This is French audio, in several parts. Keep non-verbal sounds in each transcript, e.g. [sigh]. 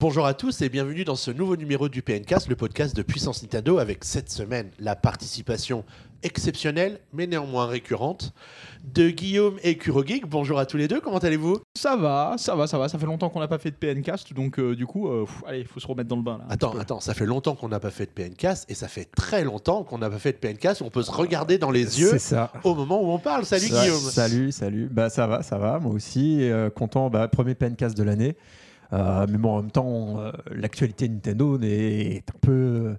Bonjour à tous et bienvenue dans ce nouveau numéro du PNcast, le podcast de Puissance Nintendo, avec cette semaine la participation exceptionnelle, mais néanmoins récurrente, de Guillaume et Kurogeek. Bonjour à tous les deux, comment allez-vous? Ça va, ça va, ça va. Ça fait longtemps qu'on n'a pas fait de PNcast, donc euh, du coup, euh, pff, allez, il faut se remettre dans le bain là. Attends, attends, ça fait longtemps qu'on n'a pas fait de PNcast et ça fait très longtemps qu'on n'a pas fait de PNcast. On peut se regarder dans les yeux ça. au moment où on parle. Salut Ça- Guillaume Salut, salut. Bah ça va, ça va. Moi aussi, euh, content. Bah, premier pencast de l'année. Euh, mais bon, en même temps, euh, l'actualité Nintendo est un peu euh,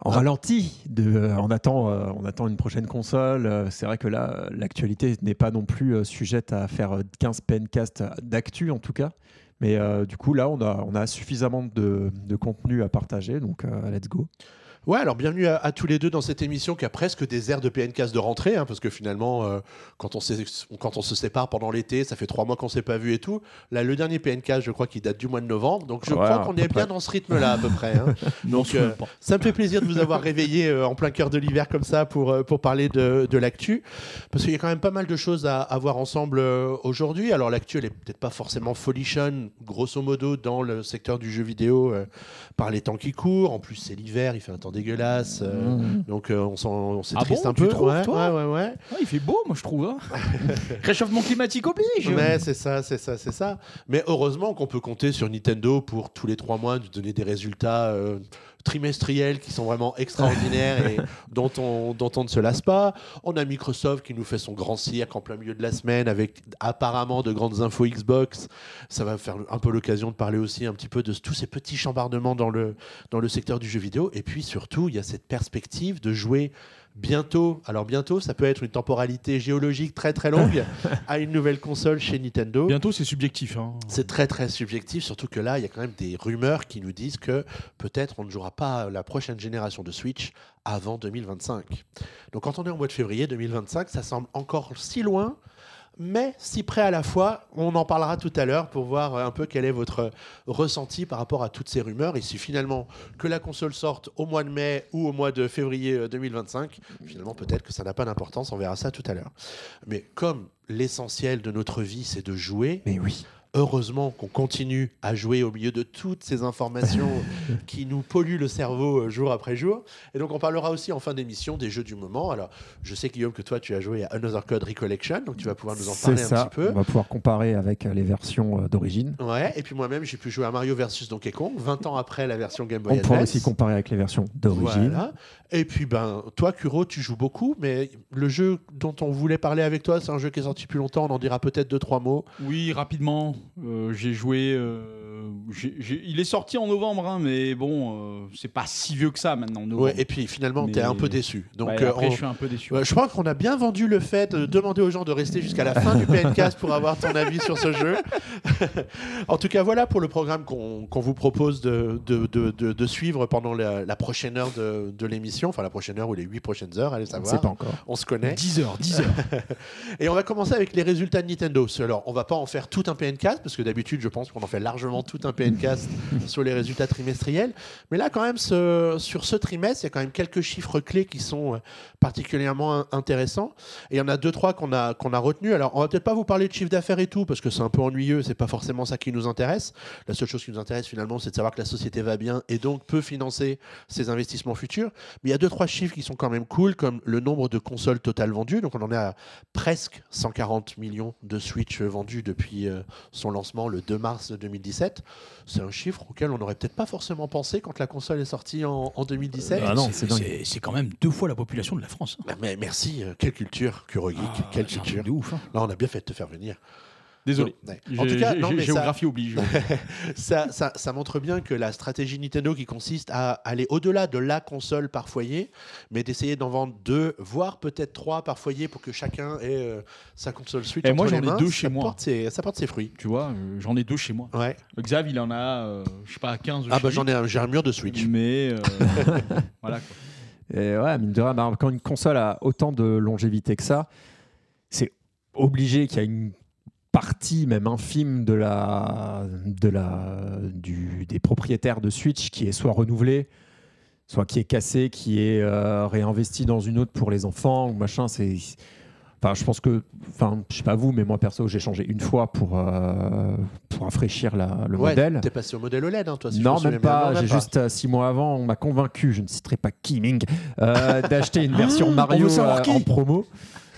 en Ah. ralenti. De, on attend, on attend une prochaine console. C'est vrai que là, l'actualité n'est pas non plus sujette à faire euh, 15 pencasts d'actu en tout cas. Mais du coup, là, on a, on a suffisamment de, de contenu à partager. Donc, let's go. Ouais, alors bienvenue à, à tous les deux dans cette émission qui a presque des airs de PNcast de rentrée, hein, parce que finalement, euh, quand, on s'est- quand on se sépare pendant l'été, ça fait trois mois qu'on s'est pas vu et tout. Là, le dernier PNcast, je crois qu'il date du mois de novembre, donc je Ouais, crois qu'on est bien dans ce rythme-là à peu près. hein. [laughs] donc, euh, ça me fait plaisir de vous avoir réveillé euh, en plein cœur de l'hiver comme ça pour, pour parler de, de l'actu. Parce qu'il y a quand même pas mal de choses à, à voir ensemble aujourd'hui. Alors l'actu, elle est peut-être pas forcément folichonne, grosso modo, dans le secteur du jeu vidéo par les temps qui courent. En plus, c'est l'hiver, il fait un temps dégueulasse. euh, Donc euh, on s'en on s'est Ah triste bon, un tu peu. trouves, ouais, toi ouais, ouais, ouais. Ah, il fait beau, moi je trouve. hein. [laughs] Réchauffement climatique oblige. Ouais, c'est ça, c'est ça, c'est ça. Mais heureusement qu'on peut compter sur Nintendo pour tous les trois mois nous donner des résultats euh, trimestriels qui sont vraiment extraordinaires et [laughs] dont on, dont on ne se lasse pas. On a Microsoft qui nous fait son grand cirque en plein milieu de la semaine avec apparemment de grandes infos Xbox. Ça va faire un peu l'occasion de parler aussi un petit peu de tous ces petits chambardements dans le, dans le secteur du jeu vidéo. Et puis surtout, il y a cette perspective de jouer bientôt, alors bientôt, ça peut être une temporalité géologique très très longue, [laughs] à une nouvelle console chez Nintendo. Bientôt, c'est subjectif. hein. C'est très très subjectif, surtout que là, il y a quand même des rumeurs qui nous disent que peut-être on ne jouera pas la prochaine génération de Switch avant 2025. Donc quand on est en mois de février 2025, ça semble encore si loin, mais si près à la fois. On en parlera tout à l'heure pour voir un peu quel est votre ressenti par rapport à toutes ces rumeurs. Et si finalement que la console sorte au mois de mai ou au mois de février euh, 2025, finalement peut-être que ça n'a pas d'importance, on verra ça tout à l'heure. Mais comme l'essentiel de notre vie, c'est de jouer, Mais oui. Heureusement qu'on continue à jouer au milieu de toutes ces informations [laughs] qui nous polluent le cerveau euh, jour après jour. Et donc, on parlera aussi en fin d'émission des jeux du moment. Alors, je sais, Guillaume, que toi, tu as joué à Another Code Recollection, donc tu vas pouvoir nous en parler un petit peu. On va pouvoir comparer avec euh, les versions euh, d'origine. Ouais, et puis moi-même, j'ai pu jouer à Mario versus Donkey Kong, 20 ans après la version Game Boy On pourra Advance. aussi comparer avec les versions d'origine. Voilà. Et puis, ben, toi, Kuro, tu joues beaucoup, mais le jeu dont on voulait parler avec toi, c'est un jeu qui est sorti plus longtemps. On en dira peut-être deux, trois mots. Oui, rapidement. Euh, j'ai joué. euh, il est sorti en novembre, hein, mais bon, euh, c'est pas si vieux que ça maintenant. Ouais, et puis finalement, Mais- tu es un peu déçu. Donc, Ouais, euh, après, on- je suis un peu déçu. Ouais, je crois qu'on a bien vendu le fait de demander aux gens de rester jusqu'à la fin du PNcast pour avoir ton avis sur ce jeu. [laughs] en tout cas, voilà pour le programme qu'on vous propose de, de, de- de- de suivre pendant la, la prochaine heure de, de l'émission, enfin la prochaine heure ou les huit prochaines heures, allez On ne savoir. sait pas encore. On se connaît. 10 heures, 10 heures. [laughs] Et on va commencer avec les résultats de Nintendo. Alors, on va pas en faire tout un PNcast, parce que d'habitude, je pense qu'on en fait largement tout un PNcast [laughs] sur les résultats trimestriels. Mais là, quand même, ce- sur ce trimestre, il y a quand même quelques chiffres clés qui sont euh, particulièrement in- intéressants. Et il y en a deux, trois qu'on a, qu'on a retenus. Alors, on va peut-être pas vous parler de chiffre d'affaires et tout, parce que c'est un peu ennuyeux, c'est pas forcément ça qui nous intéresse. La seule chose qui nous intéresse, finalement, c'est de savoir que la société va bien et donc peut financer ses investissements futurs. Mais il y a deux, trois chiffres qui sont quand même cool, comme le nombre de consoles totales vendues. Donc, on en est à presque 140 millions de Switch vendus depuis euh, son lancement le 2 mars 2017. C'est un chiffre auquel on n'aurait peut-être pas forcément pensé quand la console est sortie en, en 2017. Ah non, c'est dingue. c'est c'est quand même deux fois la population de la France. hein. Ah, Mais merci, euh, quelle culture, Kurogeek, Ah, quelle culture. de ouf. hein. Là, on a bien fait de te faire venir. Désolé. Ouais. En tout cas, non, mais ça, géographie oblige. [laughs] ça, ça- ça montre bien que la stratégie Nintendo qui consiste à aller au-delà de la console par foyer, mais d'essayer d'en vendre deux, voire peut-être trois par foyer pour que chacun ait euh, sa console Switch. Et entre moi, j'en ai deux ça chez moi. porte ses- ça porte ses fruits. tu vois, euh, j'en ai deux chez moi. Ouais. Xav, il en a, euh, je sais pas, 15 Ah bah j'en ai un, j'ai un mur de Switch. Mais euh, [laughs] voilà. quoi. Et ouais, mine de rien, bah, quand une console a autant de longévité que ça, c'est obligé qu'il y a une partie, même infime, de la, de la, du, des propriétaires de Switch qui est soit renouvelée, soit qui est cassée, qui est euh, réinvestie dans une autre pour les enfants ou machin. C'est Enfin, je pense que, enfin, je sais pas vous, mais moi perso, j'ai changé une fois pour euh, pour rafraîchir la- le Ouais, modèle. T'es passé au modèle OLED, hein, toi si non, même pas. J'ai juste euh, six mois avant, on m'a convaincu, je ne citerai pas Kiming, euh, d'acheter une version [laughs] Mario euh, en promo.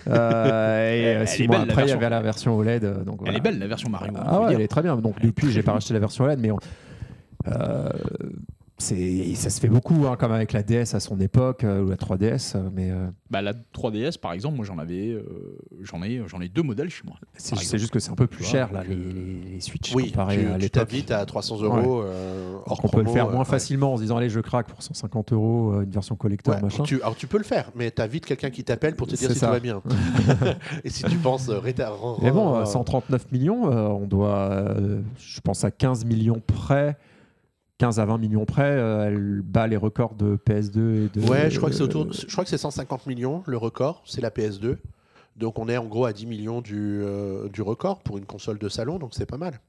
Euh, et euh, Elle six est mois belle, la après, il y avait la version OLED. euh, Elle est belle la version Mario. hein, Ah faut ouais, elle est très bien. Donc depuis, j'ai pas racheté la version OLED, mais on- euh, ça se fait beaucoup, hein, comme avec la DS à son époque euh, ou la 3DS. euh, Mais euh, Bah, la 3DS, par exemple, moi j'en avais, euh, j'en ai, j'en ai deux modèles chez moi. c'est juste que c'est un peu plus cher là, les, les, les Switch Oui, comparé tu, à l'époque. t'habites à 300 euros euh, hors on peut le faire euh, moins ouais. facilement en se disant allez je craque pour 150 euros une version collector Ouais, machin. tu, alors tu peux le faire, mais t'as vite quelqu'un qui t'appelle pour te dire si ça. tout va bien. [laughs] [laughs] Et si tu penses euh, Mais bon, euh, euh, 139 millions, euh, on doit, euh, je pense à 15 millions près, 15 à 20 millions près, euh, elle bat les records de PS2 et de. Ouais, je crois que c'est autour. euh, Je crois que c'est 150 millions le record, c'est la PS2. Donc on est en gros à 10 millions du, euh, du record pour une console de salon, donc c'est pas mal.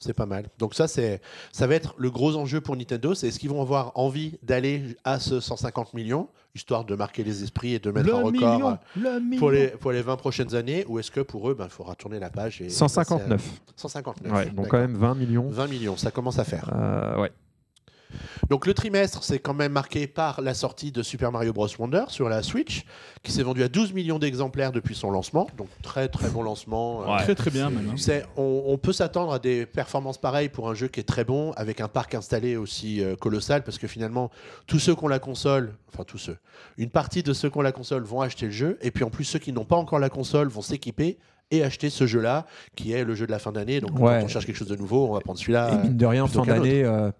C'est pas mal. Donc ça, c'est, ça va être le gros enjeu pour Nintendo, c'est est-ce qu'ils vont avoir envie d'aller à ce 150 millions, histoire de marquer les esprits et de mettre un record euh, le pour les, pour les 20 prochaines années, ou est-ce que pour eux, il faudra tourner la page et 159. passer à 159. Ouais, donc quand même 20 millions. 20 millions, ça commence à faire. Euh, ouais. Donc le trimestre, c'est quand même marqué par la sortie de Super Mario Bros. Wonder sur la Switch, qui s'est vendu à 12 millions d'exemplaires depuis son lancement. Donc très très bon lancement. Euh, Très très bien même. on, on peut s'attendre à des performances pareilles pour un jeu qui est très bon, avec un parc installé aussi euh, colossal, parce que finalement, tous ceux qui ont la console, enfin tous ceux, une partie de ceux qui ont la console vont acheter le jeu, et puis en plus ceux qui n'ont pas encore la console vont s'équiper et acheter ce jeu-là, qui est le jeu de la fin d'année. Donc Ouais. quand on cherche quelque chose de nouveau, on va prendre celui-là. Et mine de rien, fin d'année, euh,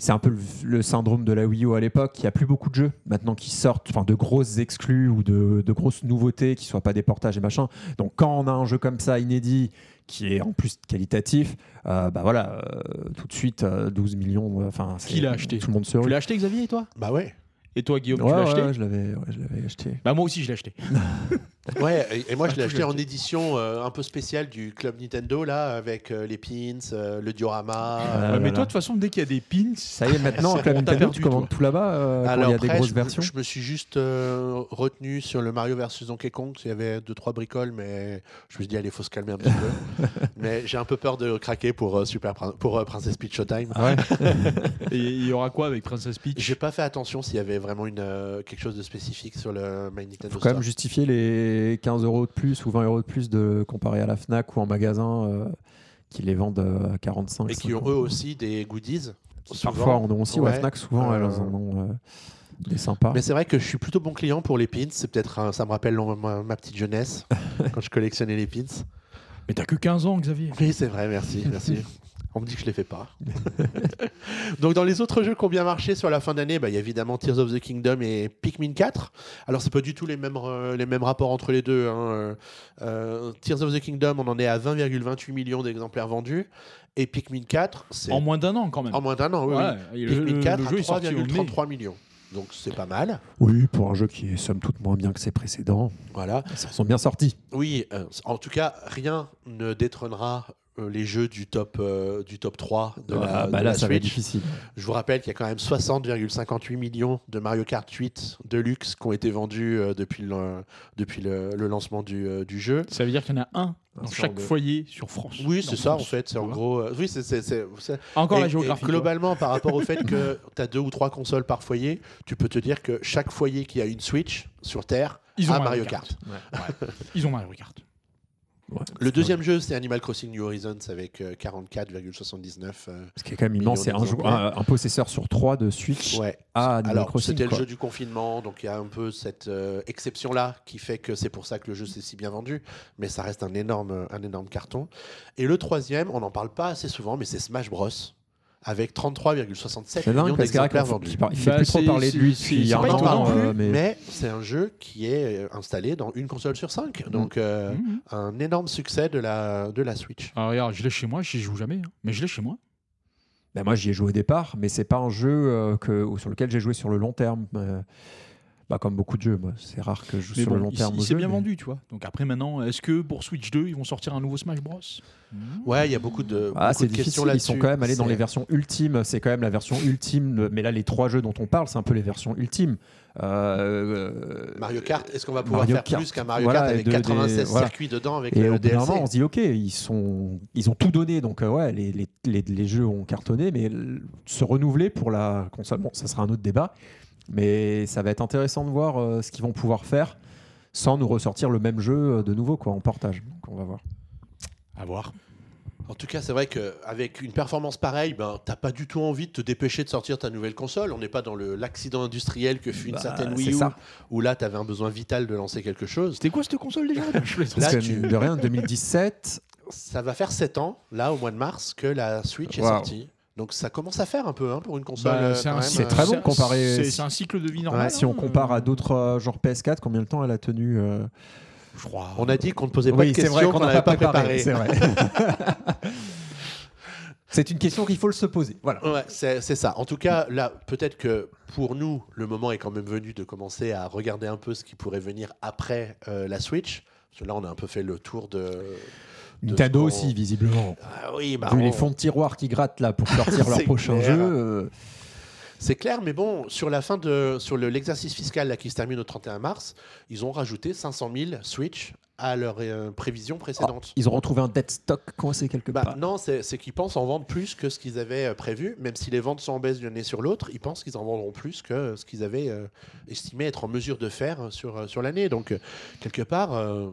c'est un peu le, le syndrome de la Wii U à l'époque. Il n'y a plus beaucoup de jeux maintenant qui sortent, enfin de grosses exclus ou de, de grosses nouveautés qui ne soient pas des portages et machin. Donc quand on a un jeu comme ça inédit qui est en plus qualitatif, euh, bah voilà, euh, tout de suite euh, 12 millions. euh, Enfin, Qui l'a acheté? Tout le monde se Tu l'as acheté Xavier et toi? Bah ouais. Et toi Guillaume, Ouais, tu l'as ouais, acheté ouais, je l'avais, ouais, je l'avais acheté. Bah moi aussi je l'ai acheté. [laughs] Ouais, et, et moi je l'ai acheté en édition euh, un peu spéciale du club Nintendo là, avec euh, les pins, euh, le diorama. Ah, euh, mais toi de toute façon dès qu'il y a des pins, Ça y est, maintenant, [laughs] t'as Nintendo, perdu, tu commandes toi. tout là-bas euh, quand il y a des après, grosses je, versions. je me suis juste euh, retenu sur le Mario versus Donkey Kong. Il y avait deux trois bricoles, mais je me suis dit allez, faut se calmer un petit peu. [laughs] mais j'ai un peu peur de craquer pour euh, Super pour euh, Princess Peach Showtime. Ah ouais [laughs] et il y aura quoi avec Princess Peach? J'ai pas fait attention s'il y avait vraiment une, euh, quelque chose de spécifique sur le My Nintendo faut quand même justifier les 15 euros de plus ou 20 euros de plus de comparé à la Fnac ou en magasin euh, qui les vendent euh, à 45. Et qui ont 50. eux aussi des goodies. souvent. Parfois, on en a aussi. ou à Fnac, souvent, Euh, elles en ont euh, des sympas. Mais c'est vrai que je suis plutôt bon client pour les pins. C'est peut-être ça me rappelle ma, ma petite jeunesse [laughs] quand je collectionnais les pins. Mais t'as que 15 ans Xavier. Oui, c'est vrai, merci, merci. [laughs] On me dit que je les fais pas. [laughs] Donc dans les autres jeux qui ont bien marché sur la fin d'année, bah, il y a évidemment Tears of the Kingdom et Pikmin 4. Alors c'est pas du tout les mêmes, euh, les mêmes rapports entre les deux. hein. Euh, Tears of the Kingdom, on en est à 20,28 millions d'exemplaires vendus. Et Pikmin 4, c'est En moins d'un an quand même. en moins d'un an. Oui. Ouais, Pikmin le- 4 le jeu est sorti à au mai. 3,33 millions. Donc c'est pas mal. Oui, pour un jeu qui est somme toute moins bien que ses précédents, Voilà. ils s'en sont bien sortis. Oui, euh, en tout cas, rien ne détrônera les jeux du top, euh, du top 3 de la, Ah, bah de là, la ça va être Switch. difficile. Je vous rappelle qu'il y a quand même 60,58 millions de Mario Kart 8 Deluxe qui ont été vendus euh, depuis, le, depuis le, le lancement du, euh, du jeu. Ça veut dire qu'il y en a un dans chaque foyer sur France. Oui, c'est ça en fait. C'est en gros. euh, oui, c'est. c'est- c'est- c'est- Encore et- la géographie. globalement, par rapport au fait [laughs] que tu as deux ou trois consoles par foyer, tu peux te dire que chaque foyer qui a une Switch sur Terre Ils ont a Mario Mario Kart. Ouais. Ils ont Mario Kart. Ouais, Le deuxième jeu, c'est Animal Crossing New Horizons avec euh, 44,79. euh, Ce qui est quand même immense, c'est un, un, un possesseur sur trois de Switch ouais. à Animal Alors, Crossing. c'était le jeu du confinement, donc il y a un peu cette euh, exception-là qui fait que c'est pour ça que le jeu s'est si bien vendu, mais ça reste un énorme, un énorme carton. Et le troisième, on n'en parle pas assez souvent, mais c'est Smash Bros. Avec 33,67 C'est millions d'exemplaires faut- vendus. il fait Bah, plus trop parler de lui depuis un an, plus, euh, mais, mais c'est un jeu qui est euh, installé dans une console sur cinq, donc euh, Mhm. un énorme succès de la, de la Switch. Ah, regarde, je l'ai chez moi, j'y joue jamais. hein. Mais je l'ai chez moi. Ben, moi j'y ai joué au départ, mais c'est pas un jeu euh, que, sur lequel j'ai joué sur le long terme. Euh, Bah, comme beaucoup de jeux, c'est rare que je joue Mais sur bon, le long il- terme. il s'est bien mais- vendu, tu vois. Donc après, maintenant, est-ce que pour Switch 2, ils vont sortir un nouveau Smash Bros? Ouais, il y a beaucoup de, Ah, beaucoup c'est de questions difficile. Ils là-dessus. sont quand même allés dans les versions ultimes. C'est quand même la version ultime. de- Mais là, les trois jeux dont on parle, c'est un peu les versions ultimes. Euh, Mario Kart, est-ce qu'on va pouvoir Mario faire Kart. plus qu'un Mario Voilà, Kart avec de- des- 96 voilà. circuits dedans avec Et le au DLC moment, on se dit, ok, ils, sont, ils ont tout donné, donc euh, ouais, les, les, les, les jeux ont cartonné, mais se renouveler pour la console, bon, ça sera un autre débat, mais ça va être intéressant de voir euh, ce qu'ils vont pouvoir faire sans nous ressortir le même jeu euh, de nouveau, quoi, en portage. Donc on va voir. À voir. En tout cas, c'est vrai qu'avec une performance pareille, ben, t'as pas du tout envie de te dépêcher de sortir ta nouvelle console. On n'est pas dans le- l'accident industriel que fut une Bah, certaine Wii U, ça. où là, tu avais un besoin vital de lancer quelque chose. C'était quoi cette console déjà? [laughs] Là, tu- de rien, 2017, Ça va faire 7 ans, là, au mois de mars, que la Switch est sortie. Donc ça commence à faire un peu hein, pour une console. Bah, euh, c'est un c'est très bon c'est- comparé- C'est c'est un cycle de vie normal. si on hein. compare à d'autres euh, genre PS4, combien de temps elle a tenu euh, Je crois. On a dit qu'on ne posait pas Oui, de c'est questions vrai qu'on qu'on n'a n'avait pas pas préparé. C'est vrai. [laughs] C'est une question qu'il faut se poser. Voilà. Ouais, c'est c'est ça. En tout cas, là, peut-être que pour nous, le moment est quand même venu de commencer à regarder un peu ce qui pourrait venir après euh, la Switch. Parce que là, on a un peu fait le tour de. Nintendo aussi, visiblement. Ah oui, bah, Vu on- les fonds de tiroir qui grattent là pour sortir [laughs] leur C'est prochain clair. jeu. euh, C'est clair, mais bon, sur la fin de, sur le- l'exercice fiscal là, qui se termine au 31 mars, ils ont rajouté 500 000 Switch à leur euh, prévision précédente. ils ont retrouvé un dead stock coincé quelque Bah, part. non, c'est c'est qu'ils pensent en vendre plus que ce qu'ils avaient euh, prévu. Même si les ventes sont en baisse d'une année sur l'autre, ils pensent qu'ils en vendront plus que ce qu'ils avaient euh, estimé être en mesure de faire euh, sur, euh, sur l'année. Donc, euh, quelque part, euh,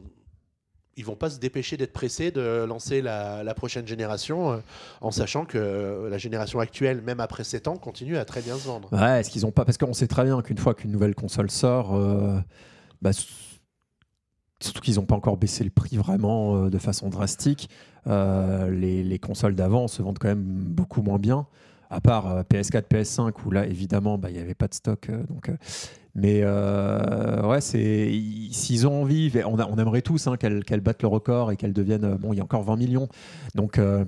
ils vont pas se dépêcher d'être pressés de lancer la, prochaine génération euh, en sachant que euh, la génération actuelle, même après 7 ans, continue à très bien se vendre. Ouais, est-ce qu'ils ont pas Parce qu'on sait très bien qu'une fois qu'une nouvelle console sort, euh, bah, surtout qu'ils n'ont pas encore baissé le prix vraiment de façon drastique, les consoles d'avant se vendent quand même beaucoup moins bien. À part euh, PS4, PS5 où là évidemment bah, il n'y avait pas de stock. euh, donc, euh, mais euh, ouais, s'ils ont envie, on, aimerait tous hein, qu'elles battent le record et qu'elles deviennent. euh, Bon, il y a encore 20 millions, donc euh,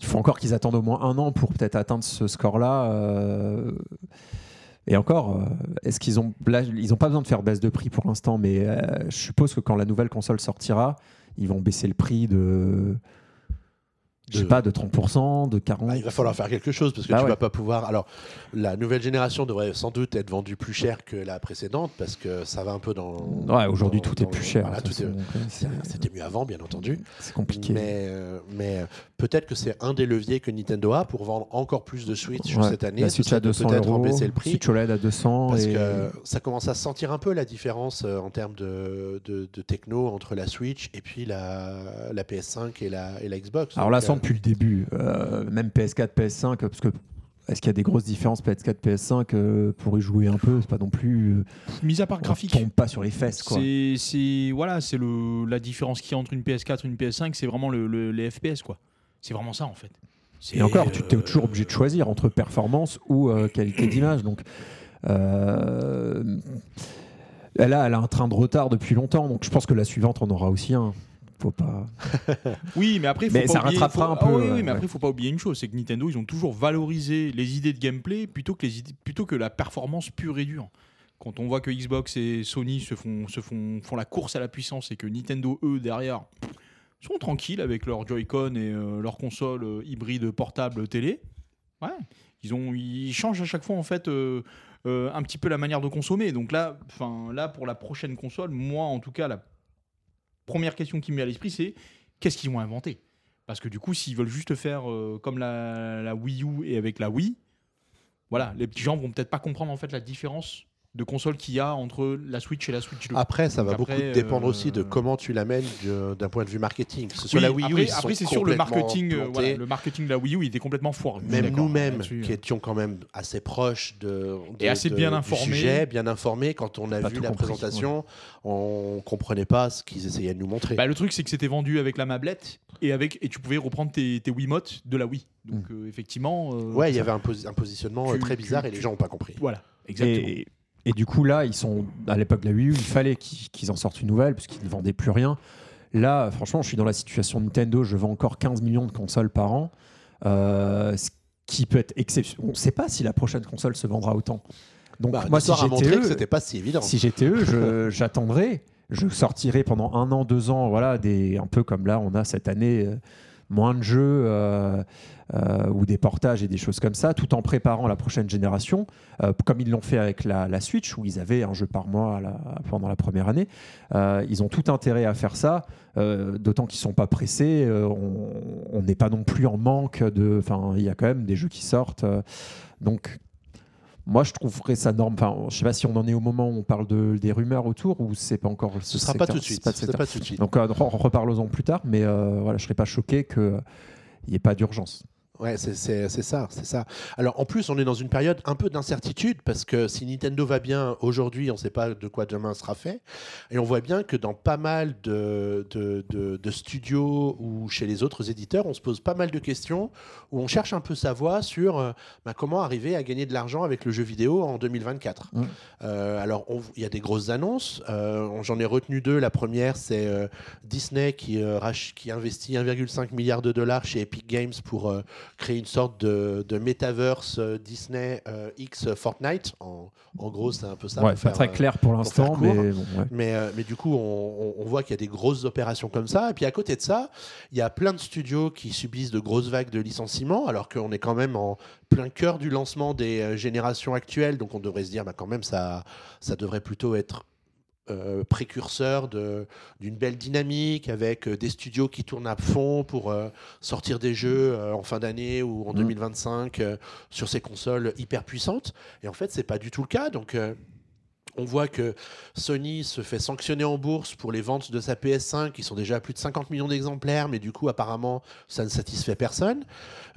il faut encore qu'ils attendent au moins un an pour peut-être atteindre ce score-là. euh, et encore, euh, est-ce qu'ils ont ils ont pas besoin de faire baisse de prix pour l'instant, mais euh, je suppose que quand la nouvelle console sortira, ils vont baisser le prix de, je sais pas, de 30%, de 40%. Bah, il va falloir faire quelque chose parce que Bah tu ouais. vas pas pouvoir. Alors, la nouvelle génération devrait sans doute être vendue plus cher que la précédente parce que ça va un peu dans. Ouais, aujourd'hui dans- tout est plus cher. voilà, C'était mieux avant, bien entendu. C'est compliqué. Mais, euh, mais euh, peut-être que c'est un des leviers que Nintendo a pour vendre encore plus de Switch Ouais, cette année. la Switch à de 200 peut-être en euros, baisser le prix. Switch OLED à 200 Parce et que ça commence à se sentir un peu la différence euh, en termes de, de, de techno entre la Switch et puis la, la PS5 et la, et la Xbox. alors là, sans depuis le début, euh, même PS4, PS5, parce que est-ce qu'il y a des grosses différences PS4, PS5 euh, pour y jouer un peu C'est pas non plus. euh, Mis à part on graphique. tombe pas sur les fesses quoi. C'est voilà, c'est le la différence qu'il y a entre une PS4 et une PS5, c'est vraiment le, le- les FPS quoi. C'est vraiment ça en fait. Et encore, tu es euh, toujours obligé de choisir entre performance ou euh, qualité [clears throat] d'image. Donc, elle, a, elle a un train de retard depuis longtemps. Donc, je pense que la suivante en aura aussi un. Faut pas. [laughs] Oui, mais après, faut Mais pas ça oublier- rattrapera faut- un Ah peu, oui, oui, ouais, mais après, faut pas oublier une chose, c'est que Nintendo, ils ont toujours valorisé les idées de gameplay plutôt que les idées, plutôt que la performance pure et dure. Quand on voit que Xbox et Sony se font, se font, font la course à la puissance et que Nintendo, eux, derrière, sont tranquilles avec leur Joy-Con et euh, leur console euh, hybride portable télé, ouais, ils, ont, ils changent à chaque fois, en fait, euh, euh, un petit peu la manière de consommer. Donc là, enfin, là, pour la prochaine console, moi, en tout cas, la première question qui me met à l'esprit, c'est qu'est-ce qu'ils vont inventer? Parce que du coup, s'ils veulent juste faire euh, comme la, la Wii U et avec la Wii, voilà, les petits gens vont peut-être pas comprendre en fait la différence de console qu'il y a entre la Switch et la Switch 2. Après, ça va beaucoup dépendre euh, aussi de comment tu l'amènes d'un point de vue marketing. Que Oui, la Wii U, après, ils après, sont c'est sûr le marketing, euh, voilà, le marketing de la Wii U, il était complètement foireux. Même nous-mêmes, là-dessus. qui étions quand même assez proches de, de- Et assez de- bien du informés. sujet, bien informés, quand on a vu la compris, présentation, on comprenait pas ce qu'ils essayaient de nous montrer. Bah, le truc, c'est que c'était vendu avec la mablette et, avec, et tu pouvais reprendre tes, tes Wiimotes de la Wii. Donc, euh, effectivement. euh, ouais, il y avait un, posi- un positionnement euh, Tu- très tu- bizarre et tu- les gens n'ont pas compris. Voilà, exactement. Et, et du coup, là, ils sont à l'époque de la Wii U, il fallait qu'ils en sortent une nouvelle, puisqu'ils ne vendaient plus rien. Là, franchement, je suis dans la situation Nintendo, je vends encore 15 millions de consoles par an. Euh, ce qui peut être exceptionnel. On ne sait pas si la prochaine console se vendra autant. Donc Bah, moi, si j'étais c'était pas si évident. si j'étais eux, je- [laughs] j'attendrais. Je sortirais pendant un an, deux ans, voilà, des, un peu comme là, on a cette année euh, moins de jeux euh, euh, ou des portages et des choses comme ça, tout en préparant la prochaine génération, euh, comme ils l'ont fait avec la, Switch, où ils avaient un jeu par mois pendant la première année. Ils ont tout intérêt à faire ça, d'autant qu'ils sont pas pressés. on- n'est pas non plus en manque de. Enfin, il y a quand même des jeux qui sortent. donc, moi, je trouverais ça norme. Enfin, je sais pas si on en est au moment où on parle de, des rumeurs autour ou c'est pas encore. Ce sera pas tout de suite. Pas pas tout de suite. Donc, euh, re- reparlons-en plus tard, mais euh, voilà, je serais pas choqué qu'il n'y ait pas d'urgence. Ouais, c'est- ça, c'est ça. Alors en plus, on est dans une période un peu d'incertitude parce que si Nintendo va bien aujourd'hui, on ne sait pas de quoi demain sera fait. Et on voit bien que dans pas mal de, de, de- de studios ou chez les autres éditeurs, on se pose pas mal de questions où on cherche un peu sa voie sur euh, bah, comment arriver à gagner de l'argent avec le jeu vidéo en 2024. Mm. Euh, alors il y a des grosses annonces. Euh, J'en ai retenu deux. La première, c'est euh, Disney qui, qui investit 1,5 milliard de dollars chez Epic Games pour créer une sorte de, de metaverse euh, Disney euh, X Fortnite. En, en gros, c'est un peu ça. ouais, pas très euh, clair pour l'instant, mais bon, ouais. mais, euh, mais du coup, on, on- voit qu'il y a des grosses opérations comme ça. Et puis à côté de ça, il y a plein de studios qui subissent de grosses vagues de licenciements, alors qu'on est quand même en plein cœur du lancement des euh, générations actuelles. Donc on devrait se dire, bah, quand même, ça, ça devrait plutôt être euh, précurseur d'une belle dynamique avec euh, des studios qui tournent à fond pour euh, sortir des jeux euh, en fin d'année ou en Mm. 2025 euh, sur ces consoles hyper puissantes. Et en fait, c'est pas du tout le cas. Donc euh, on voit que Sony se fait sanctionner en bourse pour les ventes de sa PS5 qui sont déjà à plus de 50 millions d'exemplaires, mais du coup apparemment ça ne satisfait personne.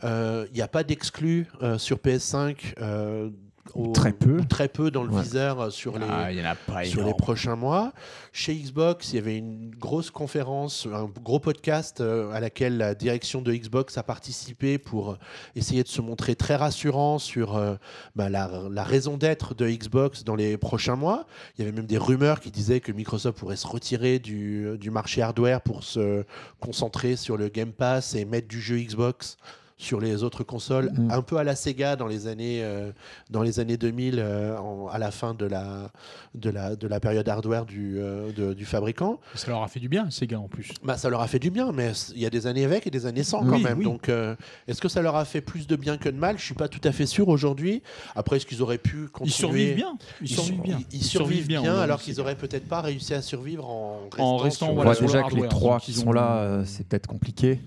Euh, Il n'y a pas d'exclus euh, sur PS5. euh, au- Très peu. Très peu dans le Ouais. viseur euh, sur les, Ah, il y en a pas sur les énorme. prochains mois. Chez Xbox, il y avait une grosse conférence, un gros podcast euh, à laquelle la direction de Xbox a participé pour euh, essayer de se montrer très rassurant sur euh, bah, la, la raison d'être de Xbox dans les prochains mois. Il y avait même des rumeurs qui disaient que Microsoft pourrait se retirer du, du marché hardware pour se concentrer sur le Game Pass et mettre du jeu Xbox sur les autres consoles, Mm. un peu à la Sega dans les années, euh, dans les années 2000, euh, en- à la fin de la, de la, de la période hardware du, euh, de- du fabricant. Ça leur a fait du bien, ces gars, en plus. Bah, ça leur a fait du bien, mais il y a des années avec et des années sans quand Oui, même. oui. Donc, euh, est-ce que ça leur a fait plus de bien que de mal? Je suis pas tout à fait sûr aujourd'hui. Après, est-ce qu'ils auraient pu continuer? Ils survivent bien. Ils, Ils, survivent bien. ils- ils survivent bien, alors qu'ils auraient peut-être pas réussi à survivre en restant, En restant, sur- On voilà, le déjà que les trois qui sont ont- là, euh, c'est peut-être compliqué.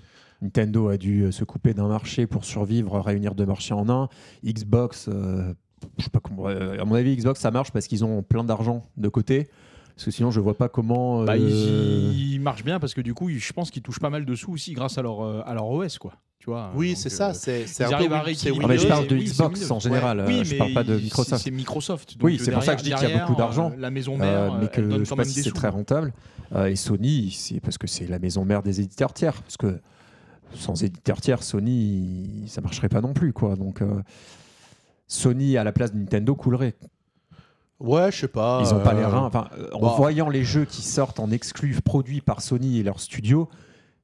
Nintendo a dû euh, se couper d'un marché pour survivre, réunir deux marchés en un. Xbox, euh, je sais pas comment. euh, à mon avis, Xbox ça marche parce qu'ils ont plein d'argent de côté. Parce que sinon, je vois pas comment. Bah, euh, ils, ils marchent bien parce que du coup, ils- je pense qu'ils touchent pas mal de sous aussi grâce à leur, à leur OS, quoi. Tu vois, Oui, c'est euh, ça. C'est ils un peu arrivent à Win- c'est rééquilibrer. Ah, mais je Windows. parle de Xbox Windows. en général. Oui, je mais parle pas de c'est- Microsoft. C'est Microsoft. Oui, c'est pour ça que je dis qu'il y a beaucoup d'argent. La maison Euh, mère, mais euh, que elle donne je sais pas si c'est très rentable. Euh, et Sony, c'est parce que c'est la maison mère des éditeurs tiers. Parce que sans éditeur tiers, Sony, ça marcherait pas non plus, quoi. Donc euh, Sony à la place de Nintendo coulerait. Ouais, je sais pas. Ils ont pas euh, les reins. Enfin, euh, en bah. voyant les jeux qui sortent en exclus produits par Sony et leur studio,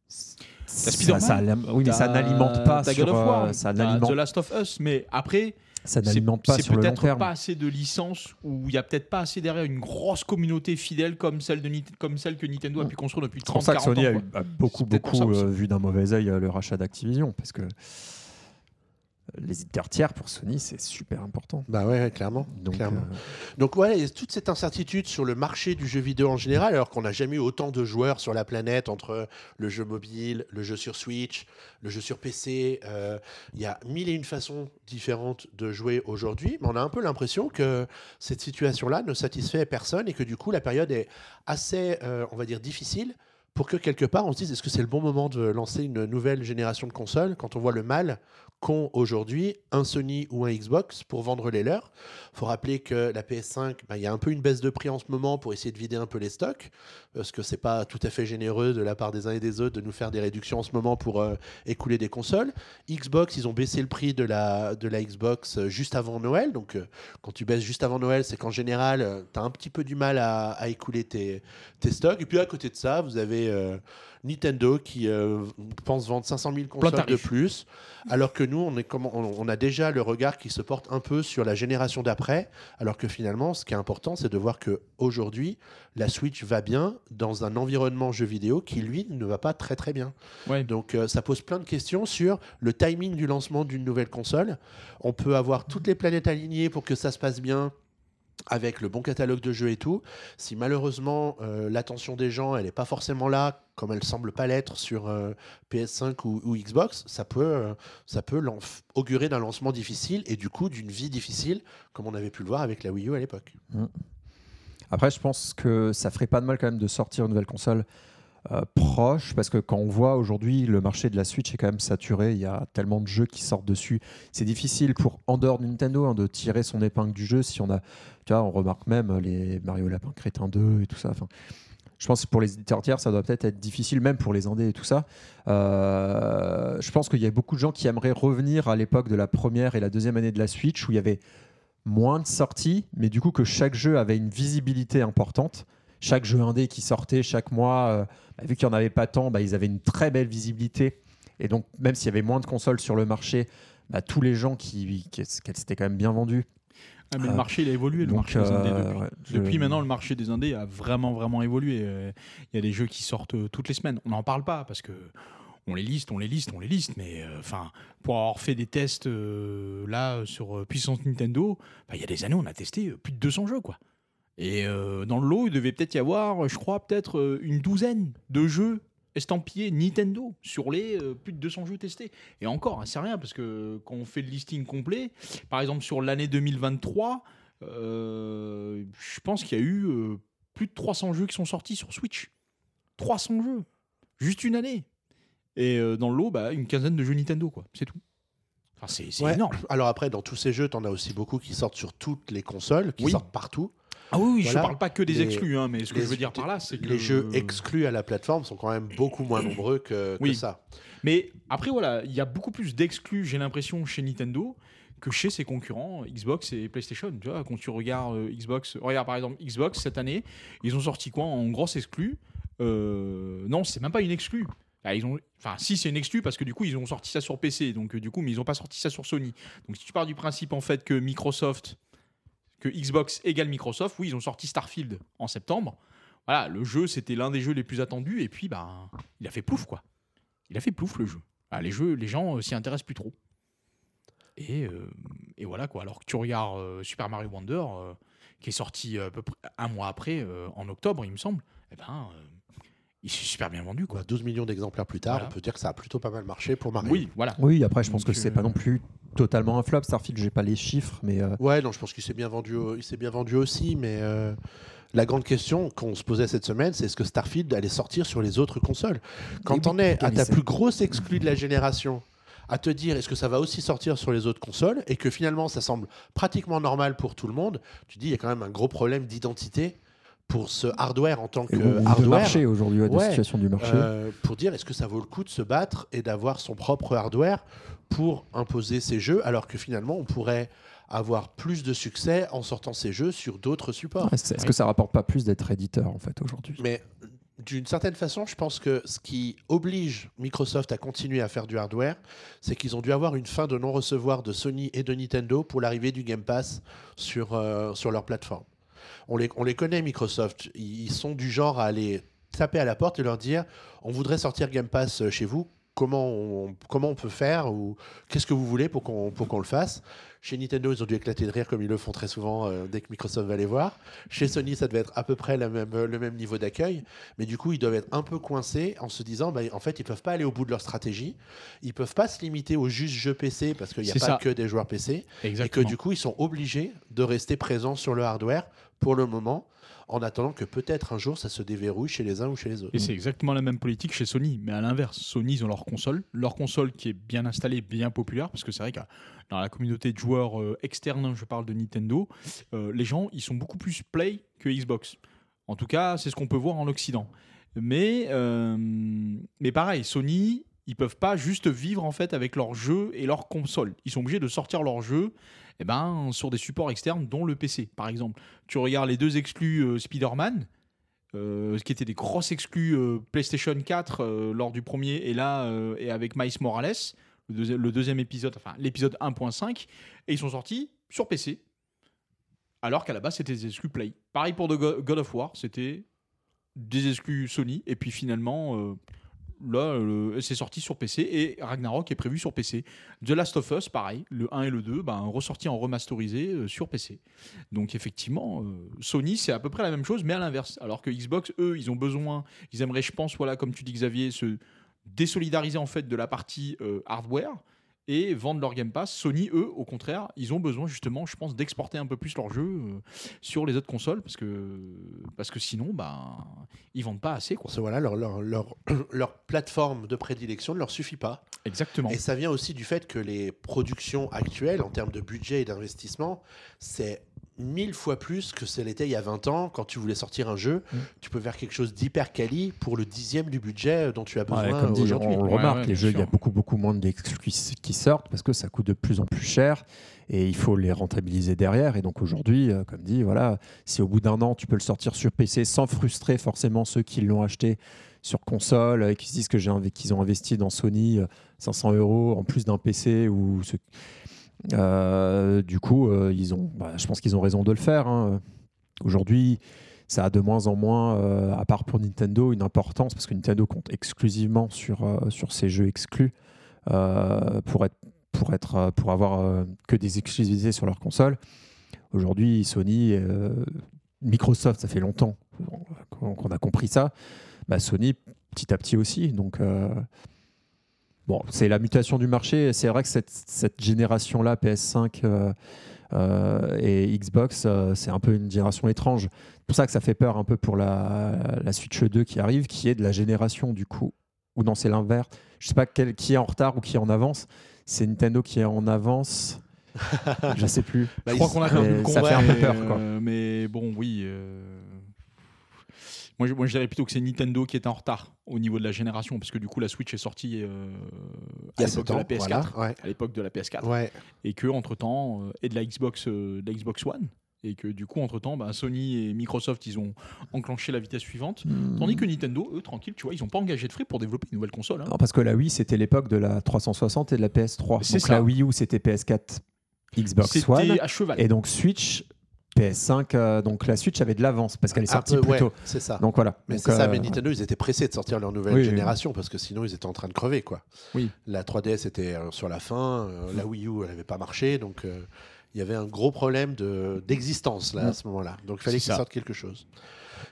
ça, ça- oui, mais ça n'alimente pas t'as sur, God of War, euh, ça The Last of Us, mais après, ça n'alimente pas sur le long peut-être terme. pas assez de licences ou il y a peut-être pas assez derrière une grosse communauté fidèle comme celle, de, comme celle que Nintendo a pu construire depuis C'est pour 30 ça que 40 Sony ans. a, quoi. eu- a beaucoup, peut-être beaucoup euh, vu d'un mauvais œil euh, le rachat d'Activision. Parce que les éditeurs tiers pour Sony, c'est super important. Bah ouais, clairement. Donc, clairement. euh, Donc ouais, il y a toute cette incertitude sur le marché du jeu vidéo en général, alors qu'on n'a jamais eu autant de joueurs sur la planète entre le jeu mobile, le jeu sur Switch, le jeu sur PC. euh, Il y a mille et une façons différentes de jouer aujourd'hui, mais on a un peu l'impression que cette situation-là ne satisfait personne et que du coup la période est assez, euh, on va dire, difficile pour que quelque part on se dise est-ce que c'est le bon moment de lancer une nouvelle génération de consoles quand on voit le mal qu'ont aujourd'hui un Sony ou un Xbox pour vendre les leurs. faut rappeler que la PS5, bah, il y a un peu une baisse de prix en ce moment pour essayer de vider un peu les stocks, parce que c'est pas tout à fait généreux de la part des uns et des autres de nous faire des réductions en ce moment pour euh, écouler des consoles. Xbox, ils ont baissé le prix de la, de la Xbox euh, juste avant Noël, donc euh, quand tu baisses juste avant Noël, c'est qu'en général, tu as un petit peu du mal à, à écouler tes, tes stocks. Et puis à côté de ça, vous avez euh, Nintendo qui euh, pense vendre 500 000 consoles de plus, alors que nous, on, est comment, on, on a déjà le regard qui se porte un peu sur la génération d'après, alors que finalement, ce qui est important, c'est de voir que aujourd'hui, la Switch va bien dans un environnement jeu vidéo qui, lui, ne va pas très très bien. Ouais. Donc euh, ça pose plein de questions sur le timing du lancement d'une nouvelle console. On peut avoir toutes les planètes alignées pour que ça se passe bien avec le bon catalogue de jeux et tout. Si malheureusement euh, l'attention des gens elle n'est pas forcément là, comme elle semble pas l'être sur euh, PS5 ou, ou Xbox, ça peut, euh, ça peut augurer d'un lancement difficile et du coup d'une vie difficile, comme on avait pu le voir avec la Wii U à l'époque. Après, je pense que ça ferait pas de mal quand même de sortir une nouvelle console euh, proche, parce que quand on voit aujourd'hui le marché de la Switch est quand même saturé, il y a tellement de jeux qui sortent dessus. C'est difficile pour en dehors de Nintendo hein, de tirer son épingle du jeu. Si on a, tu vois, on remarque même les Mario Lapin Crétin 2 et tout ça. Enfin, je pense que pour les éditeurs tiers, ça doit peut-être être difficile, même pour les indés et tout ça. Euh, je pense qu'il y a beaucoup de gens qui aimeraient revenir à l'époque de la première et la deuxième année de la Switch, où il y avait moins de sorties, mais du coup que chaque jeu avait une visibilité importante. Chaque jeu indé qui sortait chaque mois, euh, bah, vu qu'il n'y en avait pas tant, bah, ils avaient une très belle visibilité. Et donc, même s'il y avait moins de consoles sur le marché, bah, tous les gens qui, qui qu'elles s'étaient quand même bien vendues. Ah, mais Euh, le marché il a évolué, le marché des indés euh, depuis. ouais, je- Depuis maintenant, le marché des indés a vraiment, vraiment évolué. Euh, Il y a des jeux qui sortent euh, toutes les semaines. On n'en parle pas parce que on les liste, on les liste, on les liste. Mais euh, enfin, pour avoir fait des tests euh, là sur euh, puissance Nintendo, bah, il y a des années, on a testé plus de 200 jeux, quoi. Et dans le lot, il devait peut-être y avoir, je crois, peut-être une douzaine de jeux estampillés Nintendo sur les plus de 200 jeux testés. Et encore, hein, c'est rien parce que quand on fait le listing complet, par exemple sur l'année 2023, euh, je pense qu'il y a eu plus de 300 jeux qui sont sortis sur Switch. 300 jeux. Juste une année. Et euh, dans le lot, bah, une quinzaine de jeux Nintendo, quoi. C'est tout. Enfin, c'est c'est Ouais. énorme. Alors après, dans tous ces jeux, tu en as aussi beaucoup qui sortent sur toutes les consoles, qui Oui. sortent partout. Ah oui, oui Voilà. je parle pas que des Les- exclus, hein, mais ce que les- je veux dire par là, c'est que Les jeux exclus à la plateforme sont quand même beaucoup moins nombreux que, que Oui. ça. Mais après, voilà, il y a beaucoup plus d'exclus, j'ai l'impression, chez Nintendo que chez ses concurrents Xbox et PlayStation. Tu vois, quand tu regardes euh, Xbox, regarde par exemple Xbox cette année, ils ont sorti quoi en grosse exclus? Euh, Non, c'est même pas une exclue. Ah, ils ont, enfin, si c'est une exclue parce que du coup ils ont sorti ça sur PC, donc euh, du coup, mais ils ont pas sorti ça sur Sony. Donc si tu pars du principe en fait que Microsoft, que Xbox égale Microsoft, oui, ils ont sorti Starfield en septembre. Voilà, le jeu c'était l'un des jeux les plus attendus et puis bah il a fait plouf quoi. Il a fait plouf le jeu. Ah, les jeux, les gens euh, s'y intéressent plus trop. Et, euh, voilà quoi. Alors que tu regardes euh, Super Mario Wonder, qui est sorti à peu près un mois après, en octobre, il me semble, eh ben, il s'est super bien vendu quoi. Quoi, 12 millions d'exemplaires plus tard, Voilà. on peut dire que ça a plutôt pas mal marché pour Mario. Oui, voilà. Oui, après, je pense Donc, que c'est euh, pas non plus totalement un flop. Starfield, j'ai pas les chiffres, mais euh, Ouais, non, je pense qu'il s'est bien vendu, il s'est bien vendu aussi, mais euh, la grande question qu'on se posait cette semaine, c'est est-ce que Starfield allait sortir sur les autres consoles? Quand Oui, t'en es à ta plus grosse exclue de la génération, à te dire est-ce que ça va aussi sortir sur les autres consoles et que finalement ça semble pratiquement normal pour tout le monde, tu dis il y a quand même un gros problème d'identité pour ce hardware en tant que hardware. marché aujourd'hui, ouais, Ouais. situation du marché. Euh, pour dire est-ce que ça vaut le coup de se battre et d'avoir son propre hardware pour imposer ces jeux alors que finalement on pourrait avoir plus de succès en sortant ces jeux sur d'autres supports. Est-ce est-ce que ça rapporte pas plus d'être éditeur en fait aujourd'hui? Mais d'une certaine façon, je pense que ce qui oblige Microsoft à continuer à faire du hardware, c'est qu'ils ont dû avoir une fin de non-recevoir de Sony et de Nintendo pour l'arrivée du Game Pass sur, euh, sur leur plateforme. On les, on les connaît, Microsoft. Ils sont du genre à aller taper à la porte et leur dire on voudrait sortir Game Pass chez vous. Comment on, comment on peut faire ou qu'est-ce que vous voulez pour qu'on pour qu'on le fasse Chez Nintendo, ils ont dû éclater de rire comme ils le font très souvent euh, dès que Microsoft va les voir. Chez Sony, ça devait être à peu près la même, le même niveau d'accueil. Mais du coup, ils doivent être un peu coincés en se disant, bah, en fait, ils peuvent pas aller au bout de leur stratégie. Ils peuvent pas se limiter au juste jeu PC parce qu'il n'y a pas ça. que des joueurs PC. Et que Exactement. du coup, ils sont obligés de rester présents sur le hardware pour le moment, en attendant que peut-être un jour ça se déverrouille chez les uns ou chez les autres. Et c'est exactement la même politique chez Sony, mais à l'inverse, Sony ils ont leur console, leur console qui est bien installée, bien populaire, parce que c'est vrai que dans la communauté de joueurs euh, externes, hein, je parle de Nintendo, euh, les gens ils sont beaucoup plus play que Xbox. En tout cas, c'est ce qu'on peut voir en Occident. Mais, euh, mais pareil, Sony, ils peuvent pas juste vivre en fait avec leurs jeux et leurs consoles. Ils sont obligés de sortir leurs jeux eh ben, sur des supports externes, dont le PC, par exemple. Tu regardes les deux exclus euh, Spider-Man, euh, qui étaient des grosses exclus euh, PlayStation 4 euh, lors du premier, et là, et avec Miles Morales, le, deuxi- le deuxième épisode, enfin l'épisode 1.5, et ils sont sortis sur PC. Alors qu'à la base, c'était des exclus Play. Pareil pour God of War, c'était des exclus Sony, et puis finalement, là, le- c'est sorti sur PC, et Ragnarok est prévu sur PC. The Last of Us, pareil, le 1 et le 2, ben, ressortis en remasterisé euh, sur PC. Donc effectivement, euh, Sony, c'est à peu près la même chose, mais à l'inverse. Alors que Xbox, eux, ils ont besoin, ils aimeraient, je pense, voilà, comme tu dis Xavier, se désolidariser en fait de la partie euh, hardware et vendre leur Game Pass. Sony, eux, au contraire, ils ont besoin justement, je pense, d'exporter un peu plus leurs jeux euh, sur les autres consoles parce que, parce que sinon, ben, ils vendent pas assez. Quoi. Voilà, leur, leur, leur, [clears throat] leur plateforme de prédilection ne leur suffit pas. Exactement. Et ça vient aussi du fait que les productions actuelles, en termes de budget et d'investissement, c'est mille fois plus que ce l'était il y a 20 ans. Quand tu voulais sortir un jeu, Mm. tu peux faire quelque chose d'hyper quali pour le dixième du budget dont tu as besoin Ouais, comme dit, on, aujourd'hui. on le Ouais, remarque, ouais, les jeux, il y a beaucoup, beaucoup moins d'exclus qui, qui sortent parce que ça coûte de plus en plus cher et il faut les rentabiliser derrière. Et donc aujourd'hui, euh, comme dit, voilà, si au bout d'un an, tu peux le sortir sur PC sans frustrer forcément ceux qui l'ont acheté sur console et qui se disent que j'ai qu'ils ont investi dans Sony euh, 500 euros en plus d'un PC ou ce- euh, du coup, euh, ils ont, bah, je pense qu'ils ont raison de le faire. hein. Aujourd'hui, ça a de moins en moins, euh, à part pour Nintendo, une importance parce que Nintendo compte exclusivement sur, euh, sur ses jeux exclus euh, pour, être, pour, être, euh, pour avoir euh, que des exclusivités sur leur console. Aujourd'hui, Sony, euh, Microsoft, ça fait longtemps qu'on a compris ça. Bah, Sony, petit à petit aussi. Donc, euh, bon, c'est la mutation du marché. C'est vrai que cette, cette génération-là, PS5 euh, euh, et Xbox, euh, c'est un peu une génération étrange. C'est pour ça que ça fait peur un peu pour la, la Switch 2 qui arrive, qui est de la génération du coup. Ou non, c'est l'inverse. Je sais pas quel, qui est en retard ou qui est en avance. C'est Nintendo qui est en avance. [laughs] Je sais plus. Bah, je crois ils- qu'on a perdu le ça fait un peu peur, quoi. euh, mais bon, oui. Euh, Moi, je, moi, je dirais plutôt que c'est Nintendo qui est en retard au niveau de la génération, parce que du coup, la Switch est sortie euh, à l'époque 7 de la PS4, voilà, ouais. à l'époque de la PS4, Ouais. et que entre temps, et de la Xbox, euh, de la Xbox One, et que du coup, entre temps, Sony et Microsoft, ils ont enclenché la vitesse suivante, tandis que Nintendo, eux, tranquille, tu vois, ils n'ont pas engagé de frais pour développer une nouvelle console. hein. Non, parce que la Wii, c'était l'époque de la 360 et de la PS3. C'est Donc ça. la Wii U, c'était PS4, Xbox One. C'était à cheval. Et donc Switch, PS5. euh, donc la Switch avait de l'avance parce qu'elle est Un sortie peu, plus ouais, tôt. c'est ça. Donc voilà. Mais c'est ça, euh, mais Nintendo, ils étaient pressés de sortir leur nouvelle Oui, oui, génération parce que sinon ils étaient en train de crever. quoi. Oui. La 3DS était euh, sur la fin, euh, la Wii U, elle n'avait pas marché, donc euh, il y avait un gros problème de- d'existence là, à Mm. ce moment-là. Donc il fallait qu'ils ça. sortent quelque chose.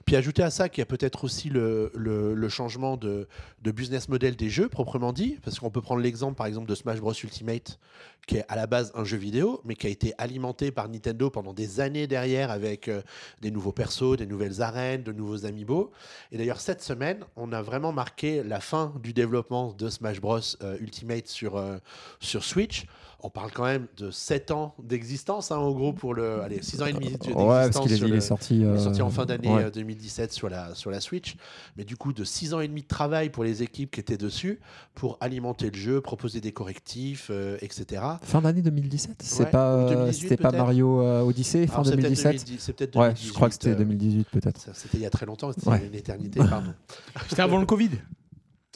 Puis ajouter à ça qu'il y a peut-être aussi le, le- changement de, de business model des jeux, proprement dit, parce qu'on peut prendre l'exemple par exemple de Smash Bros Ultimate, qui est à la base un jeu vidéo, mais qui a été alimenté par Nintendo pendant des années derrière avec euh, des nouveaux persos, des nouvelles arènes, de nouveaux amiibo. Et d'ailleurs, cette semaine, on a vraiment marqué la fin du développement de Smash Bros euh, Ultimate sur, euh, sur Switch. On parle quand même de 7 ans d'existence, hein, en gros, pour le. Allez, 6 ans et demi d'existence. Ouais, parce qu'il est, le- sorti. il est euh, sorti en fin d'année ouais. euh, 2017 sur la, sur la Switch. Mais du coup, de 6 ans et demi de travail pour les équipes qui étaient dessus, pour alimenter le jeu, proposer des correctifs, euh, etc. Fin d'année 2017 C'est Ouais, pas, ou 2018 c'était pas. Mario euh, Odyssey fin Alors, c'est peut-être 2017 2010, c'est peut-être Ouais, 2018, je crois que c'était euh, 2018 peut-être. C'était il y a très longtemps, c'était Ouais. une éternité, pardon. [laughs] C'était avant le Covid.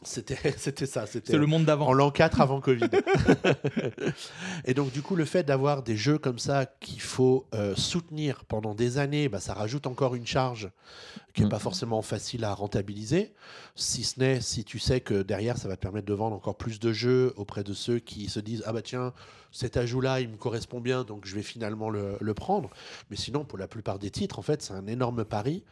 C'était [laughs] c'était ça, c'était C'était le monde d'avant. en l'an 4 avant Covid. [laughs] et donc, du coup, le fait d'avoir des jeux comme ça qu'il faut euh, soutenir pendant des années, bah, ça rajoute encore une charge qui n'est Mm. pas forcément facile à rentabiliser. Si ce n'est si tu sais que derrière, ça va te permettre de vendre encore plus de jeux auprès de ceux qui se disent Ah bah tiens, cet ajout-là, il me correspond bien, donc je vais finalement le, le prendre. Mais sinon, pour la plupart des titres, en fait, c'est un énorme pari.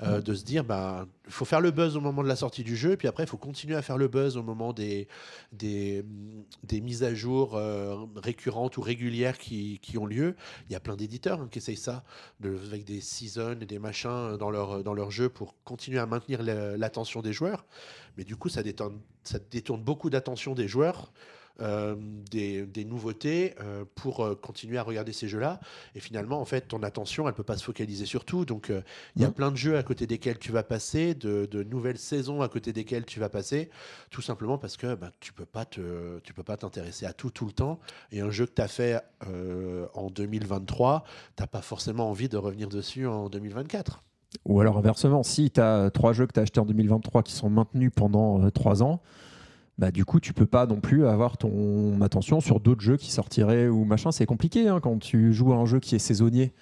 Euh, de se dire bah il faut faire le buzz au moment de la sortie du jeu et puis après il faut continuer à faire le buzz au moment des des, des mises à jour euh, récurrentes ou régulières qui, qui ont lieu. Il y a plein d'éditeurs hein, qui essayent ça de, avec des seasons et des machins dans leur dans leur jeu pour continuer à maintenir l'attention des joueurs. Mais du coup ça ça détourne beaucoup d'attention des joueurs euh, des, des nouveautés euh, pour euh, continuer à regarder ces jeux-là. Et finalement, en fait, ton attention, elle peut pas se focaliser sur tout. Donc, il y a plein de jeux à côté desquels tu vas passer, de, de nouvelles saisons à côté desquelles tu vas passer, tout simplement parce que bah, tu peux pas te, tu peux pas t'intéresser à tout tout le temps. Et un jeu que tu as fait en 2023, t'as pas forcément envie de revenir dessus en 2024. Ou alors inversement, si tu as trois jeux que tu as achetés en 2023 qui sont maintenus pendant trois ans, bah, du coup, tu peux pas non plus avoir ton attention sur d'autres jeux qui sortiraient ou machin. C'est compliqué hein, quand tu joues à un jeu qui est saisonnier.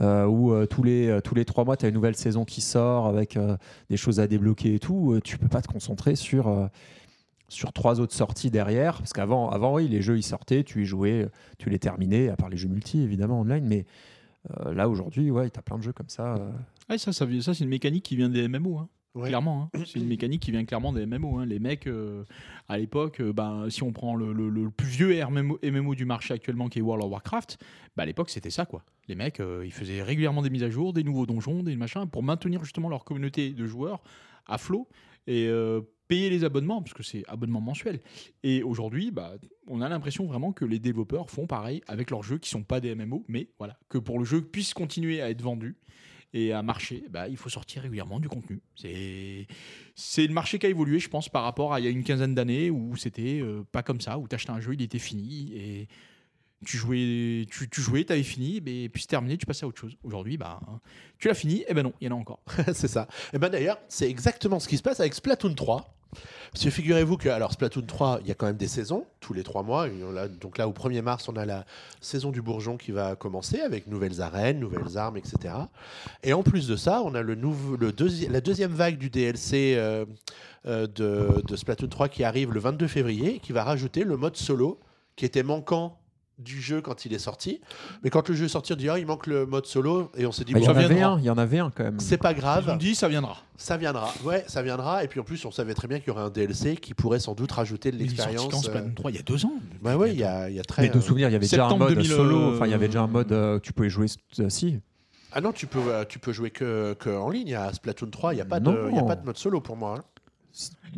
euh, où euh, tous, les, euh, tous les trois mois, tu as une nouvelle saison qui sort avec des choses à débloquer et tout. tu peux pas te concentrer sur, sur trois autres sorties derrière. Parce qu'avant, avant, oui, les jeux ils sortaient, tu y jouais, tu les terminais, à part les jeux multi évidemment online. Mais là, aujourd'hui, ouais, tu as plein de jeux comme ça. Ouais, ça, ça, ça c'est une mécanique qui vient des MMO. hein. Ouais. Clairement, hein. [clears throat] c'est une mécanique qui vient clairement des MMO. hein. Les mecs, euh, à l'époque, euh, ben, si on prend le, le- le plus vieux MMO, MMO du marché actuellement, qui est World of Warcraft, bah, à l'époque, c'était ça. quoi. Les mecs, euh, ils faisaient régulièrement des mises à jour, des nouveaux donjons, des machins, pour maintenir justement leur communauté de joueurs à flot et payer les abonnements, parce que c'est abonnement mensuel. Et aujourd'hui, bah, on a l'impression vraiment que les développeurs font pareil avec leurs jeux qui sont pas des MMO, mais voilà, que pour le jeu puisse continuer à être vendu et à marcher, bah, il faut sortir régulièrement du contenu. C'est le marché qui a évolué, je pense, par rapport à il y a une quinzaine d'années où c'était euh, pas comme ça, où tu achetais un jeu, il était fini et tu jouais, tu, tu jouais, t'avais fini, et puis c'est terminé, tu passais à autre chose. Aujourd'hui, bah, tu l'as fini, et ben non, il y en a encore. [laughs] c'est ça. Et ben d'ailleurs, c'est exactement ce qui se passe avec Splatoon 3. Parce que figurez-vous que alors Splatoon 3, il y a quand même des saisons tous les trois mois. Donc là, au 1er mars, on a la saison du bourgeon qui va commencer avec nouvelles arènes, nouvelles armes, etc. Et en plus de ça, on a le la deuxième vague du DLC euh, euh, de, de Splatoon 3 qui arrive le 22 février et qui va rajouter le mode solo qui était manquant du jeu quand il est sorti. Mais quand le jeu est sorti, on dit ah, il manque le mode solo et on s'est dit Ah, il y bon, en avait viendra. un, il y en avait un quand même. c'est pas grave. dit, ça viendra. Ça viendra, ouais, ça viendra. Et puis en plus, on savait très bien qu'il y aurait un DLC qui pourrait sans doute rajouter de l'expérience. Splatoon euh, 3 il y a deux ans. Bah ouais, il y a, il y a très. Mais de euh, souvenir, il y avait déjà un mode 2000, solo. Enfin, il y avait déjà un mode euh, tu pouvais jouer. euh, si. Ah non, tu peux, euh, tu peux jouer que, que en ligne. À Splatoon 3, il n'y a, pas de- Non. il y a pas de mode solo pour moi. hein.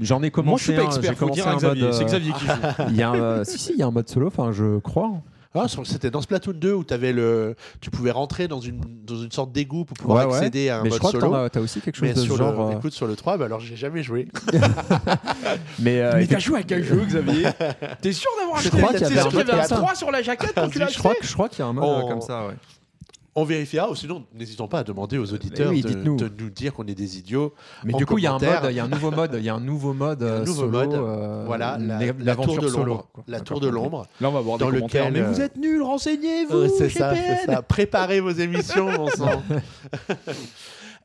J'en ai commencé. Moi, je suis pas expert, faut dire à Xavier. mode, C'est euh, Xavier qui joue. [laughs] Il y a un, euh, si, si, il y a un mode solo. Enfin, je crois. Ah, c'était dans Splatoon 2 où avais le, tu pouvais rentrer dans une, dans une sorte d'égout pour pouvoir Ouais, ouais. accéder à un Mais je mode crois que solo. as, t'as aussi quelque chose mais de ce sur genre. le, euh, écoute, sur le 3, bah alors j'ai jamais joué. [laughs] Mais, euh, Mais t'as joué à quel jeu, Xavier? [laughs] T'es sûr d'avoir Je acheté crois qu'il y T'es avait sûr un qu'il y mode avait un comme ça. 3 sur la jaquette quand tu l'as je crois, acheté? que, je crois qu'il y a un mode Oh. euh, comme ça. Ouais. On vérifiera, ou sinon, n'hésitons pas à demander aux auditeurs oui, de, nous dire qu'on est des idiots. Mais du coup, il y a un mode, il y a un nouveau mode, il y a un nouveau mode, [laughs] euh, nouveau solo, mode, euh, voilà, la, tour l'aventure de l'ombre. La tour de l'ombre. Là, on va voir Dans des commentaires. lequel, Mais vous euh, êtes nuls, renseignez-vous. C'est ça, c'est ça. Préparez vos émissions, [laughs] mon sang. [laughs]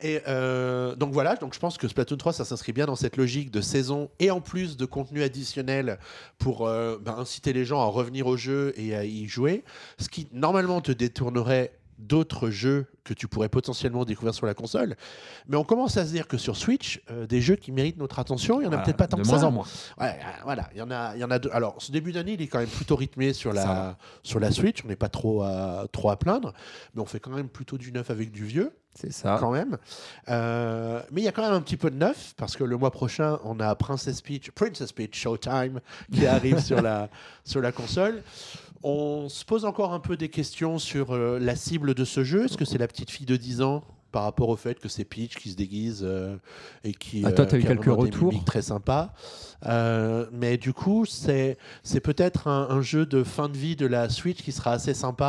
Et euh, donc voilà, donc je pense que Splatoon 3, ça s'inscrit bien dans cette logique de saison et en plus de contenu additionnel pour euh, ben, inciter les gens à revenir au jeu et à y jouer. Ce qui normalement te détournerait d'autres jeux que tu pourrais potentiellement découvrir sur la console. Mais on commence à se dire que sur Switch, euh, des jeux qui méritent notre attention, il y en a Voilà, peut-être pas tant de que moins ça. en moins. Ouais, euh, voilà, il y en a, il y en a deux. Alors, ce début d'année, il est quand même plutôt rythmé sur la, sur la Switch. On n'est pas trop à, trop à plaindre, mais on fait quand même plutôt du neuf avec du vieux, C'est ça. quand même. Euh, mais il y a quand même un petit peu de neuf parce que le mois prochain, on a Princess Peach, Princess Peach Showtime qui arrive sur la [laughs] sur la console. On se pose encore un peu des questions sur euh, la cible de ce jeu. Est-ce que c'est la petite fille de 10 ans par rapport au fait que c'est Peach qui se déguise euh, et qui, Ah, toi, eu qui a quelques retours très sympas. Euh, mais du coup, c'est c'est peut-être un, un jeu de fin de vie de la Switch qui sera assez sympa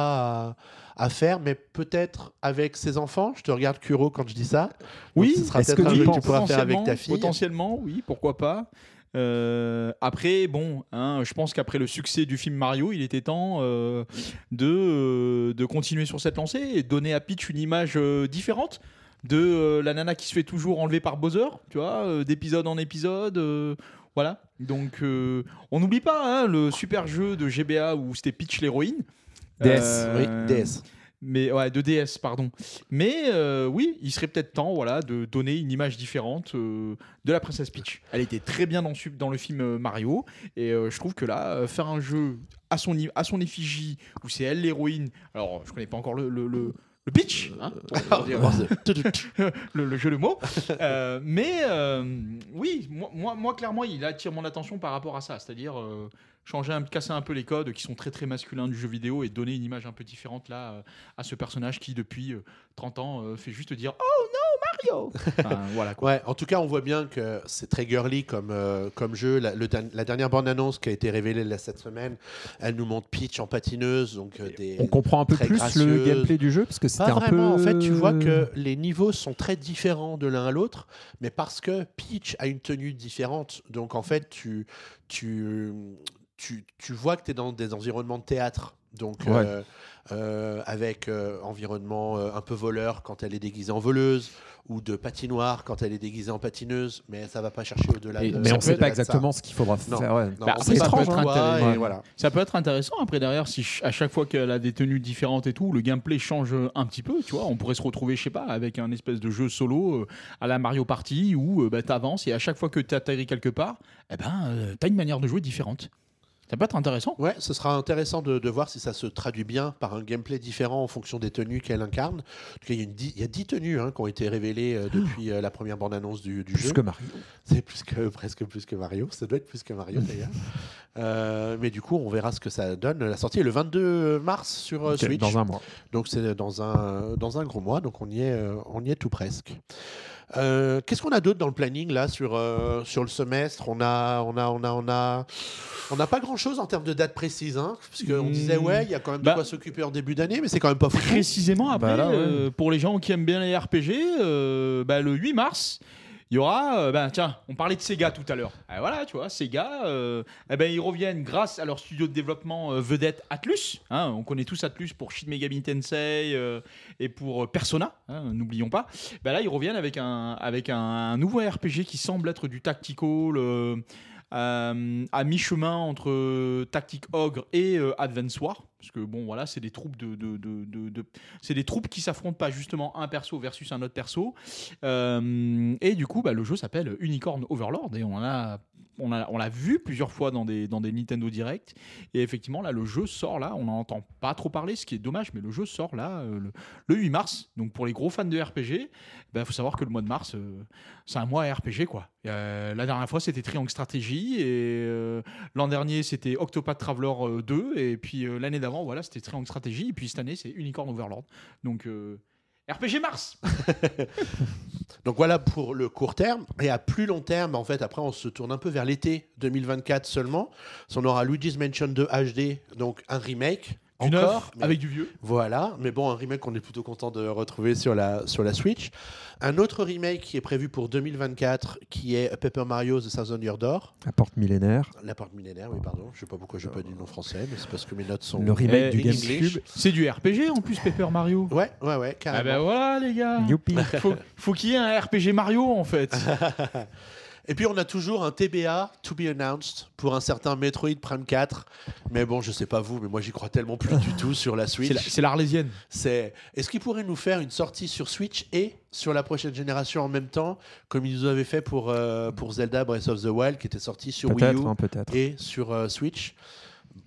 à, à faire, mais peut-être avec ses enfants. Je te regarde Kuro quand je dis ça. Oui, Donc, ce sera peut-être que un tu jeu que tu pourras faire avec ta fille. Potentiellement, oui, pourquoi pas. Euh, après, bon, hein, je pense qu'après le succès du film Mario, il était temps euh, de, euh, de continuer sur cette lancée et donner à Peach une image différente de la nana qui se fait toujours enlever par Bowser, tu vois, d'épisode en épisode. voilà. Donc, on n'oublie pas hein, le super jeu de GBA où c'était Peach l'héroïne. Euh, Oui, DS. Mais ouais, de DS, pardon. Mais euh, oui, il serait peut-être temps, voilà, de donner une image différente euh, de la princesse Peach. Elle était très bien dans, le su- dans le film euh, Mario, et euh, je trouve que là, faire un jeu à son à son effigie où c'est elle l'héroïne. Alors, je connais pas encore le le, le- le pitch, hein, [laughs] le, le jeu de mots. Euh, mais euh, oui, moi, moi, moi, clairement, il attire mon attention par rapport à ça. C'est-à-dire euh, changer, un, casser un peu les codes qui sont très très masculins du jeu vidéo et donner une image un peu différente là euh, à ce personnage qui, depuis euh, 30 ans, euh, fait juste dire Oh non, Mario. [laughs] Enfin, voilà quoi. Ouais, en tout cas, on voit bien que c'est très girly comme, euh, comme jeu. La, le dan- la dernière bande-annonce qui a été révélée là, cette semaine, elle nous montre Peach en patineuse. Donc, euh, des, On comprend un peu plus le gameplay du jeu parce que c'était un vraiment. peu. En fait, tu vois que les niveaux sont très différents de l'un à l'autre, mais parce que Peach a une tenue différente. Donc, en fait, tu, tu, tu, tu vois que tu es dans des environnements de théâtre. Donc, Ouais. euh, euh, avec euh, environnement euh, un peu voleur quand elle est déguisée en voleuse, ou de patinoire quand elle est déguisée en patineuse, mais ça va pas chercher au-delà de Mais on peut sait pas ça. exactement ce qu'il faudra Non. faire. ouais. Non, Bah, on c'est sait pas étrange, quoi, hein, et ouais. voilà. Ça peut être intéressant après derrière si à chaque fois qu'elle a des tenues différentes et tout, le gameplay change un petit peu, tu vois. On pourrait se retrouver, je sais pas, avec un espèce de jeu solo euh, à la Mario Party où euh, bah, tu avances et à chaque fois que tu atterris quelque part, eh ben, euh, tu as une manière de jouer différente. Ça peut être intéressant. Ouais, ce sera intéressant de, de voir si ça se traduit bien par un gameplay différent en fonction des tenues qu'elle incarne. En tout cas, il y a, une dix- il y a 10 tenues hein, qui ont été révélées euh, depuis euh, la première bande-annonce du, du Plus jeu. que Mario. C'est plus que, presque plus que Mario. Ça doit être plus que Mario d'ailleurs. [laughs] Euh, mais du coup, on verra ce que ça donne. La sortie est le 22 mars sur euh, Ok, Switch. Dans un mois. Donc c'est dans un, dans un gros mois. Donc on y est, on y est tout presque. Euh, Qu'est-ce qu'on a d'autre dans le planning là sur, euh, sur le semestre? On a, on a, on a, on a, on n'a pas grand chose en termes de date précise, hein, parce qu'on disait ouais, il y a quand même de Bah. quoi s'occuper en début d'année, mais c'est quand même pas fou. Précisément après, Bah là, ouais. euh, pour les gens qui aiment bien les RPG, euh, bah, le 8 mars, il y aura, euh, ben, tiens, on parlait de Sega tout à l'heure. Ah, voilà, tu vois, Sega, euh, eh ben, ils reviennent grâce à leur studio de développement euh, vedette Atlus. hein, on connaît tous Atlus pour Shin Megami Tensei et pour Persona, hein, n'oublions pas. Ben là, ils reviennent avec un, avec un, un nouveau RPG qui semble être du tactical. Euh, euh, à mi-chemin entre Tactic Ogre et euh, Advance War. Parce que bon, voilà, c'est des troupes de, c'est des troupes qui s'affrontent pas justement un perso versus un autre perso. Euh, et du coup, bah, le jeu s'appelle Unicorn Overlord et on a on l'a vu plusieurs fois dans des, Nintendo Direct. Et effectivement, là, le jeu sort là. On n'en entend pas trop parler, ce qui est dommage, mais le jeu sort là euh, le, le 8 mars. Donc pour les gros fans de RPG, il ben, faut savoir que le mois de mars, euh, c'est un mois RPG. quoi. Euh, la dernière fois, c'était Triangle Stratégie. Et l'an dernier, c'était Octopath Traveler euh, 2. Et puis l'année d'avant, voilà, c'était Triangle Stratégie. Et puis cette année, c'est Unicorn Overlord. Donc. RPG Mars [laughs] Donc voilà pour le court terme. Et à plus long terme, en fait, après, on se tourne un peu vers l'été 2024 seulement. On aura Luigi's Mansion 2 HD, donc un remake. Du encore, neuf mais- avec du vieux. Voilà, mais bon, un remake qu'on est plutôt content de retrouver sur la, sur la Switch. Un autre remake qui est prévu pour 2024, qui est Paper Mario The Thousand Year Door. La porte millénaire. La porte millénaire, oui, pardon. Je sais pas pourquoi je n'ai pas dit le nom français, mais c'est parce que mes notes sont. Le remake du. GameCube. C'est du RPG en plus, Paper Mario. Ouais, ouais, ouais, Ah carrément. ben voilà les gars. Youpi. Faut, faut qu'il y ait un RPG Mario en fait. [laughs] Et puis on a toujours un TBA, to be announced, pour un certain Metroid Prime 4. Mais bon, je sais pas vous, mais moi j'y crois tellement plus du tout sur la Switch. C'est la- C'est l'Arlésienne. C'est est-ce qu'il pourrait nous faire une sortie sur Switch et sur la prochaine génération en même temps, comme ils nous avaient fait pour, euh, pour Zelda Breath of the Wild, qui était sorti sur Wii U hein, et sur euh, Switch?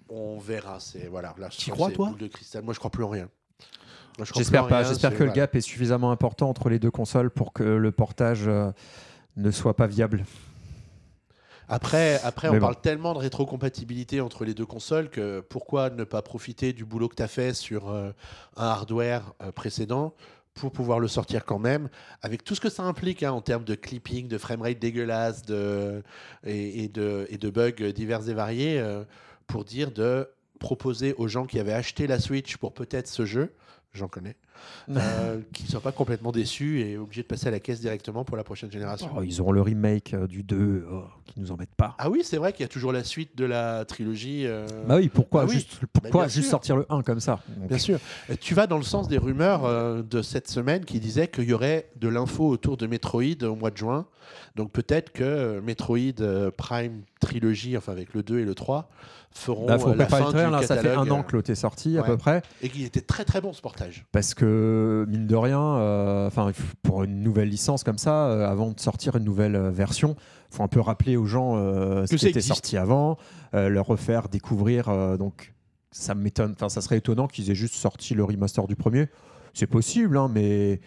On verra. C'est voilà. Là, sens crois, toi? boule de cristal. Moi, je crois plus en rien. Je J'espère plus en pas. rien, J'espère que le gap est suffisamment important entre les deux consoles pour que le portage euh, ne soit pas viable. Après, après on bon. parle tellement de rétrocompatibilité entre les deux consoles que pourquoi ne pas profiter du boulot que tu as fait sur euh, un hardware euh, précédent pour pouvoir le sortir quand même, avec tout ce que ça implique hein, en termes de clipping, de framerate dégueulasse de, et, et de, et de bugs divers et variés, euh, pour dire de proposer aux gens qui avaient acheté la Switch pour peut-être ce jeu, j'en connais, euh, [laughs] qu'ils ne soient pas complètement déçus et obligés de passer à la caisse directement pour la prochaine génération. Oh, ils auront le remake euh, du 2 oh, qui nous embête pas. Ah oui, c'est vrai qu'il y a toujours la suite de la trilogie. euh, Bah oui, pourquoi Ah oui. juste, pourquoi bien juste sûr. sortir le 1 comme ça Donc, Bien sûr. Tu vas dans le sens des rumeurs euh, de cette semaine qui disaient qu'il y aurait de l'info autour de Metroid au mois de juin. Donc peut-être que euh, Metroid euh, Prime Trilogy, enfin avec le 2 et le 3, feront Bah, faut euh, la fin le du là, ça fait un an euh, que l'autre est sorti à peu près. Et qu'il était très très bon ce portage. Parce que, mine de rien, euh, enfin, pour une nouvelle licence comme ça, euh, avant de sortir une nouvelle euh, version, il faut un peu rappeler aux gens euh, ce Que qui était existe. sorti avant, euh, leur refaire découvrir. euh, donc, ça m'étonne, enfin, ça serait étonnant qu'ils aient juste sorti le remaster du premier. C'est possible, hein, mais.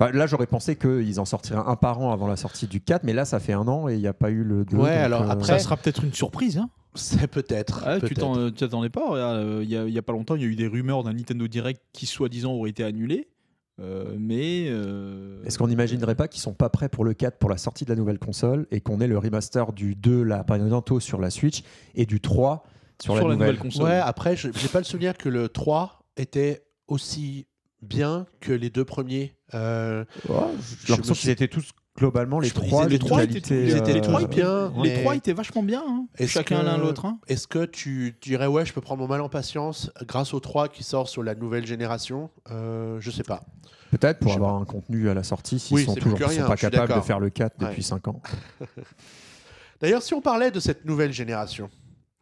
enfin, là, j'aurais pensé qu'ils en sortiraient un par an avant la sortie du 4, mais là, ça fait un an et il n'y a pas eu le 2. Ouais, donc, alors euh, après- Ça sera peut-être une surprise. Hein. C'est peut-être. Ah, tu peut-être. t'en- euh, tu t'attendais pas. euh, Il y, a- pas longtemps, il y a eu des rumeurs d'un Nintendo Direct qui, soi-disant, aurait été annulé. Euh, mais. euh, Est-ce qu'on n'imaginerait pas qu'ils sont pas prêts pour le 4 pour la sortie de la nouvelle console et qu'on ait le remaster du 2 là bientôt sur la Switch et du 3 sur, la, nouvelle, console Ouais, après, je j'ai pas le souvenir que le 3 était aussi bien que les deux premiers. Euh, J'ai l'impression qu'ils étaient tous globalement les Je trois les trois étaient- qualité, ils étaient les euh, trois bien. Les trois étaient vachement bien, hein. Chacun l'un l'autre. hein. Est-ce que tu dirais, ouais, je peux prendre mon mal en patience grâce au 3 qui sort sur la nouvelle génération? Euh, Je sais pas. Peut-être pour Je avoir un contenu à la sortie s'ils Oui, sont toujours sont pas capables de faire le 4 Ouais. depuis 5 ans. [laughs] D'ailleurs, si on parlait de cette nouvelle génération,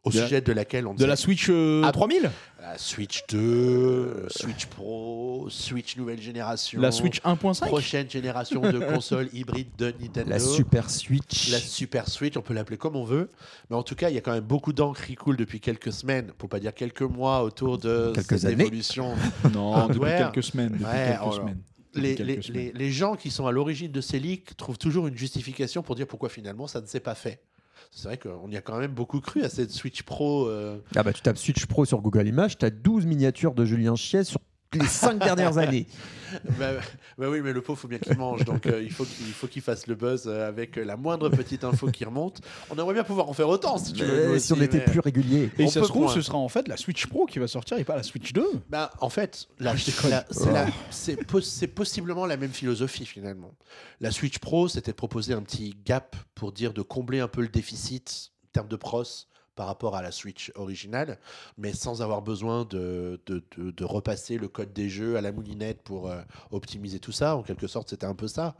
au De sujet de laquelle on De la Switch euh, Ah, 3000 La Switch 2, Switch Pro, Switch nouvelle génération. La Switch 1.5 Prochaine génération de [laughs] consoles hybrides de Nintendo. La Super Switch. La Super Switch, on peut l'appeler comme on veut. Mais en tout cas, il y a quand même beaucoup d'encre qui coule depuis quelques semaines, pour pas dire quelques mois, autour de Quelques cette années. évolution. [laughs] Non, depuis Hardware. quelques semaines. Depuis Ouais, quelques oh semaines. Les, les- les- les gens qui sont à l'origine de ces leaks trouvent toujours une justification pour dire pourquoi finalement ça ne s'est pas fait. C'est vrai qu'on y a quand même beaucoup cru à cette Switch Pro. euh, Ah bah tu tapes Switch Pro sur Google Images, tu as 12 miniatures de Julien Chiez sur les 5 dernières années. [laughs] bah, bah oui, mais le pauvre, faut bien qu'il mange. Donc euh, il faut qu'il faut qu'il fasse le buzz euh, avec la moindre petite info qui remonte. On aimerait bien pouvoir en faire autant si tu veux. si on était mais- plus régulier. Et On ça se trouve, ce sera en fait la Switch Pro qui va sortir et pas la Switch 2. Bah, en fait, la- la- c'est Oh. la- c'est pos- c'est possiblement la même philosophie finalement. La Switch Pro, c'était de proposer un petit gap pour dire de combler un peu le déficit en termes de pros par rapport à la Switch originale, mais sans avoir besoin de, de, de- repasser le code des jeux à la moulinette pour euh, optimiser tout ça. En quelque sorte, c'était un peu ça.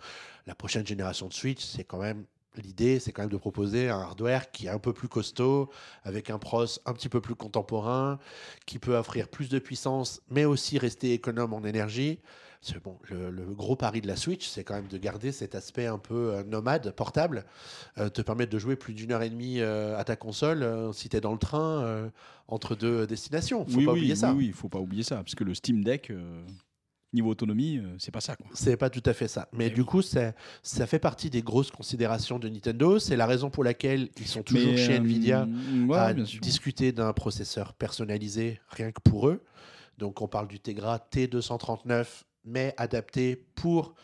La prochaine génération de Switch, c'est quand même l'idée, c'est quand même de proposer un hardware qui est un peu plus costaud, avec un pros un petit peu plus contemporain, qui peut offrir plus de puissance, mais aussi rester économe en énergie. Bon, le, le gros pari de la Switch, c'est quand même de garder cet aspect un peu euh, nomade, portable, euh, te permettre de jouer plus d'une heure et demie euh, à ta console euh, si tu es dans le train entre deux destinations. Faut oui, pas oui, oublier oui, ça. oui, faut pas oublier ça. Parce que le Steam Deck, niveau autonomie, c'est pas ça. C'est pas tout à fait ça. Mais Eh du oui. coup, ça fait partie des grosses considérations de Nintendo. C'est la raison pour laquelle ils sont toujours Mais, chez Nvidia ouais, à discuter d'un processeur personnalisé rien que pour eux. Donc on parle du Tegra T239, mais adapté pour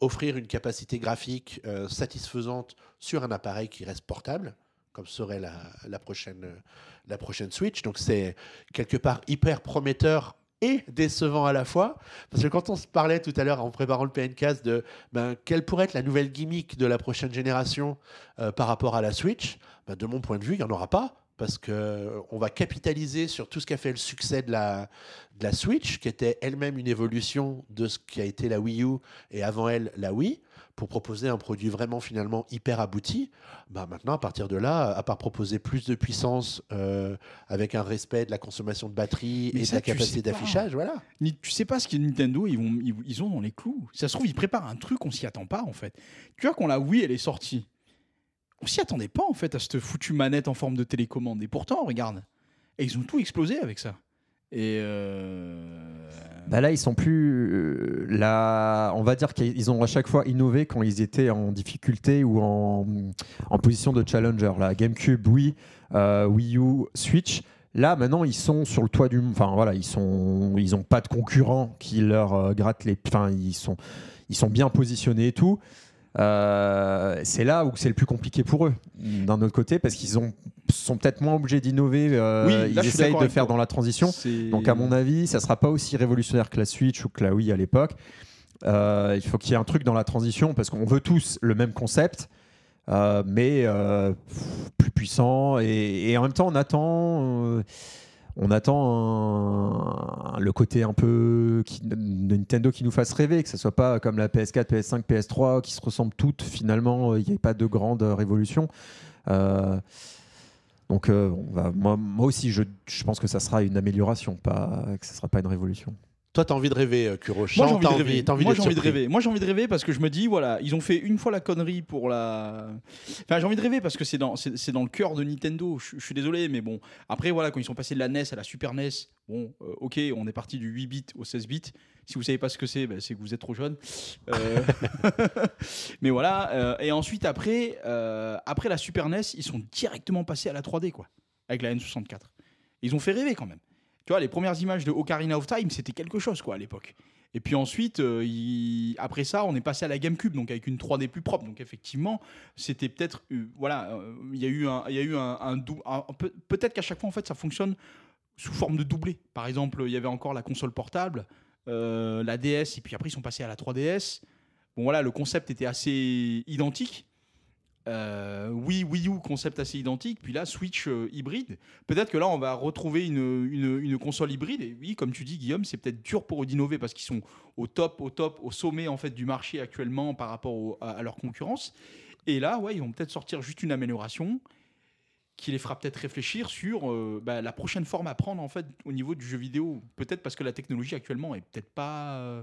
offrir une capacité graphique euh, satisfaisante sur un appareil qui reste portable, comme serait la, la prochaine, euh, la prochaine Switch. Donc c'est quelque part hyper prometteur et décevant à la fois. Parce que quand on se parlait tout à l'heure en préparant le PNCast de ben, quelle pourrait être la nouvelle gimmick de la prochaine génération euh, par rapport à la Switch, ben, de mon point de vue, il n'y en aura pas. Parce qu'on va capitaliser sur tout ce qui a fait le succès de la, de la Switch, qui était elle-même une évolution de ce qui a été la Wii U et avant elle la Wii, pour proposer un produit vraiment finalement hyper abouti. Bah maintenant, à partir de là, à part proposer plus de puissance euh, avec un respect de la consommation de batterie Mais et ça, de la capacité d'affichage, voilà. Ni- Tu sais pas ce que Nintendo ils, vont, ils, ils ont dans les clous. Ça se trouve, ils préparent un truc, on s'y attend pas en fait. Tu vois, quand la Wii elle est sortie, on s'y attendait pas en fait à cette foutue manette en forme de télécommande. Et pourtant, regarde, et ils ont tout explosé avec ça. Et euh, Bah là, ils sont plus. euh, là, on va dire qu'ils ont à chaque fois innové quand ils étaient en difficulté ou en, en position de challenger. La GameCube, oui, euh, Wii U, Switch. Là, maintenant, ils sont sur le toit du. Enfin, voilà, ils sont. Ils ont pas de concurrents qui leur grattent les. Enfin, ils sont. Ils sont bien positionnés et tout. Euh, c'est là où c'est le plus compliqué pour eux, d'un autre côté, parce qu'ils ont sont peut-être moins obligés d'innover. euh, Oui, ils essayent de faire toi. dans la transition. Donc à mon avis, ça sera pas aussi révolutionnaire que la Switch ou que la Wii à l'époque. Euh, il faut qu'il y ait un truc dans la transition parce qu'on veut tous le même concept, mais plus puissant et, et en même temps on attend. Euh, on attend le côté un peu qui, de Nintendo qui nous fasse rêver, que ce soit pas comme la PS4, PS5, PS3 qui se ressemblent toutes finalement, il n'y a pas de grande révolution. Euh, donc euh, on va, moi, aussi, je, je pense que ça sera une amélioration, pas que ça sera pas une révolution. Toi, t'as envie de rêver, euh, Kuro. Moi j'ai envie envie j'ai envie de surpris. rêver. Moi j'ai envie de rêver parce que je me dis voilà, ils ont fait une fois la connerie pour la. Enfin j'ai envie de rêver parce que c'est dans c'est dans le cœur de Nintendo. Je, je suis désolé mais bon. Après voilà quand ils sont passés de la NES à la Super NES, bon euh, ok on est parti du 8 bits au 16 bits. Si vous savez pas ce que c'est, ben, c'est que vous êtes trop jeune. Euh, [laughs] [laughs] mais voilà. euh, et ensuite après après la Super NES ils sont directement passés à la 3D quoi avec la N64. Ils ont fait rêver quand même. Tu vois, les premières images de Ocarina of Time, c'était quelque chose, quoi, à l'époque. Et puis ensuite, euh, après ça, on est passé à la GameCube, donc avec une 3D plus propre. Donc effectivement, c'était peut-être, euh, voilà, euh, il y a eu un, un, un un- un peu- peut-être qu'à chaque fois en fait, ça fonctionne sous forme de doublé. Par exemple, il y avait encore la console portable, la DS, et puis après ils sont passés à la 3DS. Bon voilà, le concept était assez identique. Euh, oui, Wii U, concept assez identique. Puis là, Switch euh, hybride. Peut-être que là, on va retrouver une, une- console hybride. Et oui, comme tu dis, Guillaume, c'est peut-être dur pour eux d'innover parce qu'ils sont au top, au top, au sommet en fait du marché actuellement par rapport à, à leur concurrence. Et là, ouais, ils vont peut-être sortir juste une amélioration qui les fera peut-être réfléchir sur euh, bah, la prochaine forme à prendre en fait au niveau du jeu vidéo. Peut-être parce que la technologie actuellement est peut-être pas euh,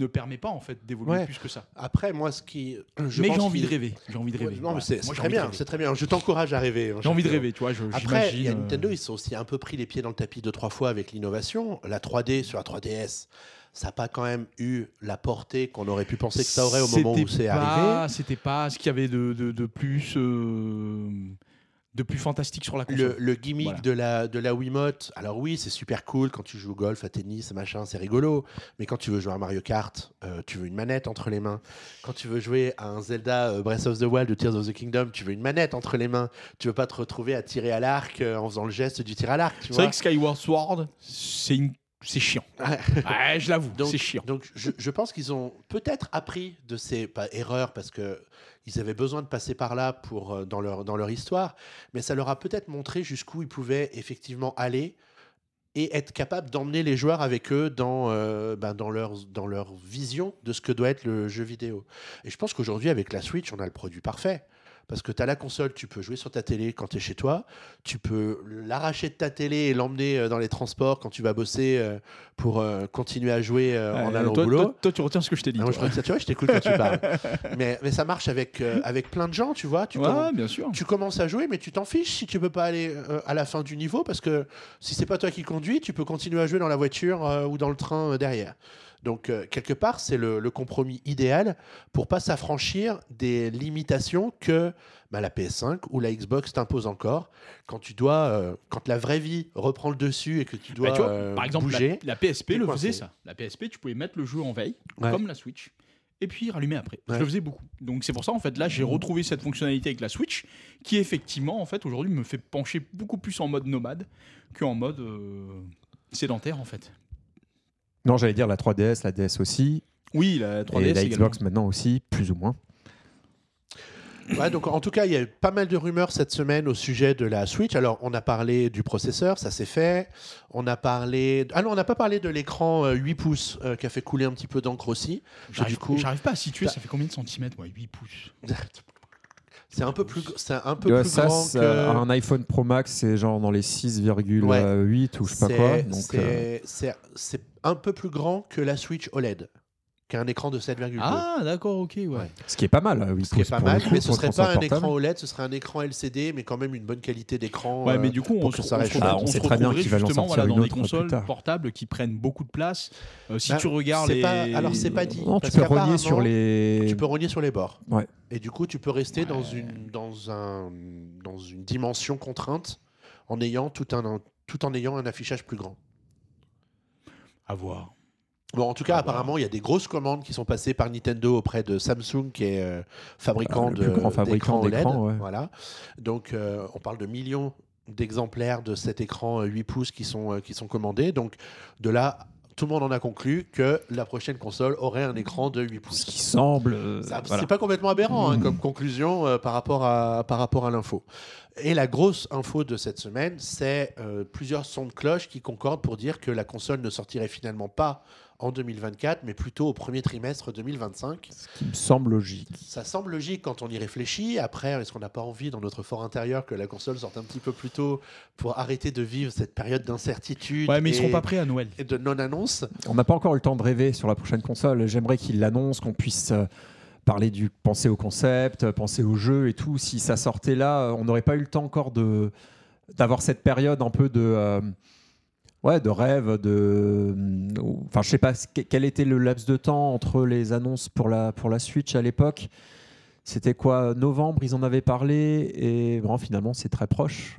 ne permet pas en fait d'évoluer Ouais. plus que ça. Après, moi, ce qui. je mais j'ai envie de rêver. J'ai envie de rêver. non, mais c'est très bien, c'est très bien. Je t'encourage à rêver. hein, J'ai envie de rêver, tu vois. je- Après, il y a j'imagine, euh, Nintendo, ils sont aussi un peu pris les pieds dans le tapis deux, trois fois avec l'innovation. La 3D sur la 3DS, ça n'a pas quand même eu la portée qu'on aurait pu penser que ça aurait au moment où c'est arrivé. C'était pas ce qu'il y avait de, de, de plus euh, de plus fantastique sur la console. Le, le gimmick Voilà. de, la, de la Wiimote, alors oui, c'est super cool quand tu joues au golf, à tennis, machin, c'est rigolo. Mais quand tu veux jouer à Mario Kart, euh, tu veux une manette entre les mains. Quand tu veux jouer à un Zelda euh, Breath of the Wild ou Tears of the Kingdom, tu veux une manette entre les mains. Tu veux pas te retrouver à tirer à l'arc euh, en faisant le geste du tir à l'arc. C'est vrai que Skyward Sword, c'est une- c'est chiant. [laughs] Ouais. Je l'avoue, c'est chiant. donc je, je pense qu'ils ont peut-être appris de ces pas, erreurs parce que ils avaient besoin de passer par là pour euh, dans leur dans leur histoire, mais ça leur a peut-être montré jusqu'où ils pouvaient effectivement aller et être capables d'emmener les joueurs avec eux dans euh, ben, dans dans leur vision de ce que doit être le jeu vidéo. Et je pense qu'aujourd'hui avec la Switch, on a le produit parfait. Parce que tu as la console, tu peux jouer sur ta télé quand tu es chez toi, tu peux l'arracher de ta télé et l'emmener euh, dans les transports quand tu vas bosser euh, pour euh, continuer à jouer en allant toi, au boulot. toi- toi, tu retiens ce que je t'ai dit. Moi, je ça, tu vois, je t'écoute quand tu [laughs] parles. mais, mais ça marche avec, avec plein de gens, tu vois. Tu, Ouais, bien sûr. tu commences à jouer, mais tu t'en fiches si tu peux pas aller à la fin du niveau, parce que si c'est pas toi qui conduis, tu peux continuer à jouer dans la voiture ou dans le train derrière. Donc, euh, quelque part, c'est le, le compromis idéal pour pas s'affranchir des limitations que bah, la PS5 ou la Xbox t'impose encore. Quand tu dois, euh, quand la vraie vie reprend le dessus et que tu dois Bah, tu vois, euh, par exemple, bouger. la PSP le coincé. faisait ça. La PSP, tu pouvais mettre le jeu en veille, Ouais. comme la Switch, et puis rallumer après. Je le faisais beaucoup. Donc c'est pour ça, en fait, là, j'ai retrouvé cette fonctionnalité avec la Switch, qui effectivement, en fait, aujourd'hui, me fait pencher beaucoup plus en mode nomade qu'en mode euh, sédentaire, en fait. Non, j'allais dire la 3DS, la DS aussi, Oui, la 3DS et la également. Xbox maintenant aussi, plus ou moins. Ouais, donc en tout cas, il y a eu pas mal de rumeurs cette semaine au sujet de la Switch. Alors, on a parlé du processeur, ça s'est fait. On a parlé. Ah non, on n'a pas parlé de l'écran euh, 8 pouces euh, qui a fait couler un petit peu d'encre aussi. J'arrive du coup- j'arrive pas à situer, ça fait combien de centimètres, moi 8 pouces? [laughs] C'est un peu plus, c'est un peu Ouais, plus ça, grand c'est- que. un iPhone Pro Max, c'est genre dans les 6,8 ou je sais pas quoi. Donc, c'est- euh, c'est c'est un peu plus grand que la Switch OLED, qui a un écran de 7,2. Ah, d'accord, ok, ouais. Ouais. ce qui est pas mal. 8 Ce qui est pas pour le mal, coup, mais ce pour serait pas un portable. écran OLED, ce serait un écran LCD, mais quand même une bonne qualité d'écran. Ouais, euh, mais du coup, on, pour se, que ça on se reste retrouve- chouette. Ah, on on sait se très bien retrouverait justement sortir voilà, dans une des autre plus consoles tard. portables qui prennent beaucoup de place. Euh, si Bah, tu regardes c'est les... pas- alors, c'est pas dit. Non, tu parce peux rogner qu'apparemment, sur les. Tu peux rogner sur les bords. Ouais. Et du coup, tu peux rester dans, une, dans, un, dans une dimension contrainte en ayant tout, un, tout en ayant un affichage plus grand. À voir. Bon, en tout cas, Ah, apparemment, il y a des grosses commandes qui sont passées par Nintendo auprès de Samsung, qui est euh, fabricant Ah, le de grand fabricant d'écrans, OLED. ouais. Voilà. Donc, euh, on parle de millions d'exemplaires de cet écran euh, 8 pouces qui sont, euh, qui sont commandés. Donc, de là, tout le monde en a conclu que la prochaine console aurait un écran de 8 pouces. Ce qui semble. euh, voilà. C'est pas complètement aberrant hein, Mm. comme conclusion euh, par rapport à, par rapport à l'info. Et la grosse info de cette semaine, c'est euh, plusieurs sons de cloche qui concordent pour dire que la console ne sortirait finalement pas en 2024, mais plutôt au premier trimestre 2025. Ce qui me semble logique. Ça semble logique quand on y réfléchit. Après, est-ce qu'on n'a pas envie dans notre fort intérieur que la console sorte un petit peu plus tôt pour arrêter de vivre cette période d'incertitude Ouais, mais ils et, seront pas prêts à Noël. et de non-annonce? On n'a pas encore eu le temps de rêver sur la prochaine console. J'aimerais qu'ils l'annoncent, qu'on puisse euh, parler du penser au concept, euh, penser au jeu et tout. Si ça sortait là, euh, on n'aurait pas eu le temps encore de d'avoir cette période un peu de euh, ouais de rêve de enfin je sais pas quel était le laps de temps entre les annonces pour la pour la Switch à l'époque? C'était quoi novembre ils en avaient parlé et bon finalement c'est très proche.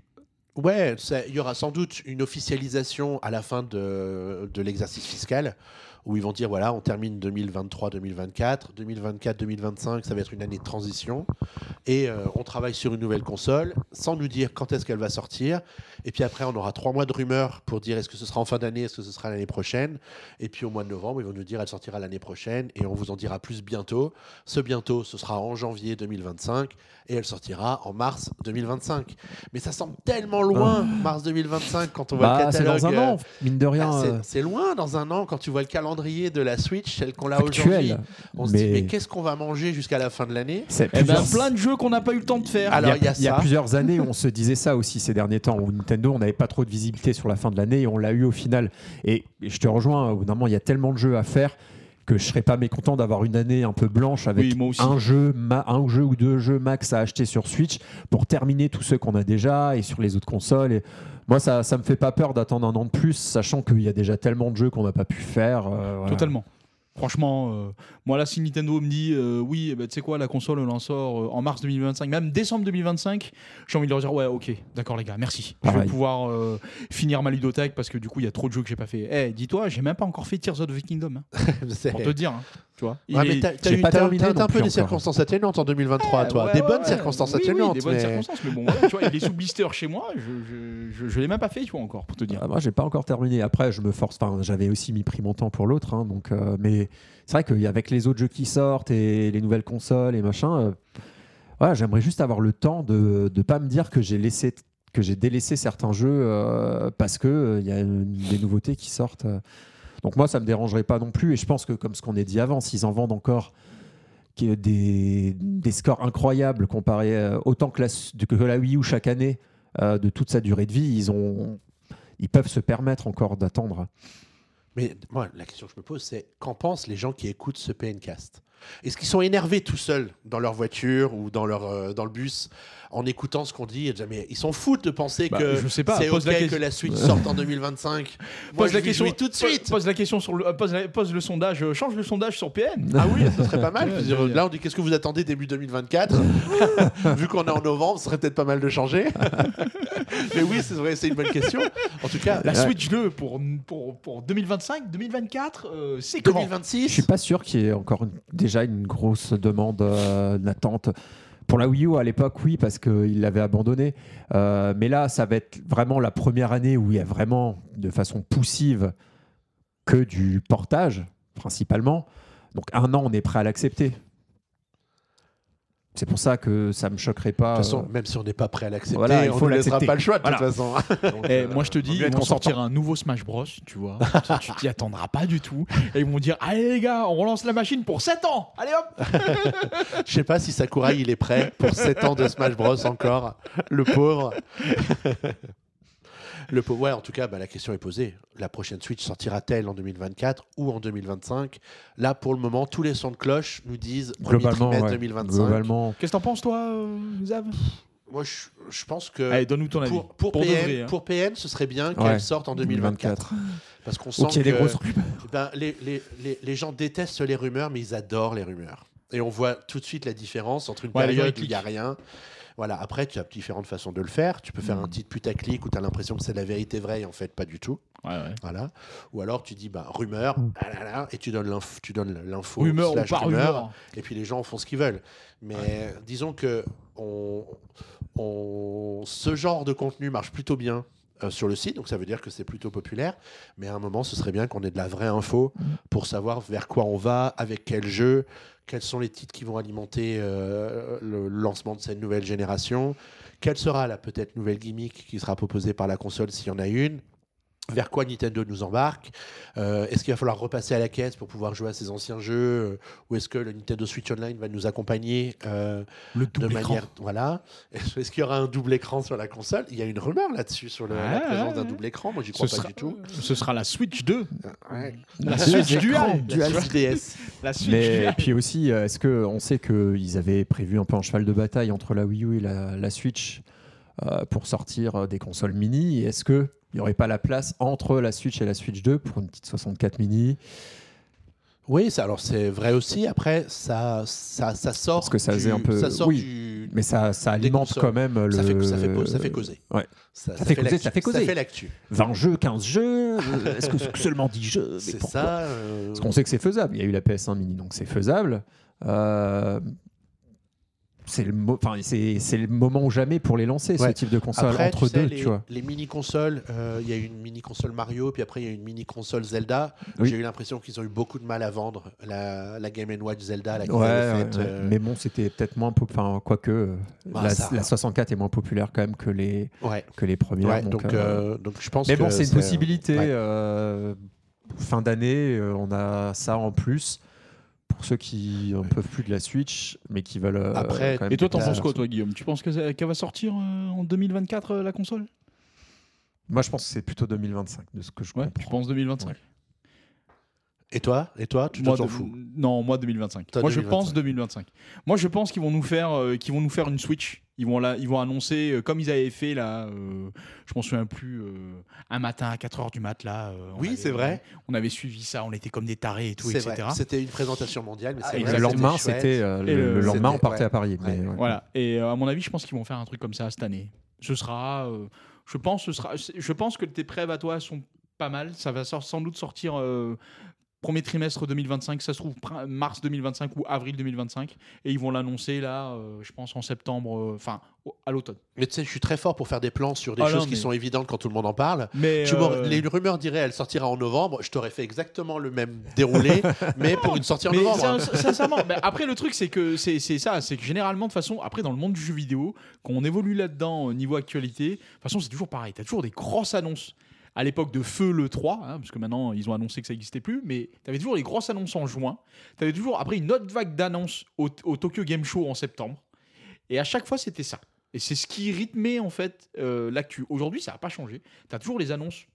Ouais, il y aura sans doute une officialisation à la fin de, de l'exercice fiscal où ils vont dire voilà, on termine 2023-2024, 2024-2025, ça va être une année de transition, et euh, on travaille sur une nouvelle console, sans nous dire quand est-ce qu'elle va sortir. Et puis après, on aura trois mois de rumeurs pour dire est-ce que ce sera en fin d'année, est-ce que ce sera l'année prochaine? Et puis au mois de novembre, ils vont nous dire elle sortira l'année prochaine, et on vous en dira plus bientôt. Ce bientôt, ce sera en janvier 2025, et elle sortira en mars 2025. Mais ça semble tellement loin, mars 2025, quand on voit Bah, le c'est catalogue. dans un euh, an, mine de rien. ah, c'est- euh, c'est loin dans un an quand tu vois le calendrier de la Switch, celle qu'on a aujourd'hui. On se dit, mais qu'est-ce qu'on va manger jusqu'à la fin de l'année? C'est Eh ben, plein de jeux qu'on n'a pas eu le temps de faire. Alors, il y a, il y a plusieurs années, on se disait ça aussi ces derniers temps, où Nintendo, on n'avait pas trop de visibilité sur la fin de l'année et on l'a eu au final. Et, et je te rejoins, au il y a tellement de jeux à faire que je serais pas mécontent d'avoir une année un peu blanche avec Oui, un jeu, un jeu ou deux jeux max à acheter sur Switch pour terminer tous ceux qu'on a déjà et sur les autres consoles. Et moi, ça, ça me fait pas peur d'attendre un an de plus, sachant qu'il y a déjà tellement de jeux qu'on n'a pas pu faire. euh, voilà. Totalement. Franchement, euh, moi là, si Nintendo me dit euh, oui, eh ben, tu sais quoi, la console on en sort euh, en mars 2025, même décembre 2025, j'ai envie de leur dire ouais, ok, d'accord les gars, merci. Je vais Pareil. pouvoir euh, finir ma ludothèque parce que du coup, il y a trop de jeux que j'ai pas fait. Eh, dis-toi, j'ai même pas encore fait Tears of the Kingdom, hein, [laughs] pour te dire. hein, tu vois. Il Ouais, est- mais t'as eu pas t'as- terminé un peu des circonstances atténuantes en 2023, Ouais, toi. ouais, des ouais, bonnes ouais. circonstances Oui, oui, atténuantes. des bonnes mais- circonstances, mais bon, voilà, tu vois, il est sous blister chez moi, je, je, je, je l'ai même pas fait, tu vois, encore, pour te dire. Ah, moi, j'ai pas encore terminé. Après, je me force. Enfin, j'avais aussi mis pris mon temps pour l'autre. hein, donc, euh, c'est vrai qu'avec les autres jeux qui sortent et les nouvelles consoles et machin, euh, j'aimerais juste avoir le temps de ne pas me dire que j'ai laissé que j'ai délaissé certains jeux euh, parce que euh, il y a des nouveautés qui sortent. Donc moi, ça me dérangerait pas non plus. Et je pense que comme ce qu'on a dit avant, s'ils en vendent encore des, scores incroyables comparés autant que la, Wii U chaque année de toute sa durée de vie, ils ont ils peuvent se permettre encore d'attendre. Mais moi, la question que je me pose, c'est qu'en pensent les gens qui écoutent ce PNcast Est-ce qu'ils sont énervés tout seuls dans leur voiture ou dans, leur, euh, dans le bus en écoutant ce qu'on dit et dire, mais ils s'en foutent de penser Bah, que je sais pas, c'est pose ok la que question. la Switch sorte en 2025 [laughs] Moi, Pose je la question tout de suite Pose la question sur le, euh, pose, la- pose le sondage, euh, change le sondage sur PN. Ah oui, ce serait pas mal. [laughs] Ouais, dire, ouais. Là, on dit qu'est-ce que vous attendez début 2024 [laughs] Vu qu'on est en novembre, ce serait peut-être pas mal de changer. Mais oui, c'est vrai, c'est une bonne question. En tout cas, La Ouais. Switch 2 pour, pour, pour 2025, 2024, euh, c'est quand? 2026. Je suis pas sûr qu'il y ait encore une- déjà une grosse demande euh, d'attente. Pour la Wii U à l'époque, oui, parce qu'il l'avait abandonné. Euh, mais là, ça va être vraiment la première année où il y a vraiment, de façon poussive, que du portage, principalement. Donc un an, on est prêt à l'accepter. C'est pour ça que ça me choquerait pas. De toute façon, euh, même si on n'est pas prêt à l'accepter, Voilà, il on faut ne laissera pas le choix de Voilà. toute façon. [laughs] Donc, Et euh, moi je te dis, ils vont sortir un nouveau Smash Bros, tu vois. [laughs] tu tu t'y attendras pas du tout. Et ils vont dire Allez les gars, on relance la machine pour 7 ans. Allez hop [laughs] Je sais pas si Sakurai il est prêt pour 7 ans de Smash Bros encore. Le pauvre. Le pauvre. Ouais, en tout cas, bah, la question est posée. La prochaine Switch sortira-t-elle en 2024 ou en 2025 Là, pour le moment, tous les sons de cloche nous disent globalement, ouais, 2025. globalement, Qu'est-ce que t'en penses toi, euh, Zav Moi, je, je pense que Allez, donne-nous ton avis. pour, pour, de PN, vrai, hein. pour PN, ce serait bien qu'elle Ouais, sorte en 2024. Parce qu'on sent Ou qu'il y ait des que grosses rumeurs. ben, les, les, les, les gens détestent les rumeurs, mais ils adorent les rumeurs. Et on voit tout de suite la différence entre une Ouais, les période où il n'y a rien. Voilà, après, tu as différentes façons de le faire. Tu peux faire Mm. un titre putaclic où tu as l'impression que c'est la vérité vraie et en fait, pas du tout. Ouais, ouais. Voilà. Ou alors tu dis bah, rumeur, ah là là, et tu donnes l'info, tu donnes l'info Rumeur ou slash pas rumeur et puis les gens font ce qu'ils veulent. Mais disons que on, on- ce genre de contenu marche plutôt bien euh, sur le site, donc ça veut dire que c'est plutôt populaire. Mais à un moment, ce serait bien qu'on ait de la vraie info pour savoir vers quoi on va, avec quel jeu, quels sont les titres qui vont alimenter euh, le lancement de cette nouvelle génération, quelle sera la peut-être nouvelle gimmick qui sera proposée par la console s'il y en a une? Vers quoi Nintendo nous embarque Euh, Est-ce qu'il va falloir repasser à la caisse pour pouvoir jouer à ces anciens jeux euh, Ou est-ce que le Nintendo Switch Online va nous accompagner euh, Le de double manière. écran. Voilà. Est-ce est-ce qu'il y aura un double écran sur la console? Il y a une rumeur là-dessus sur le- la Ouais, présence ouais, d'un double écran. Moi, j'y Ce crois pas sera, du tout. ce sera la Switch 2. Ouais. La Deux Switch écrans, Dual. La Switch DS. La Switch Mais Dual. puis aussi, est-ce que on sait qu'ils avaient prévu un peu un cheval de bataille entre la Wii U et la, la Switch? Pour sortir euh, des consoles mini est-ce que il n'y aurait pas la place entre la Switch et la Switch 2 pour une petite 64 mini? Oui, ça, alors c'est vrai aussi. Après, ça, ça, ça sort. Parce que ça faisait un peu- Ça sort oui. du, Mais ça, ça alimente consoles. quand même le. Ça fait, ça, fait, ça fait causer. Ouais. Ça, Ça fait causer, ça fait causer. Ça fait l'actu. 20 jeux, 15 jeux. euh, Est-ce que seulement 10 jeux? C'est ça. euh, Parce qu'on sait que c'est faisable. Il y a eu la PS1 mini, donc c'est faisable. Euh, c'est le, mo- c'est, c'est le moment ou jamais pour les lancer, ce type de console, Après, entre tu sais, deux, les, tu vois. les mini-consoles, euh, il y a eu une mini-console Mario, puis après il y a eu une mini-console Zelda. Oui. J'ai eu l'impression qu'ils ont eu beaucoup de mal à vendre la, la Game Watch Zelda, la qu'ils Ouais, avaient ouais, faite, ouais. euh, mais bon, c'était peut-être moins populaire. Enfin, quoique, euh, Bah, la, ça- la 64 est moins populaire quand même que les, que les premières. Donc, donc, euh, donc je pense Mais bon, c'est une possibilité. fin d'année, on a ça en plus. Pour ceux qui en peuvent plus de la Switch, mais qui veulent. euh, Après- quand même Et toi, t'en penses quoi, toi, Guillaume? Tu penses qu'elle va sortir euh, en 2024 euh, la console? Moi, je pense que c'est plutôt 2025, de ce que je Ouais, comprends. tu penses 2025 Ouais. Et toi Et toi Tu Moi, t'en fous Non, moi 2025. Toi, moi, je 2025. pense 2025. Moi, je pense qu'ils vont nous faire, euh, qu'ils vont nous faire une Switch. Ils vont là, ils vont annoncer euh, comme ils avaient fait là. euh, je m'en souviens plus. euh, un matin à 4 h du mat là. euh, Oui, c'est vrai. On avait suivi ça. On était comme des tarés et tout, etc. C'était une présentation mondiale, mais Ah, c'est vrai, le lendemain, c'était euh, le, le- le lendemain, on partait ouais. à Paris. mais, Ouais. ouais. Voilà. Et euh, à mon avis, je pense qu'ils vont faire un truc comme ça cette année. Ce sera. euh, je pense, ce sera. Je pense que tes prêts à toi sont pas mal. Ça va sans doute sortir. euh, Premier trimestre 2025, ça se trouve mars 2025 ou avril 2025, et ils vont l'annoncer là, euh, je pense en septembre, euh, enfin à l'automne. Mais tu sais, je suis très fort pour faire des plans sur des Ah choses non, qui sont évidentes quand tout le monde en parle. Mais Tu euh, Les rumeurs diraient elle sortira en novembre. Je t'aurais fait exactement le même déroulé, [laughs] mais pour une sortie en mais novembre. sin- sincèrement, mais après le truc c'est que c'est ça, c'est que généralement de façon, après dans le monde du jeu vidéo, quand on évolue là-dedans au niveau actualité, de toute façon c'est toujours pareil, tu as toujours des grosses annonces. À l'époque de Feu le 3, hein, parce que maintenant ils ont annoncé que ça n'existait plus, mais tu avais toujours les grosses annonces en juin, tu avais toujours après une autre vague d'annonces au, Tokyo Game Show en septembre, et à chaque fois c'était ça. Et c'est ce qui rythmait en fait euh, l'actu. Aujourd'hui ça n'a pas changé, tu as toujours les annonces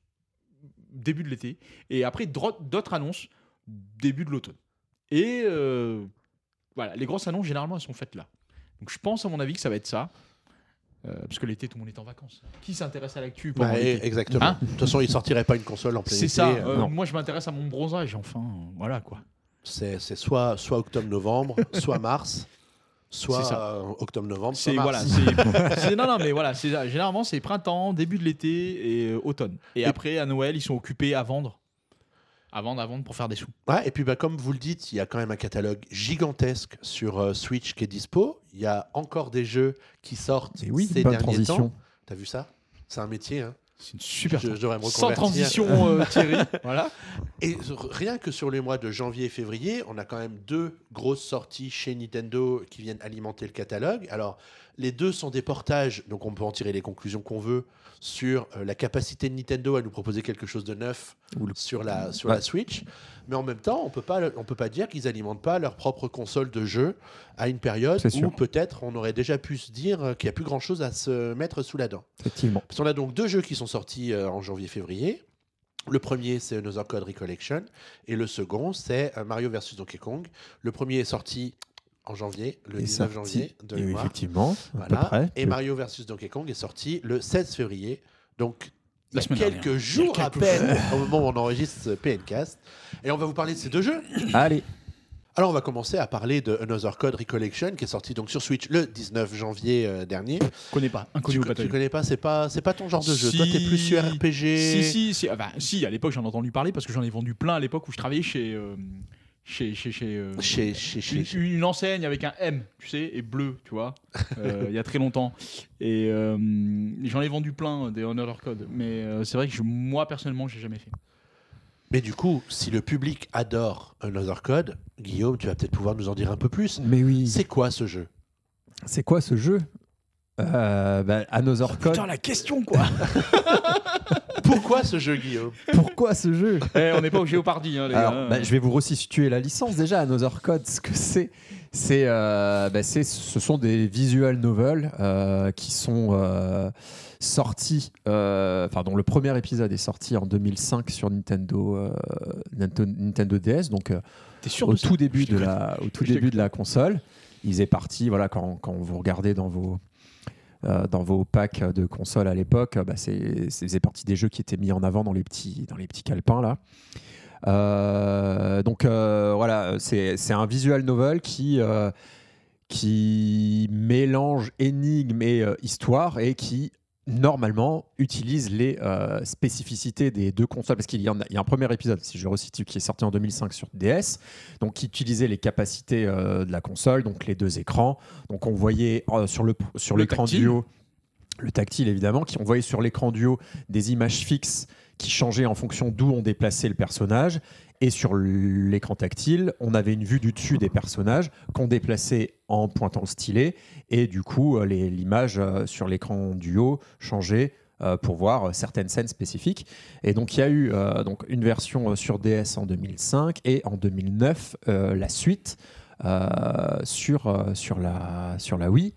début de l'été, et après d'autres annonces début de l'automne. Et euh, voilà, les grosses annonces, généralement, elles sont faites là. Donc je pense, à mon avis, que ça va être ça. Euh, parce que l'été, tout le monde est en vacances. Qui s'intéresse à l'actu pendant Bah, l'été exactement. Hein de toute façon, il sortirait pas une console en plein C'est ça. euh, euh, moi, je m'intéresse à mon bronzage, enfin. Voilà, quoi. C'est soit, soit octobre-novembre, [laughs] soit mars, soit octobre-novembre, soit mars. voilà, [laughs] c'est non non mais voilà, généralement c'est printemps, début de l'été et euh, automne. Et, Et- après à Noël, ils sont occupés à vendre, à vendre, à vendre pour faire des sous. Ouais, et puis bah, comme vous le dites, il y a quand même un catalogue gigantesque sur euh, Switch qui est dispo. Il y a encore des jeux qui sortent oui, ces derniers transition. temps. T'as vu ça? C'est un métier. Hein C'est une super. Je- Sans transition, [laughs] euh, Thierry. voilà. Et rien que sur les mois de janvier et février, on a quand même deux grosses sorties chez Nintendo qui viennent alimenter le catalogue. Alors, les deux sont des portages, donc on peut en tirer les conclusions qu'on veut sur euh, la capacité de Nintendo à nous proposer quelque chose de neuf sur la, sur Ouais. la Switch. Mais en même temps, on on peut pas dire qu'ils alimentent pas leur propre console de jeu à une période où peut-être on aurait déjà pu se dire euh, qu'il n'y a plus grand-chose à se mettre sous la dent. Effectivement. Parce qu'on a donc deux jeux qui sont sortis euh, en janvier-février. Le premier, c'est Another Code Recollection. Et le second, c'est Mario vs Donkey Kong. Le premier est sorti en janvier, le Et 19 sorti- janvier de et mémoire. effectivement, à peu Voilà. près. Et Mario vs Donkey Kong est sorti le 16 février. Donc, il y La a semaine quelques dernière. jours à peine au moment où on enregistre ce PNcast. Et on va vous parler de ces deux jeux. Allez, Alors, on va commencer à parler de Another Code Recollection qui est sorti donc sur Switch le 19 janvier euh, dernier. Je connais pas. Inconnu Tu, au tu connais pas, c'est pas, c'est pas ton genre de jeu. Si. Toi, t'es plus sur RPG. Si, si, si. Enfin, si, à l'époque, j'en ai entendu parler parce que j'en ai vendu plein à l'époque où je travaillais chez. euh, chez. chez, chez, euh, Chez, chez, chez- une, une enseigne avec un M, tu sais, et bleu, tu vois, euh, [laughs] il y a très longtemps. Et euh, j'en ai vendu plein des Honor Code. Mais euh, c'est vrai que je- moi, personnellement, j'ai jamais fait. Mais du coup, si le public adore Another Code, Guillaume, tu vas peut-être pouvoir nous en dire un peu plus. mais oui. C'est quoi ce jeu? C'est quoi ce jeu? Euh, bah, Another Code. Putain, la question, quoi [laughs] Pourquoi ce jeu, Guillaume? Pourquoi ce jeu? Eh, On n'est pas au Géopardy, hein, les Alors, gars. bah, je vais vous resituer la licence déjà. Another Code, ce que c'est, c'est, euh, bah, c'est, ce sont des visual novels euh, qui sont euh, sortis, euh, enfin dont le premier épisode est sorti en 2005 sur Nintendo, euh, Nintendo, DS, donc euh, sûr au tout début de la, au tout début de la console. Ils est parti, voilà, quand, quand vous regardez dans vos dans vos packs de consoles à l'époque, bah, c'est c'est faisait partie des jeux qui étaient mis en avant dans les petits dans les petits calepins là. Euh, donc euh, voilà, c'est c'est un visual novel qui euh, qui mélange énigme et euh, histoire et qui normalement utilise les euh, spécificités des deux consoles. Parce qu'il y, y a un premier épisode si je resitue qui est sorti en 2005 sur DS donc qui utilisait les capacités euh, de la console donc les deux écrans. Donc on voyait euh, sur le sur Le l'écran tactile. du haut le tactile évidemment qui on voyait sur l'écran du haut des images fixes qui changeaient en fonction d'où on déplaçait le personnage et sur l'écran tactile, on avait une vue du dessus des personnages qu'on déplaçait en pointant le stylet. Et du coup, euh, l'image euh, sur l'écran du haut changeait euh, pour voir certaines scènes spécifiques. Et donc, il y a eu donc, une version sur DS en 2005 et en 2009, euh, la suite sur, sur, la, sur la Wii.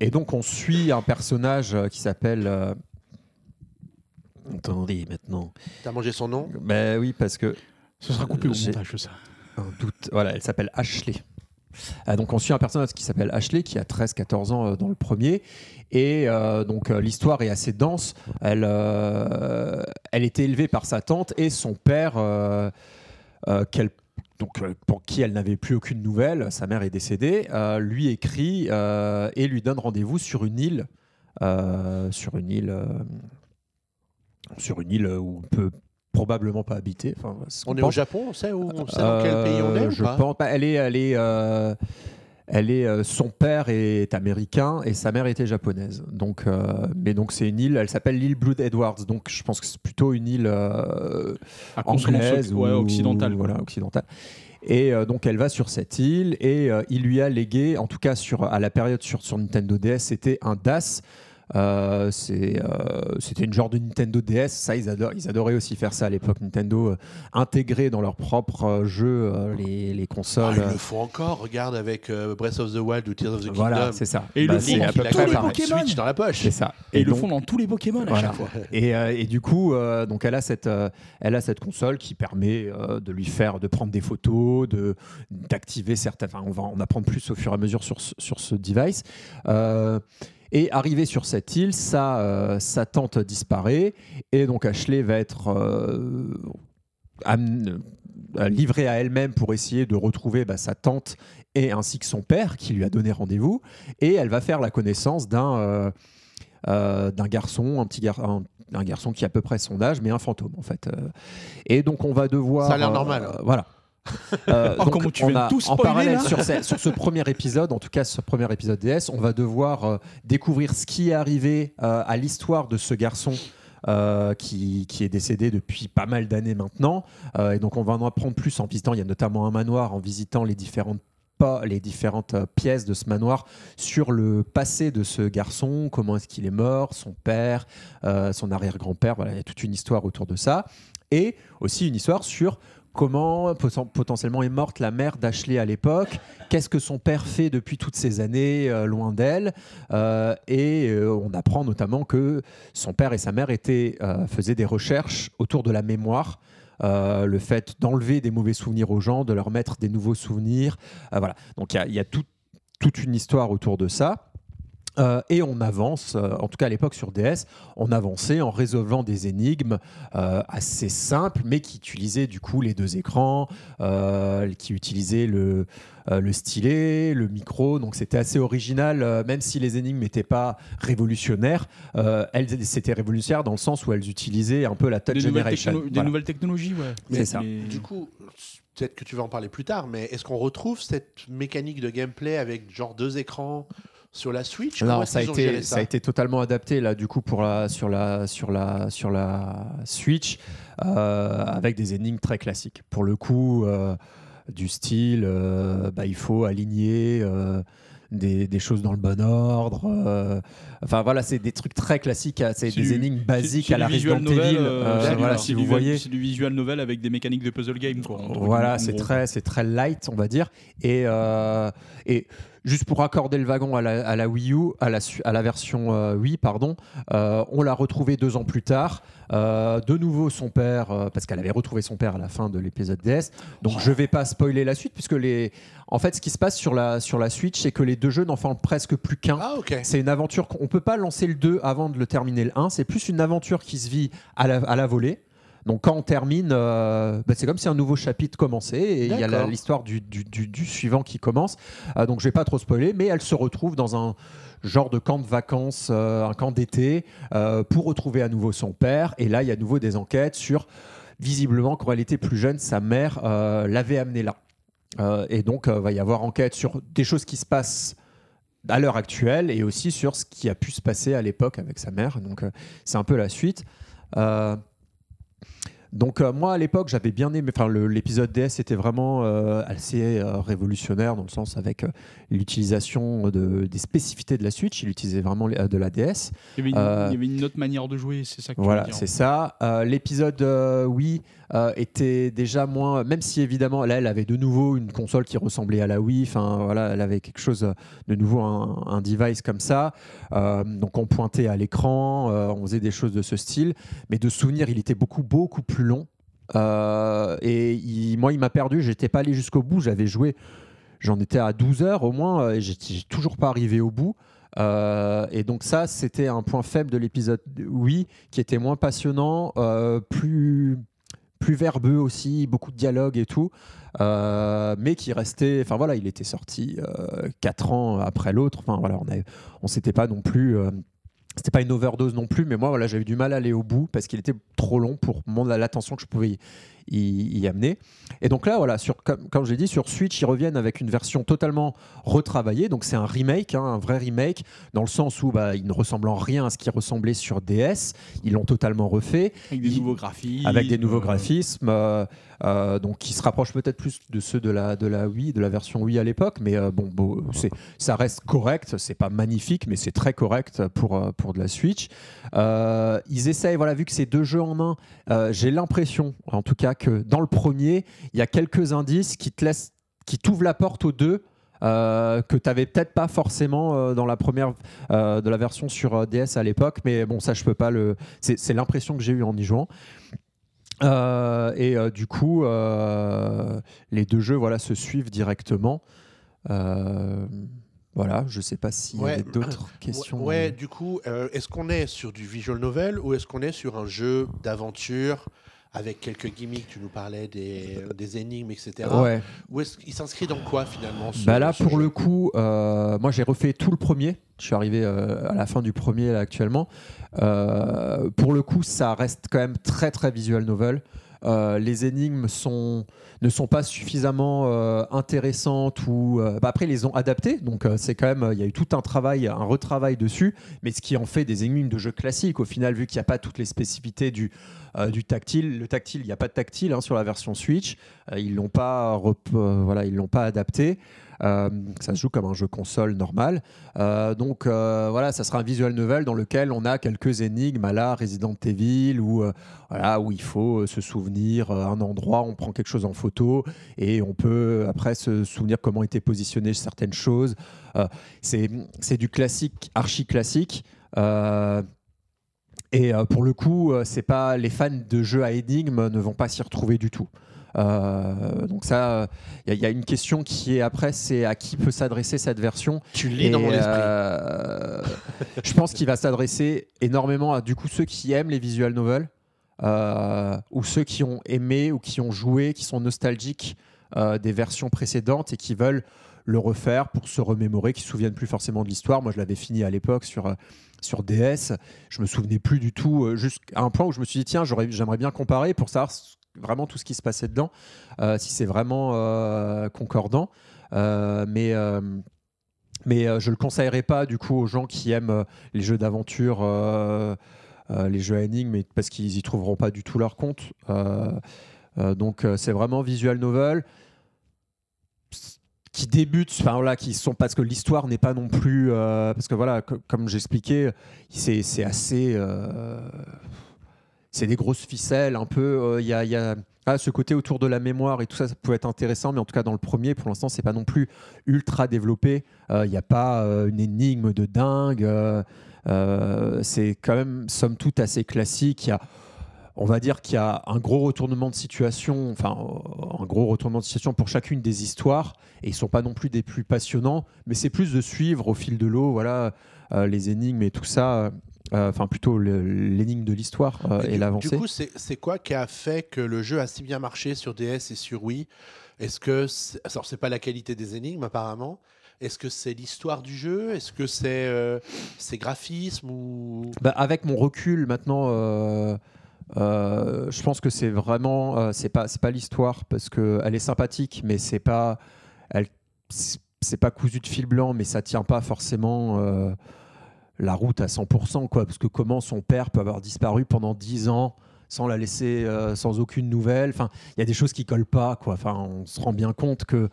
Et donc, on suit un personnage qui s'appelle. Attendez, maintenant. T'as mangé son nom Ben oui, parce que Ce sera coupé au J'ai- montage, ça. un doute. Voilà, elle s'appelle Ashley. Ah, donc on suit un personnage qui s'appelle Ashley, qui a 13-14 ans euh, dans le premier. Et euh, donc euh, l'histoire est assez dense. Elle, euh, elle était élevée par sa tante et son père, euh, euh, qu'elle- donc, euh, pour qui elle n'avait plus aucune nouvelle, sa mère est décédée, euh, lui écrit euh, et lui donne rendez-vous sur une île. euh, sur une île. Euh, sur une île où on peut probablement pas habiter. Enfin, On est pense. au Japon, on sait, où, on sait dans quel pays on est Euh, ou Je pas pense pas. Elle est, elle est, euh, elle est. euh, son père est américain et sa mère était japonaise. Donc, euh, mais donc c'est une île. Elle s'appelle l'île Blood Edwards. Donc je pense que c'est plutôt une île euh, anglaise ouais, ou occidentale. Voilà, occidentale. Et euh, donc elle va sur cette île et euh, il lui a légué, en tout cas sur à la période sur, sur Nintendo DS, c'était un DAS. Euh, euh, c'était une genre de Nintendo DS. Ça, ils, adorent, ils adoraient aussi faire ça à l'époque. Nintendo euh, intégrer dans leur propre euh, jeu euh, les, les Ah, consoles. Ils le font encore, regarde avec euh, Breath of the Wild ou Tears of the Kingdom. voilà, c'est ça. Et ils le font à dans Switch la poche. C'est ça. Et, ils le font dans tous les Pokémon à Voilà. chaque fois. Et, euh, et du coup, euh, donc elle a cette, euh, elle a cette console qui permet euh, de lui faire, de prendre des photos, de d'activer certains. Enfin, on va en apprendre plus au fur et à mesure sur ce, sur ce device. Euh, et arrivé sur cette île, sa, euh, sa tante disparaît et donc Ashley va être euh, euh, livrée à elle-même pour essayer de retrouver bah, sa tante et ainsi que son père qui lui a donné rendez-vous et elle va faire la connaissance d'un euh, d'un garçon, un petit gar- un, un garçon qui a à peu près son âge, mais un fantôme en fait. Et donc on va devoir. Ça a l'air normal. voilà. Euh, Oh, donc, tu on a- tout en spoiler, parallèle là sur, ce, sur ce premier épisode, en tout cas ce premier épisode DS, on va devoir euh, découvrir ce qui est arrivé euh, à l'histoire de ce garçon euh, qui, qui est décédé depuis pas mal d'années maintenant. Et donc on va en apprendre plus en visitant, il y a notamment un manoir, en visitant les différentes pas les différentes pièces de ce manoir sur le passé de ce garçon, comment est-ce qu'il est mort, son père, euh, son arrière-grand-père, voilà, il y a toute une histoire autour de ça. Et aussi une histoire sur comment poten- potentiellement est morte la mère d'Ashley à l'époque, qu'est-ce que son père fait depuis toutes ces années euh, loin d'elle, Euh, et euh, on apprend notamment que son père et sa mère faisaient des recherches autour de la mémoire. le fait d'enlever des mauvais souvenirs aux gens, de leur mettre des nouveaux souvenirs. Voilà. Donc il y a, toute une histoire autour de ça. Euh, et on avance, euh, en tout cas à l'époque sur DS, on avançait en résolvant des énigmes euh, assez simples, mais qui utilisaient du coup les deux écrans, euh, qui utilisaient le, euh, le stylet, le micro. Donc c'était assez original, euh, même si les énigmes n'étaient pas révolutionnaires. euh, elles c'était révolutionnaire dans le sens où elles utilisaient un peu la touch Des nouvelles, generation. techno- des nouvelles technologies, ouais. C'est ça. Mais- Du coup, peut-être que tu vas en parler plus tard, mais est-ce qu'on retrouve cette mécanique de gameplay avec genre deux écrans sur la Switch Non, ça a, été, ça a été totalement adapté là du coup pour la, sur, la, sur, la, sur la Switch euh, avec des énigmes très classiques. Pour le coup, euh, du style, euh, bah, il faut aligner des, des choses dans le bon ordre. Enfin voilà, c'est des trucs très classiques, hein, c'est des du- énigmes basiques à la Resident novel, Evil. euh, euh, c'est du- voilà, si vous voyez. C'est du visual novel avec des mécaniques de puzzle game. Quoi, Voilà, c'est très, c'est très light, on va dire. Et, euh, et juste pour accorder le wagon à la, à la Wii U, à la, su- à la version euh, Wii, pardon, euh, on l'a retrouvé deux ans plus tard. Euh, de nouveau, son père, euh, parce qu'elle avait retrouvé son père à la fin de l'épisode DS. Donc, je vais pas spoiler la suite, puisque les, en fait, ce qui se passe sur la, sur la Switch, c'est que les deux jeux n'en font presque plus qu'un. Ah, ok. C'est une aventure qu'on peut pas lancer le 2 avant de le terminer le 1. C'est plus une aventure qui se vit à la, à la volée. Donc quand on termine, euh, bah, c'est comme si un nouveau chapitre commençait et il y a l'histoire du, du- du- du suivant qui commence. Euh, donc je vais pas trop spoiler, mais elle se retrouve dans un genre de camp de vacances, euh, un camp d'été, pour retrouver à nouveau son père. Et là, il y a à nouveau des enquêtes sur, visiblement, quand elle était plus jeune, sa mère l'avait amenée là. Et donc, il va y avoir enquête sur des choses qui se passent à l'heure actuelle et aussi sur ce qui a pu se passer à l'époque avec sa mère. Donc, euh, c'est un peu la suite. Euh, donc euh, moi à l'époque j'avais bien aimé, enfin l'épisode DS était vraiment assez révolutionnaire dans le sens avec l'utilisation de, des spécificités de la Switch, il utilisait vraiment de la DS. Il y, avait une, il y avait une autre manière de jouer, c'est ça que Voilà, c'est ça. L'épisode Wii euh, était déjà moins, même si évidemment là elle avait de nouveau une console qui ressemblait à la Wii. Enfin voilà, elle avait quelque chose de nouveau, un, un device comme ça. Euh, donc on pointait à l'écran, euh, on faisait des choses de ce style. Mais de souvenir, il était beaucoup beaucoup plus long. Et moi, il m'a perdu. J'étais pas allé jusqu'au bout. J'avais joué. J'en étais à 12 heures au moins. Et j'ai toujours pas arrivé au bout. Et donc ça, c'était un point faible de l'épisode oui, qui était moins passionnant, plus plus verbeux aussi, beaucoup de dialogue et tout, euh, mais qui restait. Enfin voilà, il était sorti euh, quatre ans après l'autre. Enfin voilà, on on s'était pas non plus. euh, c'était pas une overdose non plus, mais moi voilà, j'avais du mal à aller au bout parce qu'il était trop long pour l'attention que je pouvais y, amener. Et donc là, voilà, sur, comme, comme j'ai dit, sur Switch, ils reviennent avec une version totalement retravaillée. Donc c'est un remake, hein, un vrai remake, dans le sens où bah, il ne ressemble en rien à ce qui ressemblait sur DS. Ils l'ont totalement refait Avec des nouveaux graphismes. avec des nouveaux graphismes, euh, euh, donc qui se rapprochent peut-être plus de ceux de la de la Wii, de la version Wii à l'époque, mais euh, bon, bon, c'est ça reste correct, c'est pas magnifique, mais c'est très correct pour pour de la Switch. Ils essayent, voilà, vu que c'est deux jeux en un, j'ai l'impression, en tout cas, que dans le premier, il y a quelques indices qui te laissent, qui t'ouvrent la porte aux deux. euh, que tu n'avais peut-être pas forcément euh, dans la première euh, de la version sur DS à l'époque, mais bon, ça je peux pas le. C'est l'impression que j'ai eue en y jouant. Et du coup, les deux jeux voilà, se suivent directement. Voilà, je sais pas s'il y avait [clears throat] d'autres questions. Ouais, du coup, est-ce qu'on est sur du visual novel ou est-ce qu'on est sur un jeu d'aventure avec quelques gimmicks Tu nous parlais des, des énigmes, etc. Ouais. Ou est-ce qu'il s'inscrit dans quoi finalement ce- Bah là, ce pour jeu le coup, euh, moi j'ai refait tout le premier. Je suis arrivé euh, à la fin du premier là, actuellement. Euh, pour le coup, ça reste quand même très très visual novel. Euh, les énigmes ne sont pas suffisamment euh, intéressantes ou euh, bah après ils les ont adaptées. Donc c'est quand même il y a eu tout un travail un retravail dessus. Mais ce qui en fait des énigmes de jeu classiques au final vu qu'il n'y a pas toutes les spécificités du tactile le tactile il n'y a pas de tactile hein, sur la version Switch. Ils l'ont pas voilà ils l'ont pas adapté ça se joue comme un jeu console normal Euh, donc euh, voilà ça sera un visual novel dans lequel on a quelques énigmes à la Resident Evil euh, voilà, où il faut euh, se souvenir euh, un endroit, on prend quelque chose en photo et on peut après se souvenir comment étaient positionnées certaines choses. Euh, c'est du classique, archi classique. Euh, et euh, pour le coup, euh, c'est pas les fans de jeux à énigmes ne vont pas s'y retrouver du tout. Euh, donc ça, il y, a une question qui est après, c'est à qui peut s'adresser cette version Tu lis dans mon esprit. euh, je pense qu'il va s'adresser énormément à du coup ceux qui aiment les visual novels euh, ou ceux qui ont aimé ou qui ont joué, qui sont nostalgiques des versions précédentes et qui veulent le refaire pour se remémorer, qui se souviennent plus forcément de l'histoire. Moi, je l'avais fini à l'époque sur sur DS. Je me souvenais plus du tout, euh, jusqu'à un point où je me suis dit tiens, j'aimerais bien comparer pour savoir ce- vraiment tout ce qui se passait dedans, euh, si c'est vraiment euh, concordant. Euh, mais mais je le conseillerais pas du coup aux gens qui aiment les jeux d'aventure, les jeux à énigmes, parce qu'ils y trouveront pas du tout leur compte. Donc c'est vraiment visual novel qui débutent, enfin voilà, qui sont parce que l'histoire n'est pas non plus, parce que voilà, co- comme j'expliquais, c'est assez, c'est des grosses ficelles un peu. euh, Il y a, ah, ce côté autour de la mémoire et tout ça, ça peut être intéressant, mais en tout cas dans le premier, pour l'instant, c'est pas non plus ultra développé. Euh, Il n'y a pas euh, une énigme de dingue. c'est quand même, somme toute, assez classique. Il y a, on va dire qu'il y a un gros retournement de situation, enfin un gros retournement de situation pour chacune des histoires, et ils sont pas non plus des plus passionnants, mais c'est plus de suivre au fil de l'eau, voilà, les énigmes et tout ça. Euh, Enfin, plutôt l'énigme de l'histoire euh, et du- l'avancée. Du coup, c'est quoi qui a fait que le jeu a si bien marché sur DS et sur Wii? Est-ce que c'est- alors c'est pas la qualité des énigmes apparemment. Est-ce que c'est l'histoire du jeu? Est-ce que c'est euh, ses graphismes ou Bah, avec mon recul maintenant, euh, euh, je pense que c'est vraiment, c'est pas, c'est pas l'histoire parce que elle est sympathique, mais c'est pas, elle, c'est pas cousu de fil blanc, mais ça tient pas forcément la route à 100%, quoi. Parce que comment son père peut avoir disparu pendant 10 ans sans la laisser, euh, sans aucune nouvelle. Enfin, il y a des choses qui collent pas, quoi. Enfin, on se rend bien compte que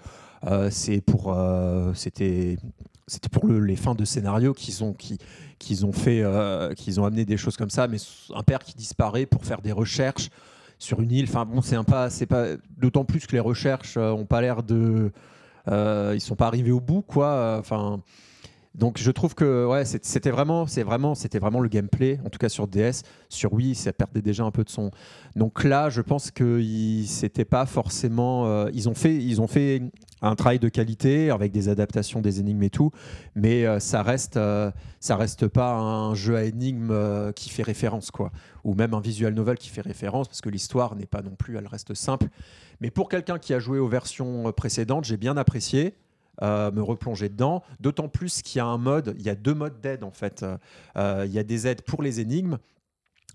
euh, c'est pour, euh, c'était, c'était pour le- les fins de scénario qu'ils ont, qui, qu'ils ont fait, qu'ils ont amené des choses comme ça. Mais un père qui disparaît pour faire des recherches sur une île. Enfin bon, c'est un pas, c'est pas. D'autant plus que les recherches ont pas l'air de, ils sont pas arrivés au bout, quoi. Enfin. Donc je trouve que ouais, c'était vraiment, c'est vraiment, c'était vraiment le gameplay, en tout cas sur DS, sur Wii, ça perdait déjà un peu de son. Donc là, je pense que c'était pas forcément, euh, ils ont fait, ils ont fait un travail de qualité avec des adaptations des énigmes et tout, mais euh, ça reste, euh, ça reste pas un jeu à énigmes qui fait référence quoi, ou même un visual novel qui fait référence parce que l'histoire n'est pas non plus, elle reste simple. Mais pour quelqu'un qui a joué aux versions précédentes, j'ai bien apprécié euh, me replonger dedans. D'autant plus qu'il y a un mode, il y a deux modes d'aide en fait. Euh, euh, il y a des aides pour les énigmes.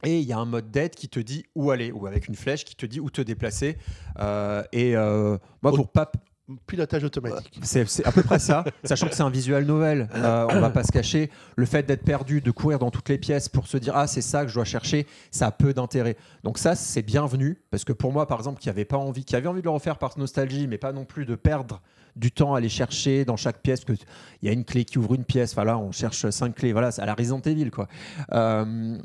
Et il y a un mode d'aide qui te dit où aller, ou avec une flèche qui te dit où te déplacer. Euh, et moi, pour pas pilotage automatique c'est c'est à peu près ça, [laughs] sachant que c'est un visual novel. Euh, on va pas se cacher. Le fait d'être perdu, de courir dans toutes les pièces pour se dire ah c'est ça que je dois chercher, ça a peu d'intérêt. Donc ça c'est bienvenu parce que pour moi par exemple qui avait pas envie, qui avait envie de le refaire par nostalgie, mais pas non plus de perdre du temps à aller chercher dans chaque pièce que il y a une clé qui ouvre une pièce. Enfin on cherche cinq clés. Voilà c'est à la Resident Evil quoi. Euh,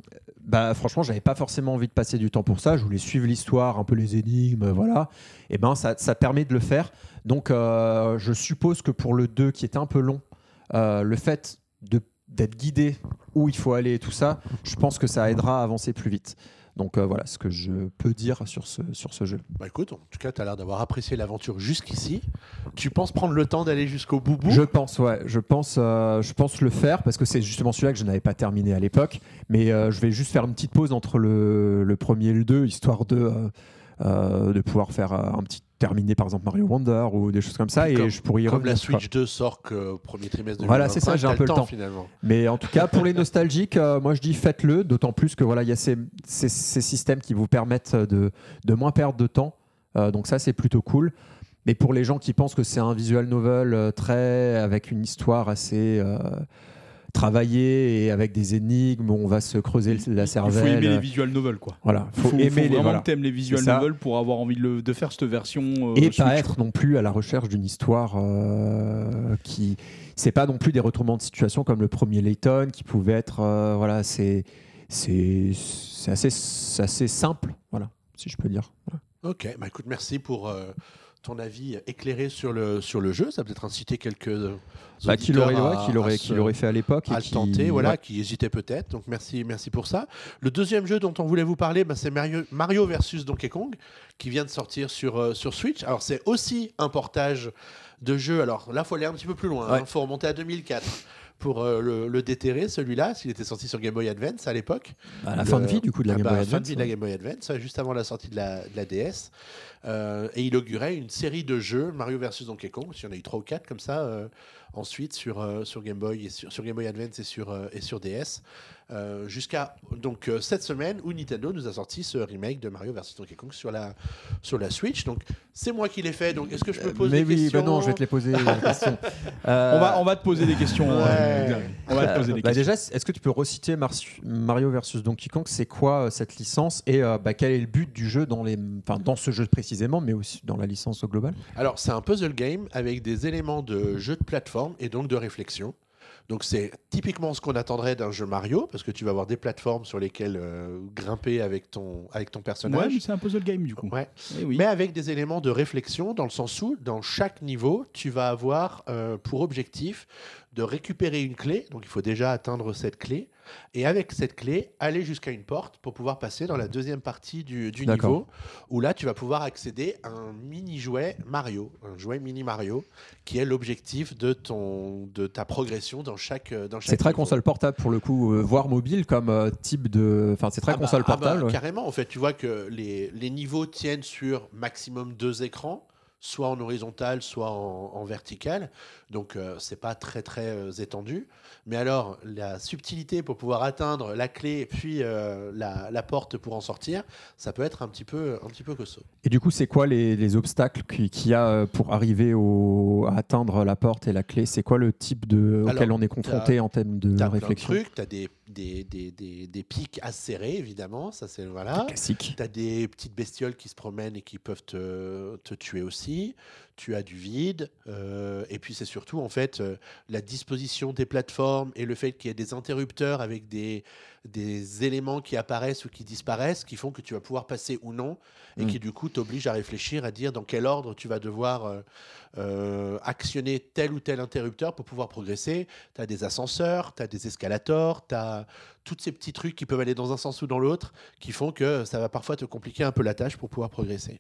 bah franchement j'avais pas forcément envie de passer du temps pour ça. Je voulais suivre l'histoire, un peu les énigmes, voilà. Et ben ça, ça permet de le faire. Donc, euh, je suppose que pour le 2, qui est un peu long, euh, le fait d'être guidé où il faut aller et tout ça, je pense que ça aidera à avancer plus vite. Donc, euh, voilà ce que je peux dire sur ce, sur ce jeu. Bah écoute, en tout cas, tu as l'air d'avoir apprécié l'aventure jusqu'ici. Tu penses prendre le temps d'aller jusqu'au bout bout Je pense, ouais, je pense, euh, je pense le faire parce que c'est justement celui-là que je n'avais pas terminé à l'époque. Mais euh, je vais juste faire une petite pause entre le, le premier et le 2, histoire de, euh, de pouvoir faire un petit terminer par exemple Mario Wonder ou des choses comme ça. Et comme- je pourrais y Comme la quoi. Switch 2 sort qu'au premier trimestre de Voilà, c'est ça, j'ai un peu le temps. finalement. Mais en tout cas, pour les nostalgiques, euh, moi je dis faites-le, d'autant plus que voilà, il y a ces, ces- ces systèmes qui vous permettent de, de moins perdre de temps. Euh, donc ça, c'est plutôt cool. Mais pour les gens qui pensent que c'est un visual novel euh, très avec une histoire assez travaillée et avec des énigmes où on va se creuser la Il faut cervelle. aimer les visual novels quoi. Voilà, Il faut, faut, aimer faut les vraiment voilà. que t'aimes les visual novels pour avoir envie de, le- de faire cette version. euh, et Switch, pas être non plus à la recherche d'une histoire euh, qui c'est pas non plus des retournements de situation comme le premier Layton qui pouvait être euh, voilà c'est c'est assez assez simple voilà si je peux dire Voilà. Ok, bah écoute, merci pour euh, ton avis éclairé sur le, sur le jeu? Ça peut être incité quelques. Bah, qui l'aurait ouais, à fait à l'époque et à le qui- tenter, voilà, ouais. qui hésitait peut-être. Donc merci, merci pour ça. Le deuxième jeu dont on voulait vous parler, bah, c'est Mario, Mario versus Donkey Kong, qui vient de sortir sur, euh, sur Switch. Alors c'est aussi un portage de jeu. Alors là, faut aller un petit peu plus loin. Il Ouais. faut remonter à 2004 pour euh, le, le déterrer, celui-là, s'il était sorti sur Game Boy Advance à l'époque. Bah, la Le- fin de vie du coup de la Ah Game bah, Boy Fin de Advance vie de la. Game Boy Advance, ouais, juste avant la sortie de la, de la DS. Euh, et il augurait une série de jeux, Mario versus Donkey Kong, y en a eu 3 ou 4 comme ça, euh, ensuite sur, euh, sur Game Boy et sur, sur Game Boy Advance et sur, euh, et sur DS. Euh, Jusqu'à donc euh, cette semaine où Nintendo nous a sorti ce remake de Mario versus Donkey Kong sur la, sur la Switch. Donc c'est moi qui l'ai fait, donc est-ce que je peux poser mais des oui questions bah non je vais te les poser [laughs] les questions. On Euh, va, on va te poser des questions. Ouais. euh, Xavier. on va te poser des bah questions. déjà, est-ce que tu peux reciter Mar- Mario versus Donkey Kong? C'est quoi euh, cette licence? Et euh, bah, quel est le but du jeu dans les, enfin, dans ce jeu précisément, mais aussi dans la licence au global? Alors, c'est un puzzle game avec des éléments de jeu de plateforme et donc de réflexion. Donc, c'est typiquement ce qu'on attendrait d'un jeu Mario, parce que tu vas avoir des plateformes sur lesquelles euh, grimper avec ton, avec ton Ouais, personnage. mais c'est un puzzle game du coup. Ouais. Eh oui. Mais avec des éléments de réflexion, dans le sens où, dans chaque niveau, tu vas avoir euh, pour objectif de récupérer une clé. Donc il faut déjà atteindre cette clé. Et avec cette clé, aller jusqu'à une porte pour pouvoir passer dans la deuxième partie du, du niveau, où là, tu vas pouvoir accéder à un mini-jouet Mario, un jouet mini Mario, qui est l'objectif de, ton, de ta progression dans chaque, euh, dans chaque C'est très console portable pour le coup, euh, voire mobile comme euh, type de. Enfin, c'est très Ah bah- console ah bah, portable. ouais. Carrément, en fait, tu vois que les, les niveaux tiennent sur maximum deux écrans, soit en horizontal, soit en, en vertical. Donc, euh, c'est pas très très euh, étendu. Mais alors, la subtilité pour pouvoir atteindre la clé puis euh, la, la porte pour en sortir, ça peut être un petit peu, un petit peu costaud. Et du coup, c'est quoi les, les obstacles qui- qu'il y a euh, pour arriver au, à atteindre la porte et la clé? C'est quoi le type de, auquel Alors, on est confronté en termes de réflexion? trucs, t'as des, des, des, des, des pics acérés, évidemment. Ça, c'est voilà. Classique. Tu as des petites bestioles qui se promènent et qui peuvent te, te tuer aussi. Tu as du vide. euh, et puis, c'est surtout, en fait, euh, la disposition des plateformes et le fait qu'il y ait des interrupteurs avec des, des éléments qui apparaissent ou qui disparaissent qui font que tu vas pouvoir passer ou non et Mm. qui, du coup, t'obligent à réfléchir, à dire dans quel ordre tu vas devoir euh, euh, actionner tel ou tel interrupteur pour pouvoir progresser. Tu as des ascenseurs, tu as des escalators, tu as tous ces petits trucs qui peuvent aller dans un sens ou dans l'autre qui font que ça va parfois te compliquer un peu la tâche pour pouvoir progresser.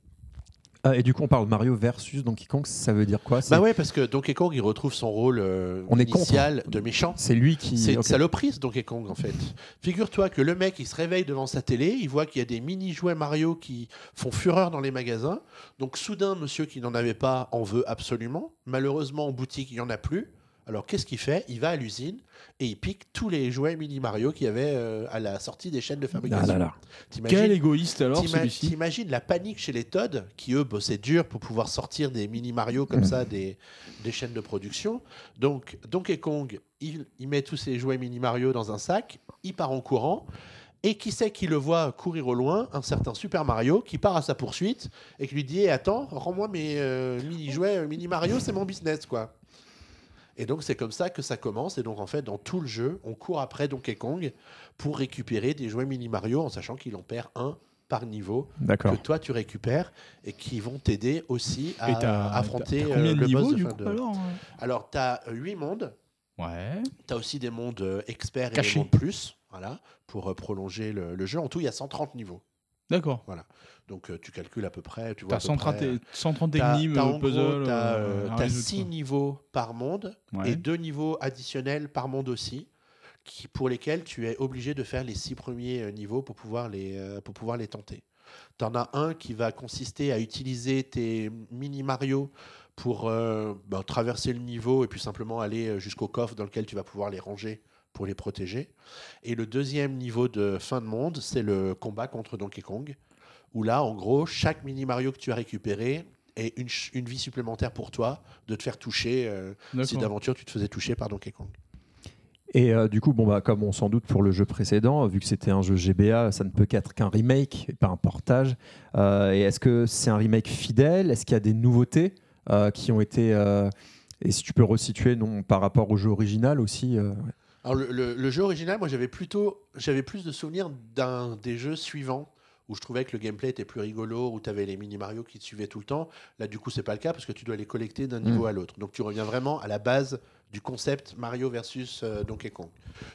Ah, et du coup, on parle Mario versus Donkey Kong. Ça veut dire quoi? Bah ouais, parce que Donkey Kong, il retrouve son rôle euh, On est initial de méchant. c'est lui qui. C'est une ok. saloperie, ce Donkey Kong, en fait. Figure-toi que le mec, il se réveille devant sa télé, il voit qu'il y a des mini-jouets Mario qui font fureur dans les magasins. Donc, soudain, monsieur qui n'en avait pas en veut absolument. Malheureusement, en boutique, il n'y en a plus. Alors, qu'est-ce qu'il fait? Il va à l'usine et il pique tous les jouets mini Mario qu'il y avait euh, à la sortie des chaînes de Ah fabrication. là là. T'imagines- Quel égoïste alors celui-ci T'imagines la panique chez les Todd, qui eux bossaient dur pour pouvoir sortir des mini Mario comme Mm. ça des, des chaînes de production. Donc Donkey Kong, il, il met tous ses jouets mini Mario dans un sac, il part en courant. Et qui sait qui le voit courir au loin Un certain Super Mario qui part à sa poursuite et qui lui dit Eh, Attends, rends-moi mes euh, mini-jouets euh, mini Mario, c'est mon business, quoi. Et donc, c'est comme ça que ça commence. Et donc, en fait, dans tout le jeu, on court après Donkey Kong pour récupérer des jouets mini Mario en sachant qu'il en perd un par niveau que toi tu récupères et qui vont t'aider aussi à affronter euh, combien le boss niveaux de du fin coup de- alors Alors, tu as 8 mondes. Ouais. Tu as aussi des mondes euh, experts et des mondes plus voilà, pour euh, prolonger le, le jeu. En tout, il y a 130 niveaux. D'accord. Donc, euh, tu calcules à peu près. Tu vois peu 130, près, et- 130 T'as- énigmes, t'as en puzzle. gros, euh, euh, résoudre, 6 quoi. niveaux par monde Ouais. et deux niveaux additionnels par monde aussi, qui, pour lesquels tu es obligé de faire les six premiers euh, niveaux pour pouvoir les, euh, pour pouvoir les tenter. Tu en as un qui va consister à utiliser tes mini Mario pour euh, bah, traverser le niveau et puis simplement aller euh, jusqu'au coffre dans lequel tu vas pouvoir les ranger pour les protéger. Et le deuxième niveau de fin de monde, c'est le combat contre Donkey Kong, où là, en gros, chaque mini Mario que tu as récupéré est une, vie supplémentaire pour toi de te faire toucher euh, si d'aventure tu te faisais toucher par Donkey Kong. Et euh, du coup, bon, bah, comme on s'en doute pour le jeu précédent, vu que c'était un jeu GBA, ça ne peut qu'être qu'un remake et pas un portage. Euh, et est-ce que c'est un remake fidèle? Est-ce qu'il y a des nouveautés euh, qui ont été. euh, et si tu peux resituer non, par rapport au jeu original aussi euh, Alors le, le- le jeu original, moi j'avais plutôt, j'avais plus de souvenirs d'un des jeux suivants où je trouvais que le gameplay était plus rigolo, où tu avais les mini Mario qui te suivaient tout le temps. Là du coup c'est pas le cas parce que tu dois les collecter d'un niveau Mm. à l'autre. Donc tu reviens vraiment à la base du concept Mario versus euh, Donkey Kong.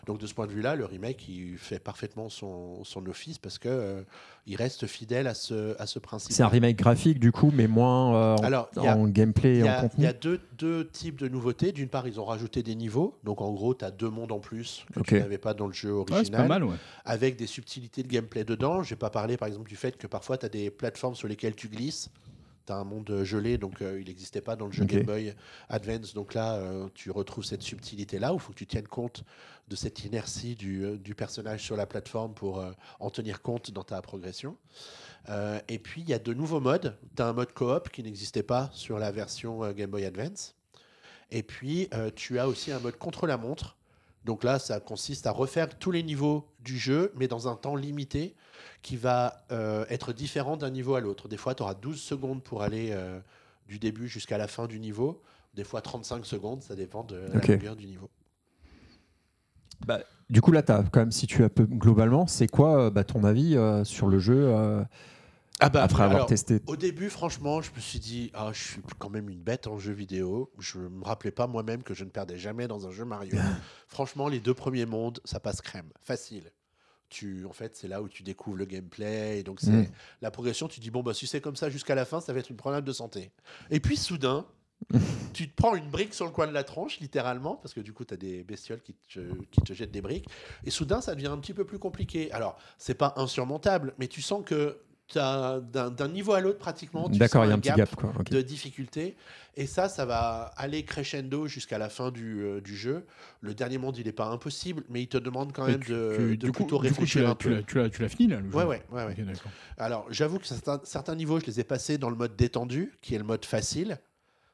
Donc de ce point de vue-là, le remake il fait parfaitement son, son office parce que euh, il reste fidèle à ce, à ce principe. C'est un remake graphique du coup, mais moins euh, en, Alors, a- en gameplay Il et y en a, contenu. il y a deux, deux types de nouveautés. D'une part, ils ont rajouté des niveaux. Donc, en gros, tu as deux mondes en plus que Ok. tu n'avais pas dans le jeu Ouais, original. pas mal, ouais. avec des subtilités de gameplay dedans. Je vais pas parler, par exemple, du fait que parfois, tu as des plateformes sur lesquelles tu glisses. As un monde gelé, donc euh, il n'existait pas dans le jeu. Game Boy Advance. Donc là, euh, tu retrouves cette subtilité-là où il faut que tu tiennes compte de cette inertie du, euh, du personnage sur la plateforme pour euh, en tenir compte dans ta progression. Euh, et puis, il y a de nouveaux modes. Tu as un mode coop qui n'existait pas sur la version euh, Game Boy Advance. Et puis, euh, tu as aussi un mode contre-la-montre. Donc là, ça consiste à refaire tous les niveaux du jeu, mais dans un temps limité qui va euh, être différent d'un niveau à l'autre. Des fois, tu auras 12 secondes pour aller euh, du début jusqu'à la fin du niveau. Des fois, 35 secondes, ça dépend de la longueur du niveau. Du coup, là, tu as quand même situé un peu globalement. C'est quoi euh, bah, ton avis euh, sur le jeu euh, Ah bah, après avoir alors, testé? Au début, franchement, je me suis dit, ah, je suis quand même une bête en jeu vidéo. Je me rappelais pas moi-même que je ne perdais jamais dans un jeu Mario. [laughs] franchement, les deux premiers mondes, ça passe crème, facile. Tu, en fait, c'est là où tu découvres le gameplay. Et donc, c'est Mm. la progression. Tu dis, bon, bah, si c'est comme ça jusqu'à la fin, ça va être une problème de santé. Et puis, soudain, [laughs] tu te prends une brique sur le coin de la tronche, littéralement, parce que du coup, tu as des bestioles qui te, qui te jettent des briques. Et soudain, ça devient un petit peu plus compliqué. Alors, c'est pas insurmontable, mais tu sens que d'un niveau à l'autre, pratiquement, D'accord, il y a un petit gap. Quoi. de difficulté. Et ça, ça va aller crescendo jusqu'à la fin du, euh, du jeu. Le dernier monde, il n'est pas impossible, mais il te demande quand Mais même tu- de, tu- de du coup, plutôt du coup, tu réfléchir l'as- un peu. tu fini là le jeu Ouais, ouais, ouais, ouais. D'accord. Alors, j'avoue que certains, certains niveaux, je les ai passés dans le mode détendu, qui est le mode facile.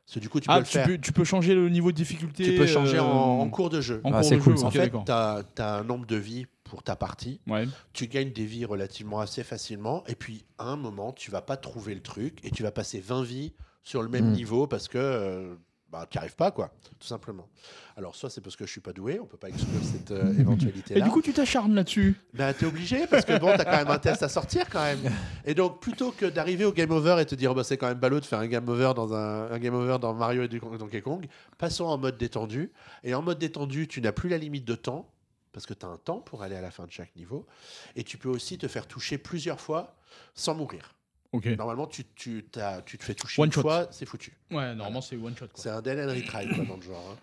Parce que du coup, tu peux Ah, le tu faire. peux, tu peux changer le niveau de difficulté. Tu peux changer euh, en, en cours de jeu. en Ah, cours c'est de cool, jeu. En ok, fait, tu as, un nombre de vies pour ta partie. Ouais. Tu gagnes des vies relativement assez facilement. Et puis, à un moment, tu vas pas trouver le truc et tu vas passer 20 vies sur le même Mm. niveau parce que euh, bah, tu n'y arrives pas, quoi, tout simplement. Alors, soit c'est parce que je suis pas doué, on peut pas exclure cette euh, [laughs] Et éventualité-là. du coup, tu t'acharnes là-dessus. Bah, t'es obligé parce que bon, t'as quand même un test à sortir quand même. Et donc, plutôt que d'arriver au game over et te dire, oh, bah, c'est quand même ballot de faire un game over dans un, un game over dans Mario et Donkey Kong, passons en mode détendu. Et en mode détendu, tu n'as plus la limite de temps parce que tu as un temps pour aller à la fin de chaque niveau. Et tu peux aussi te faire toucher plusieurs fois sans mourir. Ok. Normalement, tu, tu, t'as- tu te fais toucher One une shot. fois, c'est foutu. Ouais, normalement, c'est one shot. C'est un dead and retry quoi, dans le genre. hein.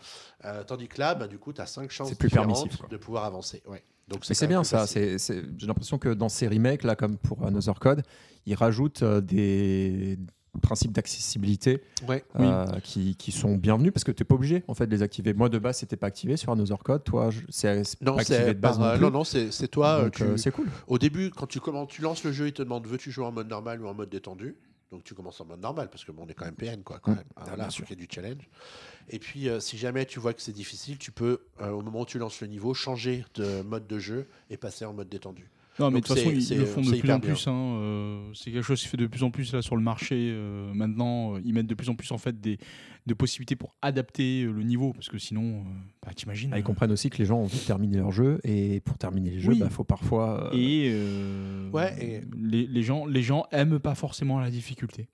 Euh, tandis que là, bah, du coup, tu as cinq chances C'est plus différentes permissif, quoi. de pouvoir avancer. Ouais. Donc, Mais c'est bien ça. J'ai l'impression que dans ces remakes, là, comme pour Another Code, ils rajoutent euh, des principes d'accessibilité Ouais. Oui. euh, qui, qui sont bienvenus parce que tu n'es pas obligé en fait, de les activer. Moi, de base, c'était pas activé sur Another Code. Toi, c'est Non, activé c'est de base par, non non, non, c'est toi. euh, euh, c'est cool. Au début, quand tu, commences, tu lances le jeu, il te demande veux-tu jouer en mode normal ou en mode détendu? Donc tu commences en mode normal parce que bon, on est quand même PN quoi. Quand Mm. même. Ah, voilà, sûr. y du challenge. Et puis euh, si jamais tu vois que c'est difficile, tu peux euh, au moment où tu lances le niveau changer de mode de jeu et passer en mode détendu. Non, mais de toute façon, ils le font de plus en plus. hein, euh, c'est quelque chose qui se fait de plus en plus là sur le marché. euh, maintenant, euh, ils mettent de plus en plus en fait des, des possibilités pour adapter le niveau, parce que sinon, bah, t'imagines. Ah, ils comprennent aussi que les gens ont envie de terminer leur jeu et pour terminer les jeux, il Oui. faut parfois. euh, Et, euh, Ouais, et- Les, les gens, les gens aiment pas forcément la difficulté.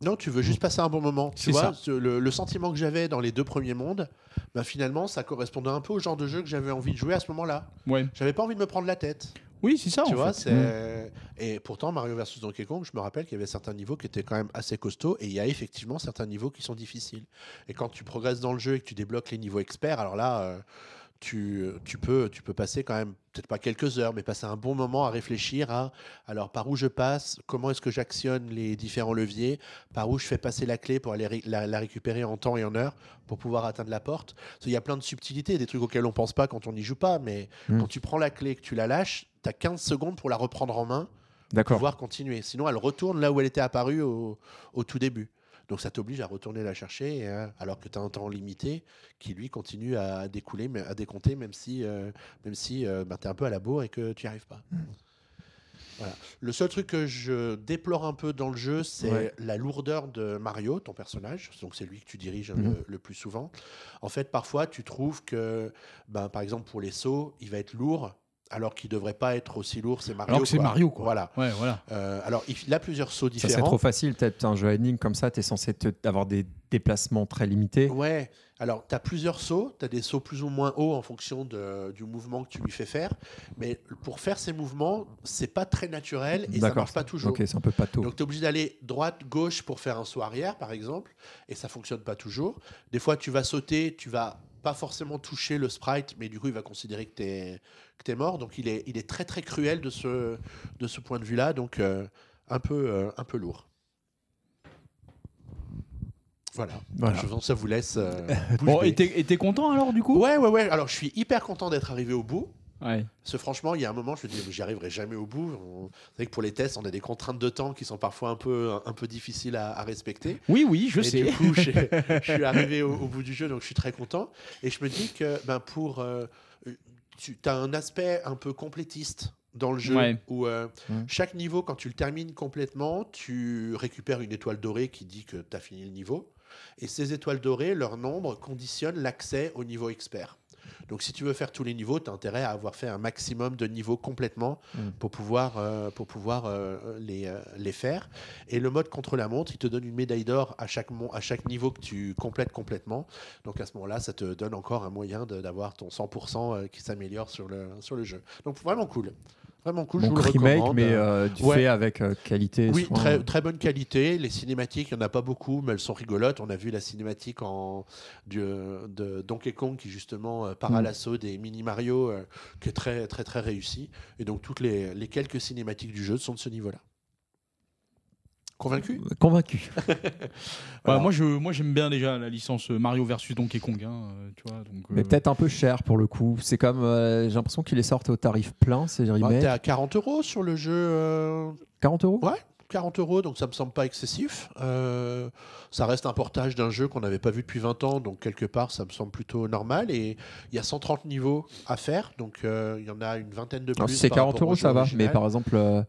Non, tu veux juste passer un bon moment. Tu C'est vois, ça. ce- le, le sentiment que j'avais dans les deux premiers mondes, bah, finalement, ça correspondait un peu au genre de jeu que j'avais envie de jouer à ce moment-là. Ouais. J'avais pas envie de me prendre la tête. Oui, c'est ça. tu en vois, fait. c'est et pourtant Mario vs Donkey Kong, je me rappelle qu'il y avait certains niveaux qui étaient quand même assez costauds et il y a effectivement certains niveaux qui sont difficiles. Et quand tu progresses dans le jeu et que tu débloques les niveaux experts, alors là, euh, tu, tu peux tu peux passer quand même peut-être pas quelques heures, mais passer un bon moment à réfléchir à alors par où je passe, comment est-ce que j'actionne les différents leviers, par où je fais passer la clé pour aller la, la récupérer en temps et en heure pour pouvoir atteindre la porte. Qu'il y a plein de subtilités, des trucs auxquels on pense pas quand on n'y joue pas, mais Mm. quand tu prends la clé et que tu la lâches, tu as 15 secondes pour la reprendre en main D'accord. pouvoir continuer. Sinon, elle retourne là où elle était apparue au, au tout début. Donc ça t'oblige à retourner la chercher euh, alors que tu as un temps limité qui lui continue à découler, à décompter même si, euh, même si tu es un peu à la bourre et que tu n'y arrives pas. Voilà. Le seul truc que je déplore un peu dans le jeu, c'est Ouais. la lourdeur de Mario, ton personnage. Donc c'est lui que tu diriges Mhm. le, le plus souvent. En fait, parfois, tu trouves que, ben, par exemple, pour les sauts, il va être lourd, alors qu'il devrait pas être aussi lourd. C'est Mario. Alors que c'est. Mario, quoi. Voilà. Ouais, voilà. Euh, alors, il a plusieurs sauts Ça différents. serait trop facile, peut-être un jeu à énigme comme ça, tu es censé te- avoir des déplacements très limités. Ouais, alors tu as plusieurs sauts, tu as des sauts plus ou moins hauts en fonction de- du mouvement que tu lui fais faire, mais pour faire ces mouvements, c'est pas très naturel et ça marche pas toujours. Ok, c'est un peu pâteau. Donc tu es obligé d'aller droite, gauche pour faire un saut arrière, par exemple, et ça fonctionne pas toujours. Des fois, tu vas sauter, tu vas pas forcément toucher le sprite, mais du coup, il va considérer que tu es, que es mort. Donc il est, il est très très cruel de ce, de ce point de vue-là, donc euh, un, peu, euh, un peu lourd. Voilà. Je ça vous laisse. euh, [laughs] Bon, et t'es content alors du coup? Ouais, ouais, ouais. Alors, je suis hyper content d'être arrivé au bout. Ouais. Parce que franchement, il y a un moment, je me dis, j'y arriverai jamais au bout. On- C'est vrai que pour les tests, on a des contraintes de temps qui sont parfois un peu, un peu difficiles à, à respecter. Oui, oui, je Et sais. Du coup, je, [laughs] je suis arrivé au, au bout du jeu, donc je suis très content. Et je me dis que ben, pour. euh, tu as un aspect un peu complétiste dans le jeu Ouais. où euh, chaque niveau, quand tu le termines complètement, tu récupères une étoile dorée qui dit que tu as fini le niveau. Et ces étoiles dorées, leur nombre conditionne l'accès au niveau expert. Donc si tu veux faire tous les niveaux, tu as intérêt à avoir fait un maximum de niveaux complètement Mm. pour pouvoir, euh, pour pouvoir euh, les, euh, les faire. Et le mode contre la montre, il te donne une médaille d'or à chaque, à chaque niveau que tu complètes complètement. Donc à ce moment-là, ça te donne encore un moyen d'avoir ton 100% euh, qui s'améliore sur le, sur le jeu. Donc vraiment cool. Vraiment cool. je vous le remake, recommande. mais euh, Ouais. fait avec euh, qualité. Oui, soin. très, très bonne qualité. Les cinématiques, il n'y en a pas beaucoup, mais elles sont rigolotes. On a vu la cinématique en, du, euh, de Donkey Kong qui, justement, part à Mm. l'assaut des mini Mario, qui est très, très, très réussi. Et donc, toutes les, les quelques cinématiques du jeu sont de ce niveau-là. Convaincu? Convaincu. [laughs] Ouais, Alors- moi, je, moi, j'aime bien déjà la licence Mario versus Donkey Kong. hein, euh, tu vois, donc, Mais euh, peut-être un peu cher pour le coup. C'est comme. euh, J'ai l'impression qu'il est sorti au tarif plein, ces Bah, remakes. T'es à 40 euros sur le jeu. euh, 40 euros? Ouais, 40 euros, donc ça me semble pas excessif. Euh, ça reste un portage d'un jeu qu'on n'avait pas vu depuis 20 ans, donc quelque part ça me semble plutôt normal. Et il y a 130 niveaux à faire, donc euh, il y en a une vingtaine de plus. Alors, si c'est par 40 rapport au euros, ça va. Mais par exemple, euh,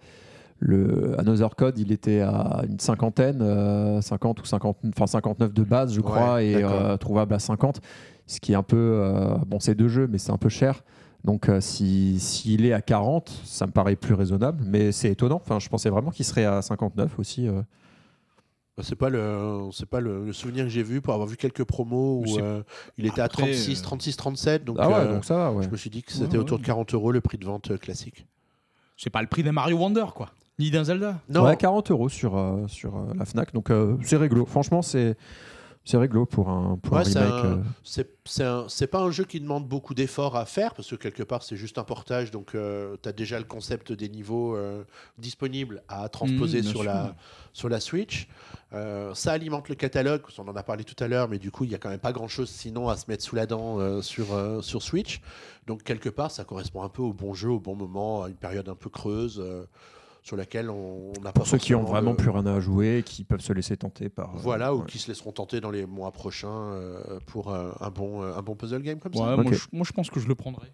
le Another Code, il était à une cinquantaine, euh, 50 ou 50, enfin 59 de base, je crois, Ouais, et euh, trouvable à 50. Ce qui est un peu. euh, bon, c'est deux jeux, mais c'est un peu cher. Donc, euh, si- s'il est à 40, ça me paraît plus raisonnable. Mais c'est étonnant. Enfin, je pensais vraiment qu'il serait à 59 aussi. euh. Bah, C'est pas le, c'est pas le, le souvenir que j'ai vu pour avoir vu quelques promos où euh, il était Après, à 36, euh, 36, 37. Donc, ah ouais, euh, donc ça va, ouais. je me suis dit que c'était Ouais, autour ouais. de 40 euros le prix de vente classique. c'est pas le prix d'un Mario Wonder, quoi. Ni d'un Zelda. Non, Ouais, 40 euros sur, euh, sur euh, la Fnac. Donc, euh, c'est réglo. Franchement, c'est. C'est réglo pour un, pour Ouais, un c'est remake. un- euh. C'est c'est un- c'est pas un jeu qui demande beaucoup d'efforts à faire parce que quelque part c'est juste un portage donc tu as déjà le concept des niveaux euh, disponibles à transposer Mmh, sur, sûr. la, sur la Switch. Euh, ça alimente le catalogue, on en a parlé tout à l'heure, mais du coup il y a quand même pas grand chose sinon à se mettre sous la dent euh, sur, euh, sur Switch. Donc quelque part ça correspond un peu au bon jeu, au bon moment, à une période un peu creuse. Sur laquelle on n'a pas Pour ceux qui ont vraiment le- plus rien à jouer, qui peuvent se laisser tenter par. euh, Voilà, ou ouais. qui se laisseront tenter dans les mois prochains euh, pour euh, un, bon, euh, un bon puzzle game comme ça. Ouais, Ok. moi, je, moi, je pense que je le prendrai.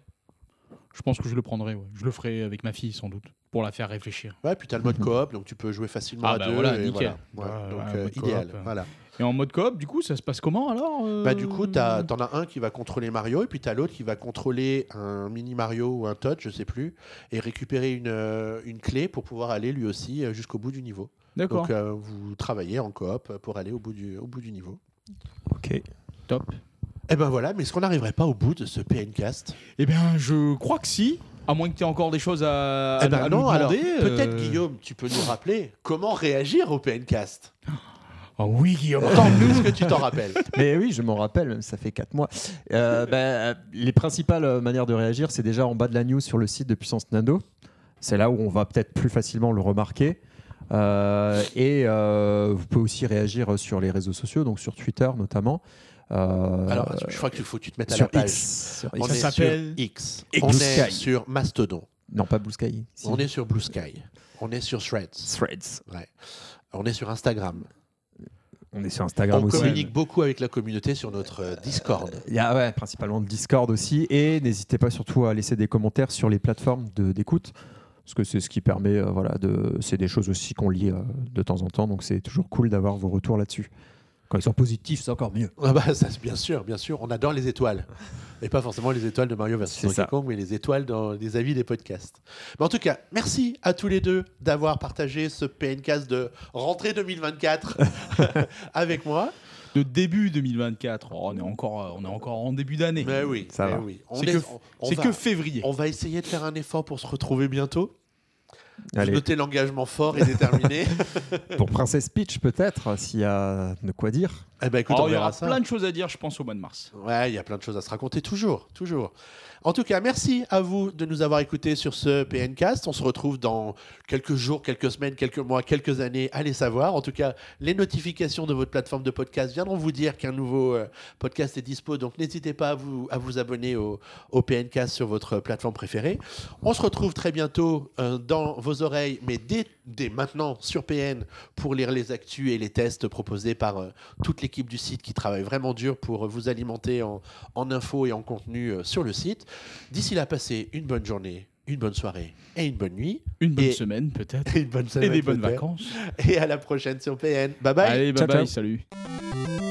Je pense que je le prendrai, ouais. Je le ferai avec ma fille, sans doute, pour la faire réfléchir. Ouais, puis tu as le mode Mhm. coop, donc tu peux jouer facilement Ah à bah deux. voilà, et nickel. voilà. Ouais, Ouais, donc euh, coop, idéal. Voilà. Et en mode coop, du coup, ça se passe comment alors euh Bah, du coup, tu en as un qui va contrôler Mario, et puis tu as l'autre qui va contrôler un mini Mario ou un Todd, je sais plus, et récupérer une, euh, une clé pour pouvoir aller lui aussi jusqu'au bout du niveau. D'accord. Donc euh, vous travaillez en coop pour aller au bout du, au bout du niveau. Ok. Top. Et ben voilà, mais est-ce qu'on n'arriverait pas au bout de ce PNcast Eh bien, je crois que si. À moins que tu aies encore des choses à, Eh ben à non, nous alors demander. peut-être euh, Guillaume, tu peux nous rappeler comment réagir au PNcast. Ah oui, Guillaume. Tant ce que tu t'en rappelles? [laughs] Mais oui, je m'en rappelle, même ça fait 4 mois. Euh, bah, les principales euh, manières de réagir, c'est déjà en bas de la news sur le site de Puissance Nando. C'est là où on va peut-être plus facilement le remarquer. Euh, et euh, vous pouvez aussi réagir sur les réseaux sociaux, donc sur Twitter notamment. Euh, Alors, je crois qu'il faut que tu te mettes à sur la page. X. Sur On. Ça est s'appelle sur X. X. On Blue est Sky. sur Mastodon. Non, pas Blue Sky. si. On est sur Blue Sky. On est sur Threads. Threads. Ouais. On est sur Instagram. On est sur Instagram on aussi. communique beaucoup avec la communauté sur notre euh, Discord. Il y a ouais, principalement le Discord aussi. Et n'hésitez pas surtout à laisser des commentaires sur les plateformes de- d'écoute. Parce que c'est ce qui permet, euh, voilà, de, c'est des choses aussi qu'on lit euh, de temps en temps. Donc c'est toujours cool d'avoir vos retours là-dessus. Quand ils sont positifs, c'est encore mieux. Ah bah, [laughs] ça, bien sûr, bien sûr. On adore les étoiles. Et pas forcément les étoiles de Mario vs C'est Donkey. Kong, mais les étoiles dans les avis des podcasts. Mais en tout cas, merci à tous les deux d'avoir partagé ce PNcast de rentrée 2024 [laughs] avec moi. De début 2024. Oh, on, est encore, on est encore en début d'année. Mais oui, Ça mais va. oui. C'est va- que février. On va essayer de faire un effort pour se retrouver bientôt. Notez l'engagement fort et déterminé. [laughs] pour Princess Peach, peut-être, s'il y a de quoi dire. eh ben écoute, on il y aura ça. plein de choses à dire, je pense, au mois de mars. Ouais, il y a plein de choses à se raconter, toujours, toujours. En tout cas, merci à vous de nous avoir écoutés sur ce PNcast. On se retrouve dans quelques jours, quelques semaines, quelques mois, quelques années, allez savoir. En tout cas, les notifications de votre plateforme de podcast viendront vous dire qu'un nouveau euh, podcast est dispo. Donc, n'hésitez pas à vous, à vous abonner au, PNcast sur votre plateforme préférée. On se retrouve très bientôt euh, dans vos oreilles, mais dès, dès maintenant sur PN pour lire les actus et les tests proposés par euh, toute l'équipe du site qui travaille vraiment dur pour vous alimenter en, en infos et en contenu sur le site. D'ici là, passez une bonne journée, une bonne soirée et une bonne nuit. Une bonne Et- semaine, peut-être. Et [laughs] une bonne Et semaine des bonnes vacances. Et à la prochaine sur PN. Bye bye. Allez, bye Ciao, bye, ciao. salut.